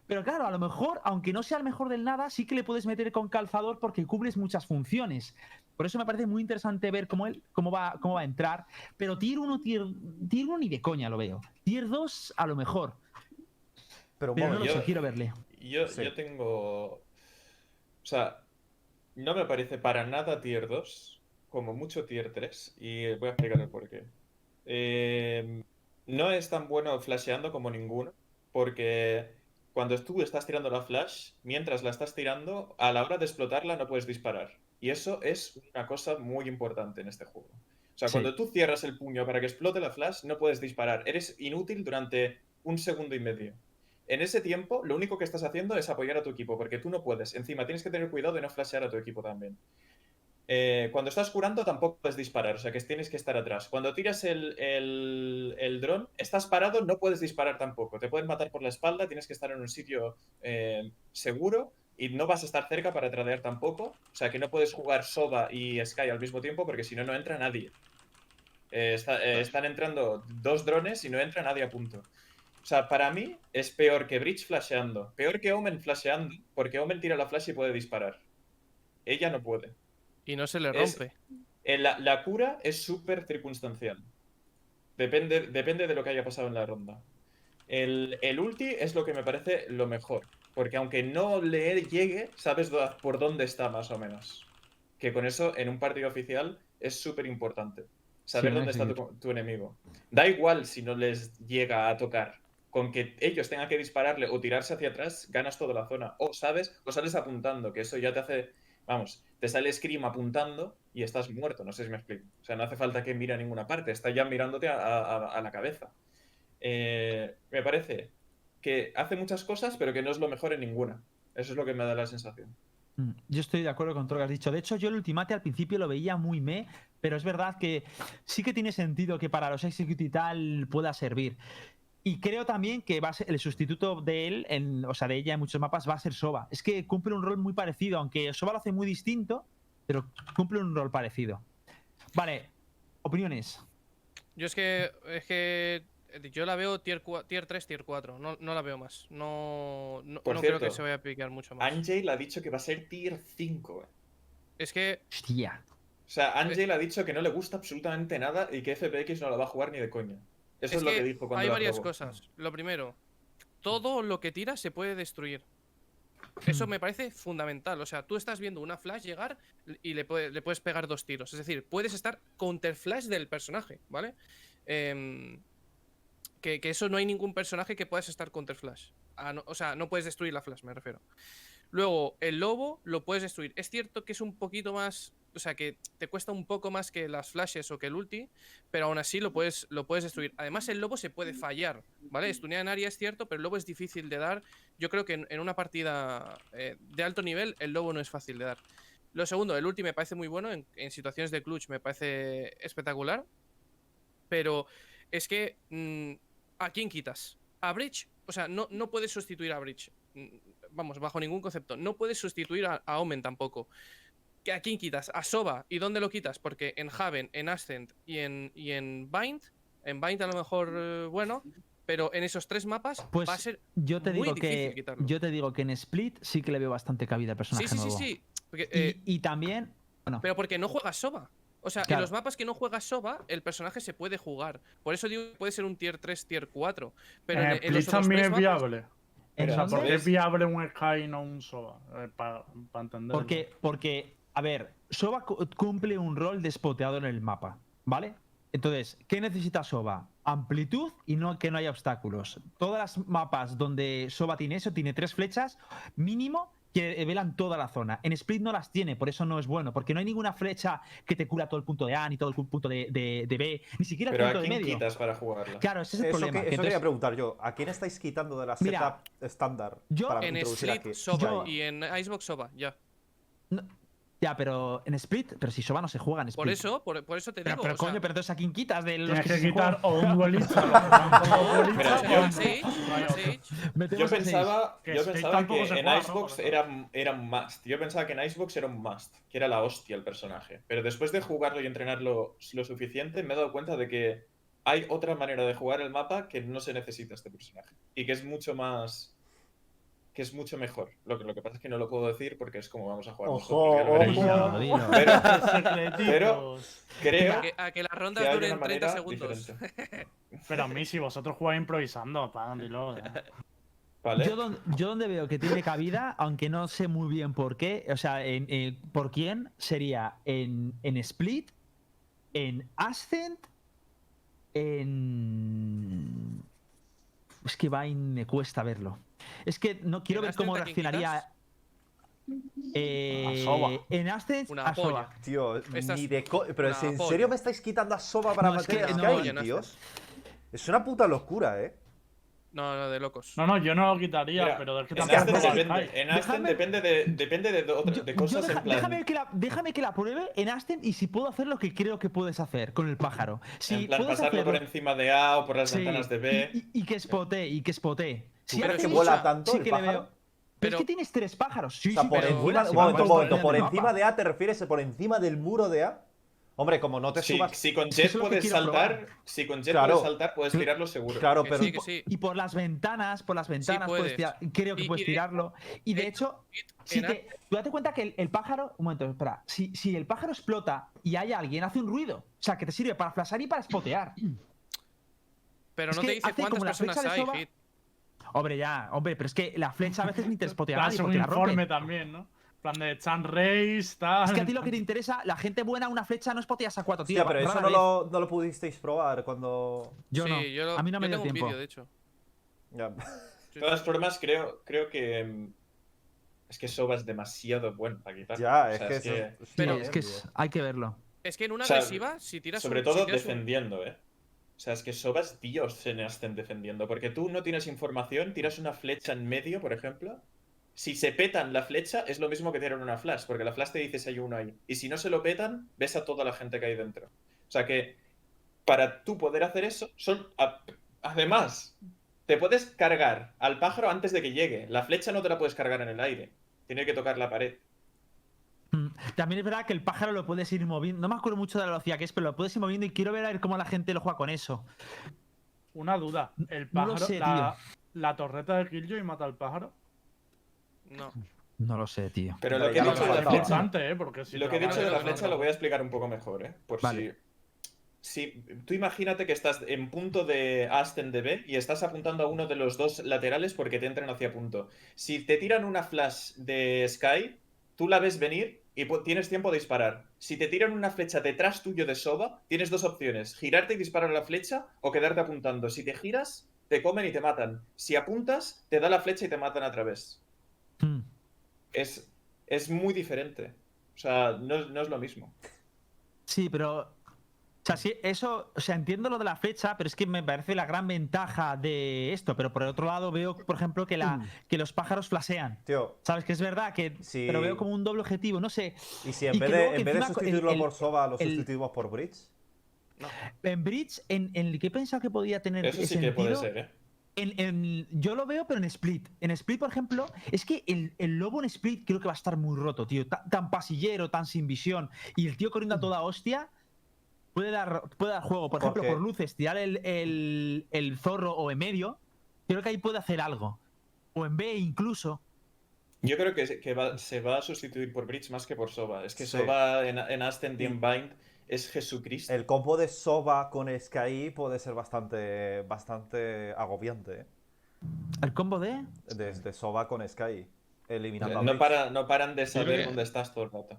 Pero claro, a lo mejor, aunque no sea el mejor del nada, sí que le puedes meter con calzador porque cubres muchas funciones. Por eso me parece muy interesante ver cómo él cómo va, cómo va a entrar. Pero tier 1, tier, tier 1 ni de coña lo veo. Tier 2 a lo mejor. Pero un Pero no lo momento. yo- sé, quiero verle. Yo, Sí. yo tengo. O sea, no me parece para nada tier 2, como mucho tier 3, y voy a explicar el porqué. Eh, no es tan bueno flasheando como ninguno, porque cuando tú estás tirando la flash, mientras la estás tirando, a la hora de explotarla no puedes disparar. Y eso es una cosa muy importante en este juego. O sea, Sí. cuando tú cierras el puño para que explote la flash, no puedes disparar. Eres inútil durante un segundo y medio. En ese tiempo, lo único que estás haciendo es apoyar a tu equipo, porque tú no puedes. Encima, tienes que tener cuidado de no flashear a tu equipo también. Eh, cuando estás curando, tampoco puedes disparar, o sea que tienes que estar atrás. Cuando tiras el, el, el dron, estás parado, no puedes disparar tampoco. Te pueden matar por la espalda, tienes que estar en un sitio eh, seguro y no vas a estar cerca para tradear tampoco. O sea que no puedes jugar Soba y Sky al mismo tiempo, porque si no, no entra nadie. Eh, está- están entrando dos drones y no entra nadie a punto. O sea, para mí es peor que Breach flasheando, peor que Omen flasheando, porque Omen tira la flash y puede disparar. Ella no puede. Y no se le Es- rompe. La, la cura es súper circunstancial. Depende, depende de lo que haya pasado en la ronda. El, el ulti es lo que me parece lo mejor. Porque aunque no le llegue, sabes por dónde está más o menos. Que con eso, en un partido oficial, es súper importante. Saber Sí, dónde está tu enemigo. Da igual si no les llega a tocar. Con que ellos tengan que dispararle o tirarse hacia atrás, ganas toda la zona. O sabes, o sales apuntando, que eso ya te hace. Vamos, te sale Scream apuntando y estás muerto. No sé si me explico. O sea, no hace falta que mire a ninguna parte. Está ya mirándote a, la cabeza. Eh, me parece que hace muchas cosas, pero que no es lo mejor en ninguna. Eso es lo que me da la sensación. Mm, Yo estoy de acuerdo con todo lo que has dicho. De hecho, yo el Ultimate al principio lo veía muy me, pero es verdad que sí que tiene sentido que para los Execute y tal pueda servir. Y creo también que va a ser el sustituto de él, en, o sea, de ella en muchos mapas, va a ser Soba. Es que cumple un rol muy parecido, aunque Soba lo hace muy distinto, pero cumple un rol parecido. Vale, opiniones. Yo es que, es que yo la veo tier, tier 3, tier 4. No, no la veo más. No, no, Por no creo cierto, que se vaya a picar mucho más. Angel ha dicho que va a ser tier 5. eh. Es que Hostia. O sea, Angel ha dicho que no le gusta absolutamente nada y que FPX no la va a jugar ni de coña. Eso es, lo que dijo cuando hay varias probó. cosas. Lo primero, todo lo que tira se puede destruir. Eso me parece fundamental. O sea, tú estás viendo una flash llegar y le, puede- le puedes pegar dos tiros. Es decir, puedes estar counter flash del personaje, ¿vale? Em, que, que eso no hay ningún personaje que puedas estar counter flash. Ah, no- o sea, no puedes destruir la flash, me refiero. Luego, el lobo lo puedes destruir. Es cierto que es un poquito más. O sea, que te cuesta un poco más que las flashes o que el ulti, pero aún así lo puedes, lo puedes destruir. Además, el lobo se puede fallar, ¿vale? Estunear en área es cierto, pero el lobo es difícil de dar. Yo creo que en, una partida eh, de alto nivel, el lobo no es fácil de dar. Lo segundo, el ulti me parece muy bueno. En, en situaciones de clutch me parece espectacular. Pero es que. mm, ¿A quién quitas? ¿A Bridge? O sea, no, no puedes sustituir a Bridge. Vamos, bajo ningún concepto. No puedes sustituir a, a Omen tampoco. ¿Que ¿A quién quitas? A Soba. ¿Y dónde lo quitas? Porque en Haven, en Ascent y en, y en Bind. En Bind a lo mejor, eh, bueno. Pero en esos tres mapas Pues va a ser. yo te muy digo difícil que quitarlo. yo te digo que en Split sí que le veo bastante cabida al Sí, personaje sí, sí, nuevo. sí. Porque, Y- eh, y, también, bueno, Pero porque no juegas Soba. O sea, Claro. en los mapas que no juegas Soba, el personaje se puede jugar. Por eso digo que puede ser un tier 3, tier 4. Pero en, en en Split los otros también tres es mapas- viable. ¿En O sea, dónde? porque es viable un Sky y no un Soba. Para entenderlo. Porque, porque, a ver, Soba cu- cumple un rol de spoteador en el mapa, ¿vale? Entonces, ¿qué necesita Soba? Amplitud y no que no haya obstáculos. Todas las mapas donde Soba tiene eso, tiene tres flechas mínimo que velan toda la zona. En Split no las tiene, por eso no es bueno, porque no hay ninguna flecha que te cura todo el punto de A ni todo el punto de, de- de B, ni siquiera el Pero punto ¿a de medio. quitas para jugarla? Claro, ese es el Eso, problema. que- eso entonces- quería preguntar yo. ¿A quién estáis quitando de la Mira, setup estándar yo para En introducir Split, aquí? Soba. Yo- Y en Icebox, Soba, ya. Ya, pero en Split, pero si Soba no se juega en Split. Por eso, por, por eso te digo. pero o sea, coño, pero entonces a quién quitas de los Tienes que que se quitar juegan? o un duelista, yo- no pensaba, Que yo pensaba que se en juega, ¿no? Icebox eso. era, era un must. Yo pensaba que en Icebox era un must, que era la hostia el personaje. Pero después de jugarlo y entrenarlo lo suficiente, me he dado cuenta de que hay otra manera de jugar el mapa que no se necesita este personaje. Y que es mucho más. Que es mucho mejor. Lo que, lo que pasa es que no lo puedo decir porque es como vamos a jugar. Ojo, nosotros, ojo. Pero creo A que, a que las que rondas duren una 30 manera segundos. diferente. Pero a mí, si vosotros jugáis improvisando, pan, dilo. ya. ¿Vale? Yo, don- yo donde veo que tiene cabida, aunque no sé muy bien por qué, o sea, en, en- por quién, sería en, en Split, en Ascent, en... Es que Vine me cuesta verlo. Es que no quiero ¿En ver cómo reaccionaría... eh, A Soba. en Ascent, Una a Soba. polla. Tío, Esta ni es de co- Pero una si en polla. serio me estáis quitando a Soba para No, es meter que a Sky, oye, no tíos. Es una puta locura, eh. No, no, de locos. No, no, yo no lo quitaría, Mira, pero es que en tampoco depende, en Déjame- depende de, depende de, Yo- de yo cosas deja- en plan. déjame, que la, déjame que la pruebe en Ascent y si puedo hacer lo que creo que puedes hacer con el pájaro. Si en plan, puedes pasarlo por encima de A o por las Sí, ventanas de B. Y, y- y que spotee, y que spotee. Si ¿Tú crees hace que vuela tanto sí el que le pájaro? veo. Pero, es que tienes tres pájaros. Sí, O sea, sí, por pero encima, vuela, un momento, un momento, por encima de A te refieres por encima del muro de A. Hombre, como no te Sí, subas. si con Jet puedes saltar, probar. si con Jet Claro. puedes saltar, puedes tirarlo seguro. Claro, pero sí, sí. Y por las ventanas, por las ventanas puedes puedes. tirar- creo que Y- puedes y tirarlo. Y de de hecho, si te, tú date cuenta que el, el pájaro. Un momento, espera. Si, si el pájaro explota y hay alguien, hace un ruido. O sea, que te sirve para flashar y para spotear. Pero Es no te dice cuántas personas hay. Hit. Hombre, ya, hombre, pero es que la flecha a veces ni te spotea a Das nadie un porque la rompe. informe también, ¿no? En plan de Chan Race, tal. Es que a ti lo que te interesa, la gente buena, una flecha no spoteas a cuatro, tío. Hostia, pero eso no lo, no lo pudisteis probar cuando. Yo sí, no. yo lo- a mí no me yo dio tengo un tiempo. vídeo, de hecho. Ya. De todas formas, creo, creo que. mm, Es que Soba es demasiado bueno para quitar. Ya, O es que. Sí, Pero- es que es- hay que verlo. Es que en una O sea, agresiva, si tiras Sobre un- todo si tiras un- defendiendo, ¿eh? O sea, es que Soba es Dios en Ascent defendiendo. Porque tú no tienes información, tiras una flecha en medio, por ejemplo. Si se petan la flecha, es lo mismo que tirar una flash, porque la flash te dice si hay uno ahí. Y si no se lo petan, ves a toda la gente que hay dentro. O sea que, para tú poder hacer eso, son. Además, te puedes cargar al pájaro antes de que llegue. La flecha no te la puedes cargar en el aire. Tiene que tocar la pared. Mm, También es verdad que el pájaro lo puedes ir moviendo. No me acuerdo mucho de la velocidad que es, pero lo puedes ir moviendo y quiero ver a ver cómo la gente lo juega con eso. Una duda. ¿El No lo pájaro, sé, la, la torreta de Killjoy mata al pájaro? No. No lo sé, tío. Pero lo que he dicho de la flecha. ¿eh? Porque si lo que he dicho de la flecha no, lo voy a explicar un poco mejor, ¿eh? Por Vale. si. Si tú imagínate que estás en punto de Aston de B y estás apuntando a uno de los dos laterales porque te entran hacia punto. Si te tiran una flash de Sky, tú la ves venir y tienes tiempo de disparar. Si te tiran una flecha detrás tuyo de Soba, tienes dos opciones: girarte y disparar la flecha o quedarte apuntando. Si te giras, te comen y te matan. Si apuntas, te da la flecha y te matan a través. Mm. es, es muy diferente. O sea, no, no es lo mismo. Sí, pero. O sea, sí, eso. O sea, entiendo lo de la flecha, pero es que me parece la gran ventaja de esto. Pero por el otro lado, veo, por ejemplo, que, la, que los pájaros flasean. Tío, ¿Sabes? Que es verdad, que. Sí. Pero veo como un doble objetivo, no sé. y si en Y vez de, en vez de sustituirlo el- por Soba, lo el- sustituimos por Bridge. En Bridge, en, en el que he pensado que podía tener. Eso sí que puede sentido, ser, ¿eh? En, en- yo lo veo, pero en Split. En Split, por ejemplo, es que el, el lobo en Split creo que va a estar muy roto, tío. Ta- Tan, pasillero, tan sin visión. Y el tío corriendo a toda hostia puede dar, puede dar juego. Por ejemplo, por luces, tirar el, el, el zorro o en medio. Creo que ahí puede hacer algo. O en B incluso. Yo creo que, se- que va- se va a sustituir por Bridge más que por Soba. Es que Sí. Soba en, en Ascending Bind es Jesucristo. El combo de Soba con Sky puede ser bastante, bastante agobiante, ¿eh? El combo de. Desde Soba con Sky. Eliminando a No, para, no paran de saber dónde estás todo el rato.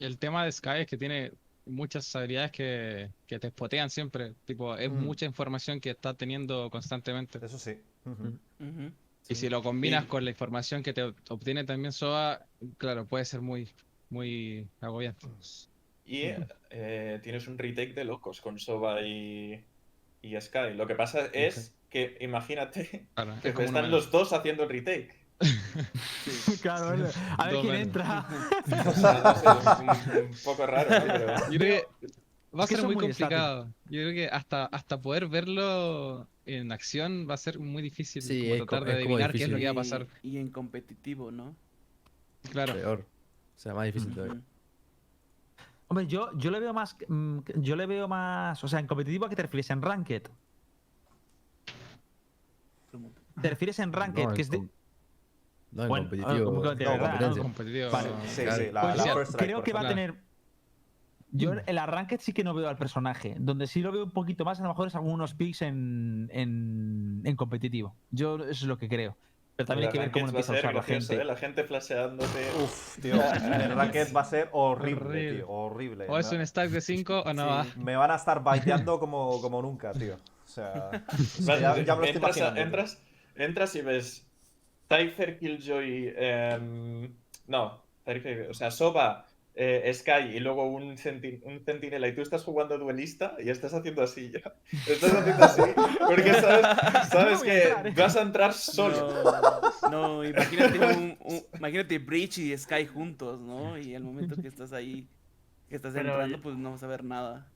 El tema de Sky es que tiene muchas habilidades que, que te spotean siempre. Tipo, es Mm. mucha información que está teniendo constantemente. Eso sí. Ujú. Y si lo combinas con la información que te ob- obtiene también SOA, claro, puede ser muy, muy agobiante. Y eh, tienes un retake de locos con Soba y, y Sky. Lo que pasa es que imagínate Claro, que es están los dos haciendo el retake. Claro, a ver Dos quién menos. entra. No sé, un, un poco raro, ¿no? Pero Yo creo que va a ser muy muy complicado. Yo creo que hasta, hasta poder verlo en acción va a ser muy difícil Sí, como tratar de adivinar qué es lo que va a pasar. Y, y en competitivo, ¿no? Claro. Peor. O sea, más difícil todavía. Hombre, yo, yo le veo más. mm, Yo le veo más. O sea, en competitivo, ¿a qué te refieres? ¿En Ranked? ¿Te refieres en Ranked? No, que es de. No, en competitivo. como que de no, verdad, ¿no? competencia. Competitivo. Vale, Sí, Claro. sí, la, Pues la First creo que va a tener. Yo en el Arranked sí que no veo al personaje. Donde sí lo veo un poquito más, a lo mejor es algunos picks en, en, en competitivo. Yo eso es lo que creo. Pero también hay que ver cómo empieza a usar la gente. ¿eh? La gente flasheándote. Uf, tío, el racket va a ser horrible, Horrible. tío, horrible. O es un stack de 5 o no va. sí, me van a estar baiteando como, como nunca, tío. O sea, ya, ya me lo estoy entras, a- imaginando. tío. entras, entras y ves Cypher, Killjoy, em, no, Cypher, o sea, Soba, eh, Sky y luego un, centi- un centinela y tú estás jugando duelista y estás haciendo así ya. Estás haciendo así porque sabes, No que entrar, ¿eh? vas a entrar solo. No, no, imagínate, un, un- imagínate Breach y Sky juntos, ¿no? Y al momento que estás ahí, que estás Pero entrando, yo- pues no vas a ver nada.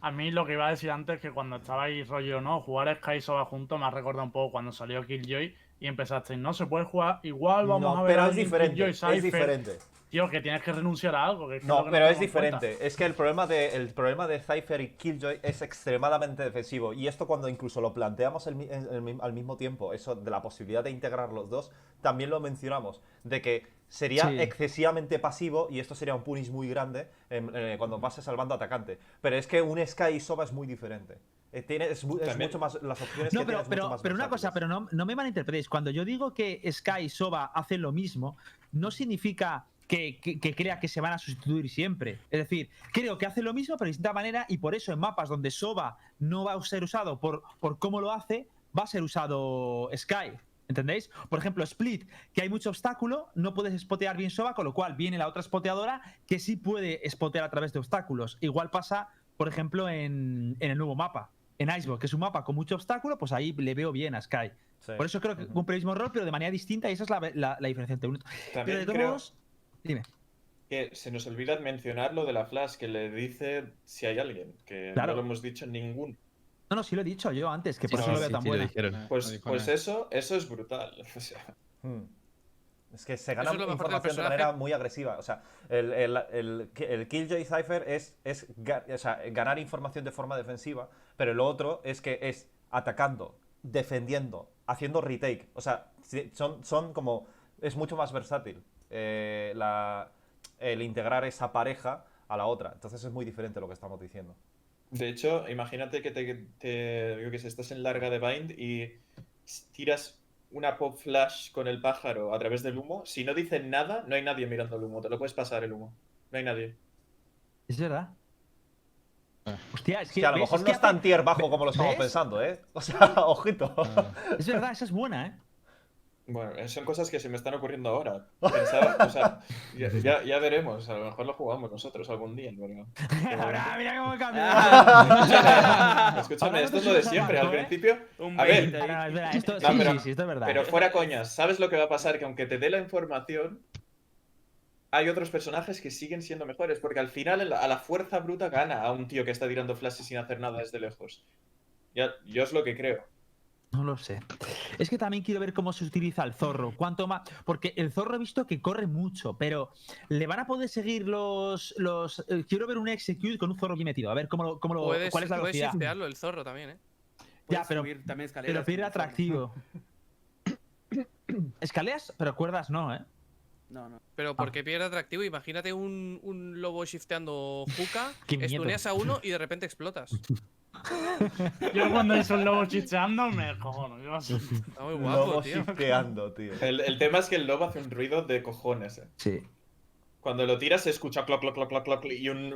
A mí lo que iba a decir antes que cuando estabais rollo, ¿no? Jugar Sky y Soba juntos me ha recordado un poco cuando salió Killjoy y empezasteis, no se puede jugar igual, vamos No, a ver pero a es diferente, es diferente. Tío, que tienes que renunciar a algo. que es No, que pero es cuenta. diferente. Es que el problema, de, el problema de Cypher y Killjoy es extremadamente defensivo. Y esto cuando incluso lo planteamos el el al mismo tiempo, eso de la posibilidad de integrar los dos, también lo mencionamos. De que sería Sí. excesivamente pasivo y esto sería un punish muy grande eh, cuando pases al bando atacante. Pero es que un Sky y Soba es muy diferente. Eh, tiene, es, mucho más, las opciones No, que pero, pero, mucho más pero una cosa, pero no, no me malinterpretéis. Cuando yo digo que Sky y Soba hacen lo mismo, no significa que, que- que crea que se van a sustituir siempre. Es decir, creo que hace lo mismo, pero de distinta manera, y por eso en mapas donde Soba no va a ser usado por, por cómo lo hace, va a ser usado Sky. ¿Entendéis? Por ejemplo, Split, que hay mucho obstáculo, no puedes spotear bien Soba, con lo cual viene la otra spoteadora que sí puede spotear a través de obstáculos. Igual pasa, por ejemplo, en, en el nuevo mapa. En Icebox, que es un mapa con mucho obstáculo, pues ahí le veo bien a Sky. Sí. Por eso creo que cumple el mismo rol, pero de manera distinta, y esa es la, la- la diferencia entre uno. Pero También de todos creo modos, dime. que se nos olvida mencionar lo de la Flash, que le dice si hay alguien, que Claro. no lo hemos dicho ninguno. No, no, sí lo he dicho yo antes, que Sí, por eso no, lo veo sí, tan. Lo Pues, pues eso, eso es brutal. O sea, Hmm. Es que se gana es información de manera muy agresiva. O sea, el, el, el, el Killjoy Cypher es, es o sea, ganar información de forma defensiva, pero lo otro es que es atacando, defendiendo, haciendo retake. O sea, son, son como. Es mucho más versátil eh, la, el integrar esa pareja a la otra. Entonces es muy diferente lo que estamos diciendo. De hecho, imagínate que te, te- yo que sé, estás en larga de bind y tiras una pop flash con el pájaro a través del humo. Si no dicen nada, no hay nadie mirando el humo. Te lo puedes pasar el humo. No hay nadie. Es verdad. Ah. Hostia, es que, que a lo ¿ves? mejor Es no que es tan hace- tier bajo como lo estamos ¿Ves? pensando, ¿eh? O sea, ojito. Ah, Es verdad, esa es buena, ¿eh? Bueno, eh, son cosas que se me están ocurriendo ahora. Pensaba, o sea, ya, ya- ya veremos. A lo mejor lo jugamos nosotros algún día. pero- Ahora, mira cómo Escúchame, escúchame, Ahora esto no es lo de siempre. Al ¿eh? principio, Un A ver. 20 ahí. No, no, espera, esto, No, sí, pero- sí, sí, esto es verdad. pero fuera coñas, ¿sabes lo que va a pasar? Que aunque te dé la información, hay otros personajes que siguen siendo mejores. Porque al final, a la fuerza bruta gana a un tío que está tirando flashes sin hacer nada desde lejos. Ya, yo es lo que creo. No lo sé. Es que también quiero ver cómo se utiliza el zorro. Cuánto más. Porque el zorro he visto que corre mucho, pero ¿le van a poder seguir los. los eh, quiero ver un execute con un zorro bien metido. A ver cómo lo. Cómo lo Puedes, ¿Cuál es la velocidad? el zorro también, ¿eh? Ya, pero- subir también escaleras Pero pierde atractivo. Escaleas, pero cuerdas no, ¿eh? No, no. Pero Ah. porque pierde atractivo, imagínate un, un lobo shifteando juca, estuneas a uno y de repente explotas. Yo cuando hice un lobo chicheando me cojono. Yo así. Está muy guapo, Lobo tío. shifteando, tío. El, el tema es que el lobo hace un ruido de cojones. eh. Sí. Cuando lo tiras se escucha cloc, cloc, cloc, cloc, cloc y un...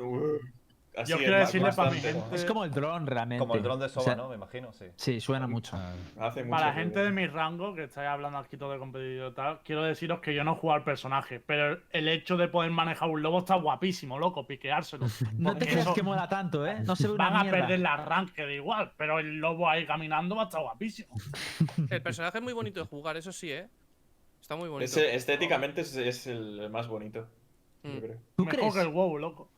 así Yo es, quiero ba- decirle pa' mi gente- Es como el dron realmente. Como el dron de O Soba, sea, ¿no? Me imagino, sí. Sí, suena mucho. Hace mucho Para la gente de mi rango, que estáis hablando aquí todo de competitivo y tal, quiero deciros que yo no juego al personaje, pero el hecho de poder manejar un lobo está guapísimo, loco, piqueárselo. No te creas que mola tanto, ¿eh? No se ve una Van a mierda. perder la ranked igual, pero el lobo ahí caminando va a estar guapísimo. El personaje es muy bonito de jugar, eso sí, ¿eh? Está muy bonito. Estéticamente es, es el más bonito. yo Mm. creo. ¿Tú Mejor crees? que el WoW, loco.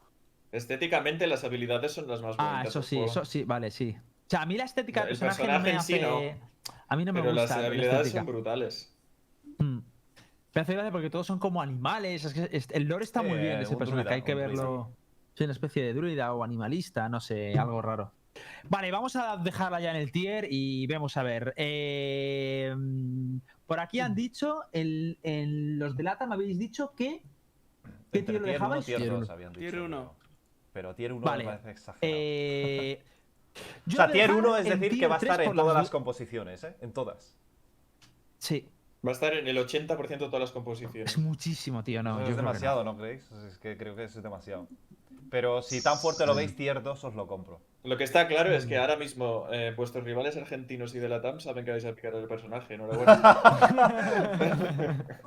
Estéticamente las habilidades son las más ah, bonitas. Ah, eso sí, eso sí, vale, sí. O sea, a mí la estética del personaje, personaje, no me hace... sí, no. A mí no me Pero gusta. Las habilidades son brutales. Hmm. Me hace gracia porque todos son como animales. Es que el lore está muy bien ese personaje, druida, hay que verlo. Soy una especie de druida o animalista, no sé, hmm. algo raro. Vale, vamos a dejarla ya en el tier y vemos a ver. Em, por aquí han hmm. dicho, en los de lata me habéis dicho que. ¿Qué tier lo dejabais? Tier 1. Pero tier 1 Vale. me parece exagerado. Eh, o yo sea, tier dejaba 1 es decir que va a estar 3 en todas las du- composiciones, ¿eh? En todas. Sí, Va a estar en el 80% de todas las es composiciones. muchísimo, tío. No, yo es creo que no. demasiado, ¿no creéis? Es que creo que es demasiado. Pero si tan fuerte lo veis, tier 2 os lo compro. Lo que está claro es que ahora mismo eh, vuestros rivales argentinos y de la TAM saben que vais a picar el personaje. Enhorabuena.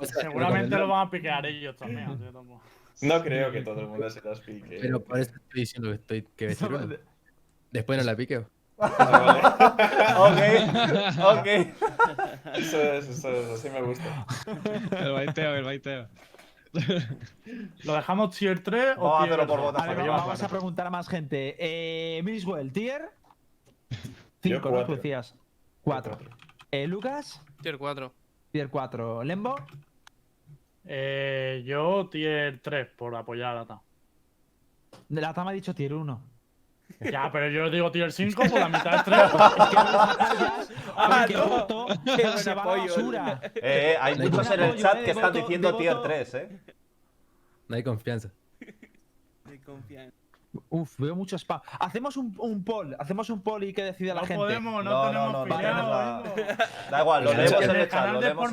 Seguramente lo van a piquear ellos también. así que tampoco- no creo que todo el mundo se las pique. Pero por eso estoy diciendo que estoy que uno. Después no la piqueo. Ah, vale. ok, ok. Eso es, eso es, así me gusta. El baiteo, el baiteo. ¿Lo dejamos tier 3 o Vamos a tier hacerlo por 2? votación. Vale, vamos, vamos a preguntar a más gente. Eh, Miswell, tier. Yo 5, ¿no? decías. 4. Eh, Lucas, Tier 4. tier 4. Lembo, Eh, yo tier 3 por apoyar a Lata. de la Tama ha dicho tier 1. Ya, pero yo digo tier 5 por la mitad es 3. Ah, no. voto se va a la basura. Eh, hay No muchos en el chat eh, que de están diciendo de tier voto. 3, ¿eh? No hay confianza. Hay confianza. Uf, veo mucho spam. Hacemos un, un poll, hacemos un poll y que decida la No gente. podemos, no, tenemos no, tenemos venga. Da igual, lo leemos en el canal de leemos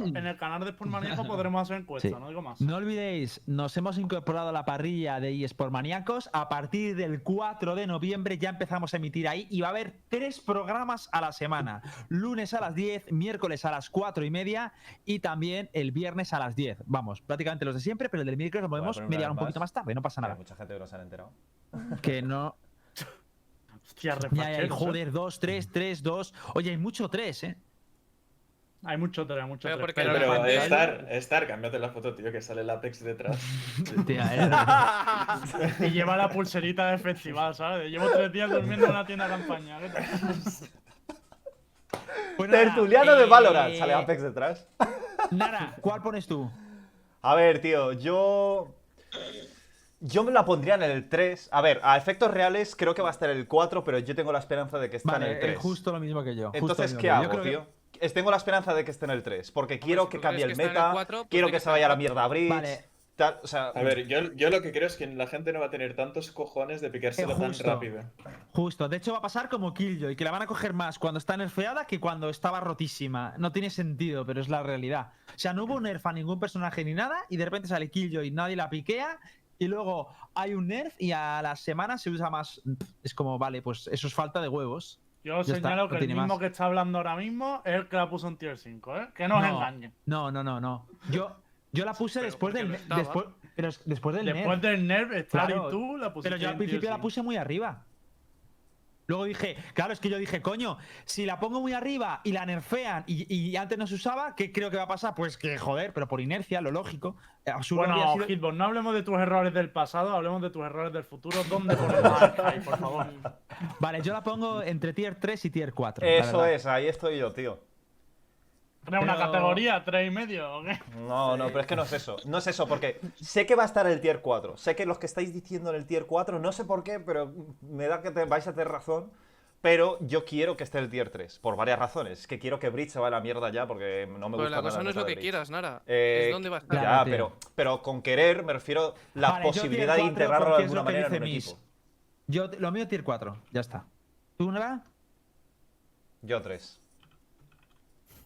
en el en canal de Sportmaníaco podremos hacer encuesta, Sí. no digo más. No olvidéis, nos hemos incorporado a la parrilla de eSport Maníacos. A partir del 4 de noviembre ya empezamos a emitir ahí y va a haber tres programas a la semana. Lunes a las 10, miércoles a las 4 y media y también el viernes a las 10. Vamos, prácticamente los de siempre, pero el del miércoles lo podemos mediar un poquito más. tarde, no pasa Hay nada. mucha gente han enterado. Que no. Hostia, Ya, joder, 2, 3, 3, 2. Oye, hay mucho 3, ¿eh? Hay mucho 3, mucho Pero 3. porque Pero, el pero pantalla- Star, Star, cámbiate la foto, tío, que sale el Apex detrás. Tía, eh. Y lleva la pulserita de festival, ¿sabes? Llevo tres días durmiendo en una tienda de campaña. Tertuliano de eh, Valorant, sale Apex detrás. Nara, ¿cuál pones tú? A ver, tío, yo. Yo me la pondría en el 3. A ver, a efectos reales creo que va a estar el 4, pero yo tengo la esperanza de que esté en el eh, 3. justo lo mismo que yo. justo lo Entonces, mismo ¿qué que yo. Yo hago, creo que- tío? Es- Tengo la esperanza de que esté en el 3, porque quiero si que cambie el meta, 4, quiero que que se vaya a la mierda a Bridge. Vale. tal, o sea, A ver, yo, yo lo que creo es que la gente no va a tener tantos cojones de picárselo Eh, tan rápido. Justo, de hecho va a pasar como Killjoy, que la van a coger más cuando está nerfeada que cuando estaba rotísima. No tiene sentido, pero es la realidad. O sea, no hubo nerf a ningún personaje ni nada, y de repente sale Killjoy y nadie la piquea, y luego hay un nerf y a las semanas se usa más. Es como, vale, pues eso es falta de huevos. Yo está, señalo no que el mismo más. que está hablando ahora mismo es el que la puso en tier 5, ¿eh? Que no os No. engañen. No, no, no, no. Yo, yo la puse Pero después del. después, pero después del Después nerf. del nerf, Claro, y tú la pusiste Pero yo al principio la 5. puse muy arriba. Luego dije, claro, es que yo dije, coño, si la pongo muy arriba y la nerfean y, y antes no se usaba, ¿qué creo que va a pasar? Pues que, joder, pero por inercia, lo lógico. eh, absurdo Bueno, sido- Hitbox, no hablemos de tus errores del pasado, hablemos de tus errores del futuro. ¿Dónde ponemos a Sky, por favor? Vale, yo la pongo entre tier 3 y tier 4. la Eso es, ahí estoy yo, tío. ¿Tienes una Pero- categoría? ¿Tres y medio o qué? No, no, pero es que no es eso. No es eso, porque sé que va a estar el tier 4. Sé que los que estáis diciendo en el tier 4, no sé por qué, pero me da que te- vais a tener razón. Pero yo quiero que esté el tier 3, por varias razones. Es que quiero que Bridge se vaya a la mierda ya, porque no me gusta la cosa nada no es lo que quieras, Nara. Eh, es dónde va a estar. Ya, pero, pero con querer me refiero la Vale, posibilidad de 4 integrarlo de alguna manera en un Miss. equipo. Yo, lo mío tier 4, ya está. ¿Tú, Nara? Yo 3.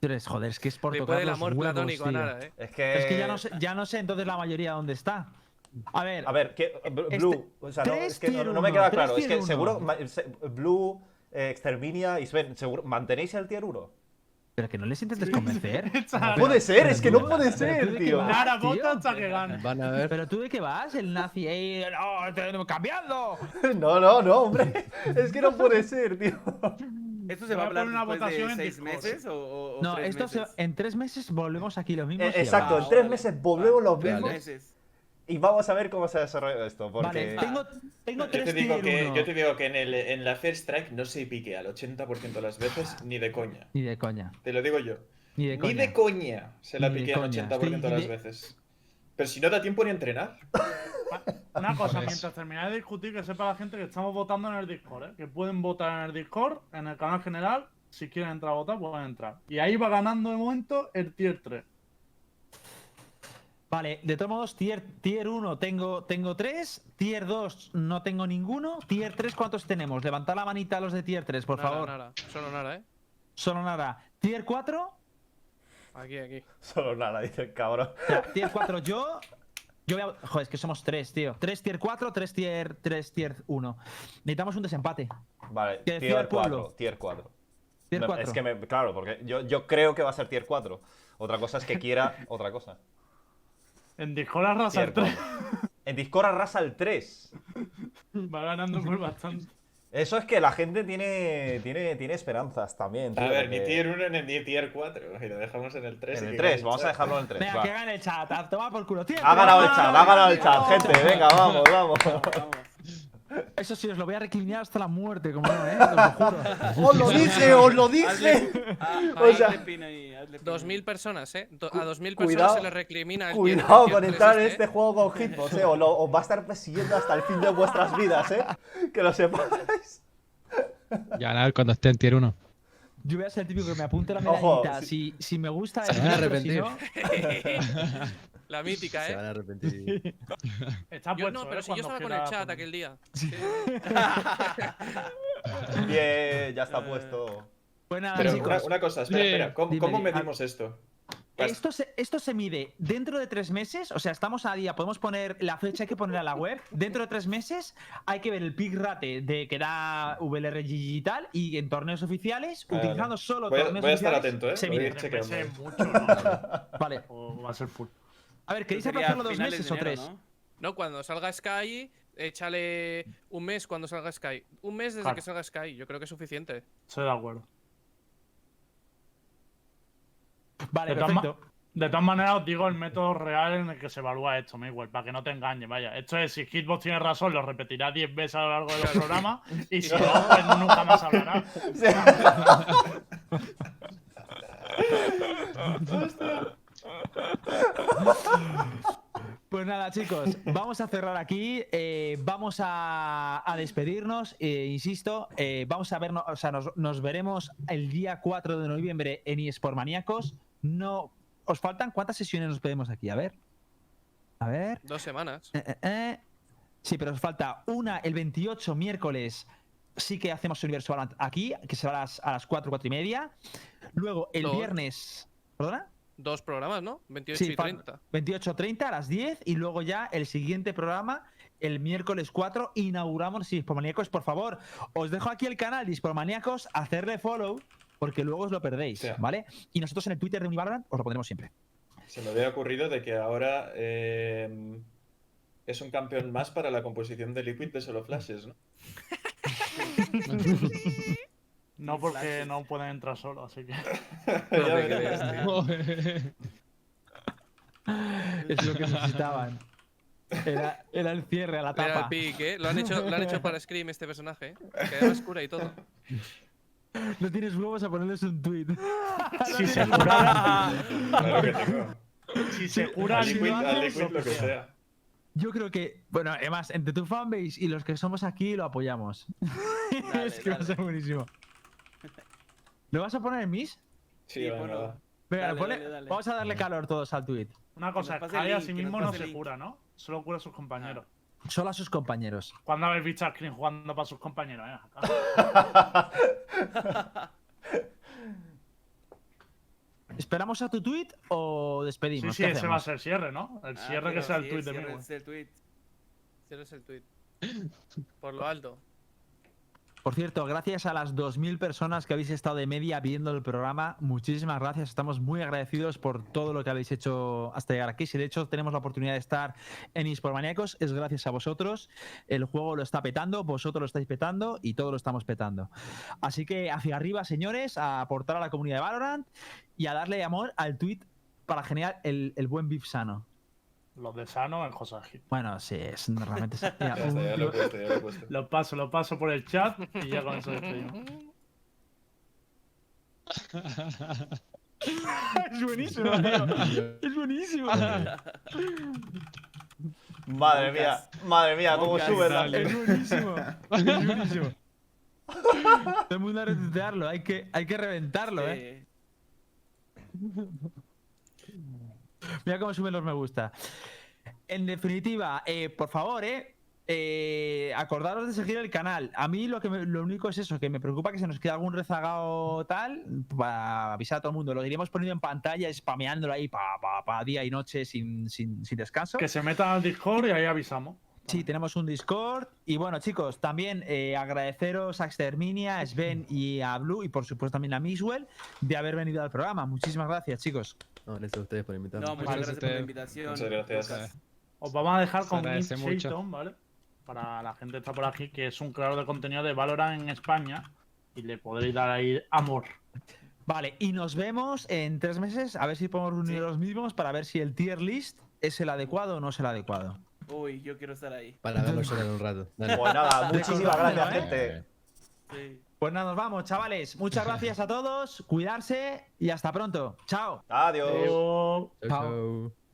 3, joder, es que es por Le tocar puede el los amor huevos, platónico a tío. Nara, eh. Es que. Es que ya no, sé, ya no sé entonces la mayoría dónde está. A ver, A ver, Bl- Este- Blue, o sea, no, tres es que no, tier no me uno, queda tres claro. Es tier que uno. seguro, ma- se- Blue, eh, Exterminia y Sven, seguro, ¿mantenéis el tier 1? pero que no les intentes convencer. Esa- puede ser, es que no puede ser, qué tío. Nara, vota hasta que gane. Van a ver. Pero tú de qué vas, el nazi ahí, no, te- cambiando. No, no, no, hombre. Es que no puede ser, tío. ¿Esto se va a hablar poner una votación de en seis meses o, o- o No, tres esto se- meses? en tres meses volvemos aquí los mismos. Eh, exacto, en tres vale. meses volvemos los Vale. mismos meses. y vamos a ver cómo se desarrolla esto. Porque Vale, tengo, tengo Yo tres te, digo que, uno. yo te digo que en, el, en la First Strike no se pique al 80% de las veces ni de coña. Ni de coña. Te lo digo yo. Ni de coña. Ni de coña se la pique al coña. 80% de las veces. Pero si no da tiempo ni a entrenar. Una cosa, mientras termináis de discutir, que sepa la gente que estamos votando en el Discord, ¿eh? que pueden votar en el Discord, en el canal general. Si quieren entrar a votar, pueden entrar. Y ahí va ganando de momento el tier 3. Vale, de todos modos, tier, tier 1 tengo, tengo 3, tier 2 no tengo ninguno, tier 3 ¿cuántos tenemos? Levantad la manita a los de tier 3, por Nara, favor. Nara. Solo Nara, eh. Solo nada. Tier 4, Aquí, aquí. solo nada, dice el cabrón. tier 4 yo. Yo voy a... Joder, es que somos 3, tío. 3 tier 4, 3 tier, 3 tier 1. Necesitamos un desempate. Vale, ¿Qué decía tier pueblo? 4, tier 4. Tier Me- 4. Es que me, claro, porque yo, yo creo que va a ser tier 4. Otra cosa es que quiera otra cosa. En Discord arrasa Tier el 3. 4. En Discord arrasa el 3. Va ganando por bastante. Eso es que la gente tiene, tiene, tiene esperanzas también. A tío, ver, porque- ni tier 1 ni tier 4. Y lo dejamos en el 3. En el 3, vamos a dejarlo en el 3. Venga, que gane el chat. A tomar por culo. Tier Ha ganado el chat, ha ganado el chat, gente. Venga, vamos, vamos. Eso sí, os lo voy a reclinar hasta la muerte, como no, ¿eh? Os lo juro. ¡Os lo dije, os lo Hazle, dije! O sea- hazle pino y hazle pino. 2.000 personas, eh. Do- a 2.000 cuidado- personas se les recrimina el Cuidado con 3 entrar en este, este eh. juego con Hitbox, eh. Os, lo- os va a estar persiguiendo hasta el fin de vuestras vidas, eh. Que lo sepáis. Ya van a ver cuando esté en tier 1. Yo voy a ser el típico que me apunte la medallita. Si, si me gusta, Se van a si no- La mítica, Se eh. van a arrepentir. Está Yo puesto, no, pero ¿eh? si yo estaba con el chat poner. aquel día. Bien, ya está puesto. Pues nada, Pero chicos. una, una cosa, espera, Sí. espera. ¿Cómo, Dime, cómo dime. medimos esto? Pas- Esto se, esto se mide dentro de tres meses, o sea, estamos a día, podemos poner la fecha, hay que ponerla a la web. Dentro de tres meses hay que ver el pick rate de que da VLR digital y en torneos oficiales, utilizando solo Voy a- torneos voy a estar oficiales. atento, ¿eh? Se Voy a mide. ir es mucho, ¿no? Vale. O va a ser full. A ver, ¿queréis Sería aplazarlo dos meses o tres? ¿no? No, cuando salga Sky, échale un mes cuando salga Sky. Un mes desde Claro. que salga Sky, yo creo que es suficiente. Estoy de acuerdo. Vale, De todas perfecto. De todas maneras, os digo el método real en el que se evalúa esto, Miguel, para que no te engañes, vaya. Esto es, si Hitbox tiene razón, lo repetirá 10 veces a lo largo de los programas, y si no, pues nunca más hablará. Pues nada, chicos, vamos a cerrar aquí. eh, vamos a, a despedirnos. eh, insisto, eh, vamos a vernos, o sea, nos, nos veremos el día 4 de noviembre en eSport Maníacos. No, ¿Os faltan cuántas sesiones nos pedimos aquí? A ver. A ver. Dos semanas. Sí, pero os falta una el 28, miércoles. Sí que hacemos Universo aquí, que será a las, a las 4, 4 y media. Luego, el Lord. viernes. ¿Perdona? Dos programas, ¿no? 28 Sí, y fa- 30. 28.30 a las 10 y luego ya el siguiente programa, el miércoles 4, inauguramos Dispormaníacos. Por favor, os dejo aquí el canal Dispormaníacos, hacerle follow porque luego os lo perdéis, Sí. ¿vale? Y nosotros en el Twitter de Univalorant os lo pondremos siempre. Se me había ocurrido de que ahora eh, es un campeón más para la composición de Liquid de solo flashes, ¿no? No porque no pueden entrar solo, así que. Tío. es lo que necesitaban. Era, era el cierre a la Era el tapa. pick, ¿eh? Lo han hecho, lo han hecho para Scream este personaje, ¿eh? Que cura y todo. No tienes huevos a ponerles un tweet. Si se jurara, Claro que tengo. si se si Liquid, lo haces, que sea. Yo creo que, bueno, además, entre tu fanbase y los que somos aquí lo apoyamos. Dale, es que va a ser dale. buenísimo. ¿Lo vas a poner en mis? Sí, Sí, venga, ponlo. va. Venga, Dale, ponle- dale, dale. vamos a darle calor todos al tweet. Una cosa, el a sí mismo no el se cura, ¿no? Solo cura a sus compañeros. Solo a sus compañeros. ¿Cuándo habéis visto a Screen jugando para sus compañeros? eh? ¿Esperamos a tu tweet o Sí, despedimos? sí, ¿Qué ese va a ser cierre, ¿no? El Ah, cierre que sea el sí, tweet de cierre mí. es el tweet. Cierres el tweet. Por lo alto. Por cierto, gracias a las 2.000 personas que habéis estado de media viendo el programa, muchísimas gracias. Estamos muy agradecidos por todo lo que habéis hecho hasta llegar aquí. Si de hecho tenemos la oportunidad de estar en Espormaníacos, es gracias a vosotros. El juego lo está petando, vosotros lo estáis petando y todo lo estamos petando. Así que hacia arriba, señores, a aportar a la comunidad de Valorant y a darle amor al tweet para generar el, el buen beef sano. Los de Sano en José Gil. Bueno, sí, es realmente. mira, Ya lo he puesto, ya lo he puesto. Lo paso, lo paso por el chat y ya con eso despedimos. es buenísimo, tío. Es buenísimo. Madre mía, madre mía, cómo sube la... Es buenísimo. Es buenísimo. Todo el mundo a retuitearlo, hay que, hay que reventarlo, ¿eh? Mira cómo suben los me gusta. En definitiva, eh, por favor, eh, eh, acordaros de seguir el canal. A mí lo que me- lo único es eso, que me preocupa que se nos quede algún rezagado tal, para avisar a todo el mundo. Lo iríamos poniendo en pantalla, spameándolo ahí para pa, pa día y noche sin, sin, sin descanso. Que se metan al Discord y ahí avisamos. Sí, tenemos un Discord. Y bueno, chicos, también eh, agradeceros a Exterminia, a Sven y a Blue, y por supuesto también a Miswell, de haber venido al programa. Muchísimas gracias, chicos. No, gracias a ustedes por invitarme. No, muchas Vale, gracias por la invitación. Muchas gracias. Os vamos a dejar con Nick. Shayton, ¿vale? Para la gente que está por aquí, que es un creador de contenido de Valorant en España. Y le podréis dar ahí amor. Vale, y nos vemos en tres meses, a ver si podemos reunir Sí. los mismos para ver si el tier list es el adecuado o no es el adecuado. Uy, yo quiero estar ahí. Para verlo llorar un rato. Dale. Pues nada, muchísimas gracias, gente. Sí. Pues nada, nos vamos, chavales. Muchas gracias a todos, cuidarse y hasta pronto. Chao. Adiós. Chao.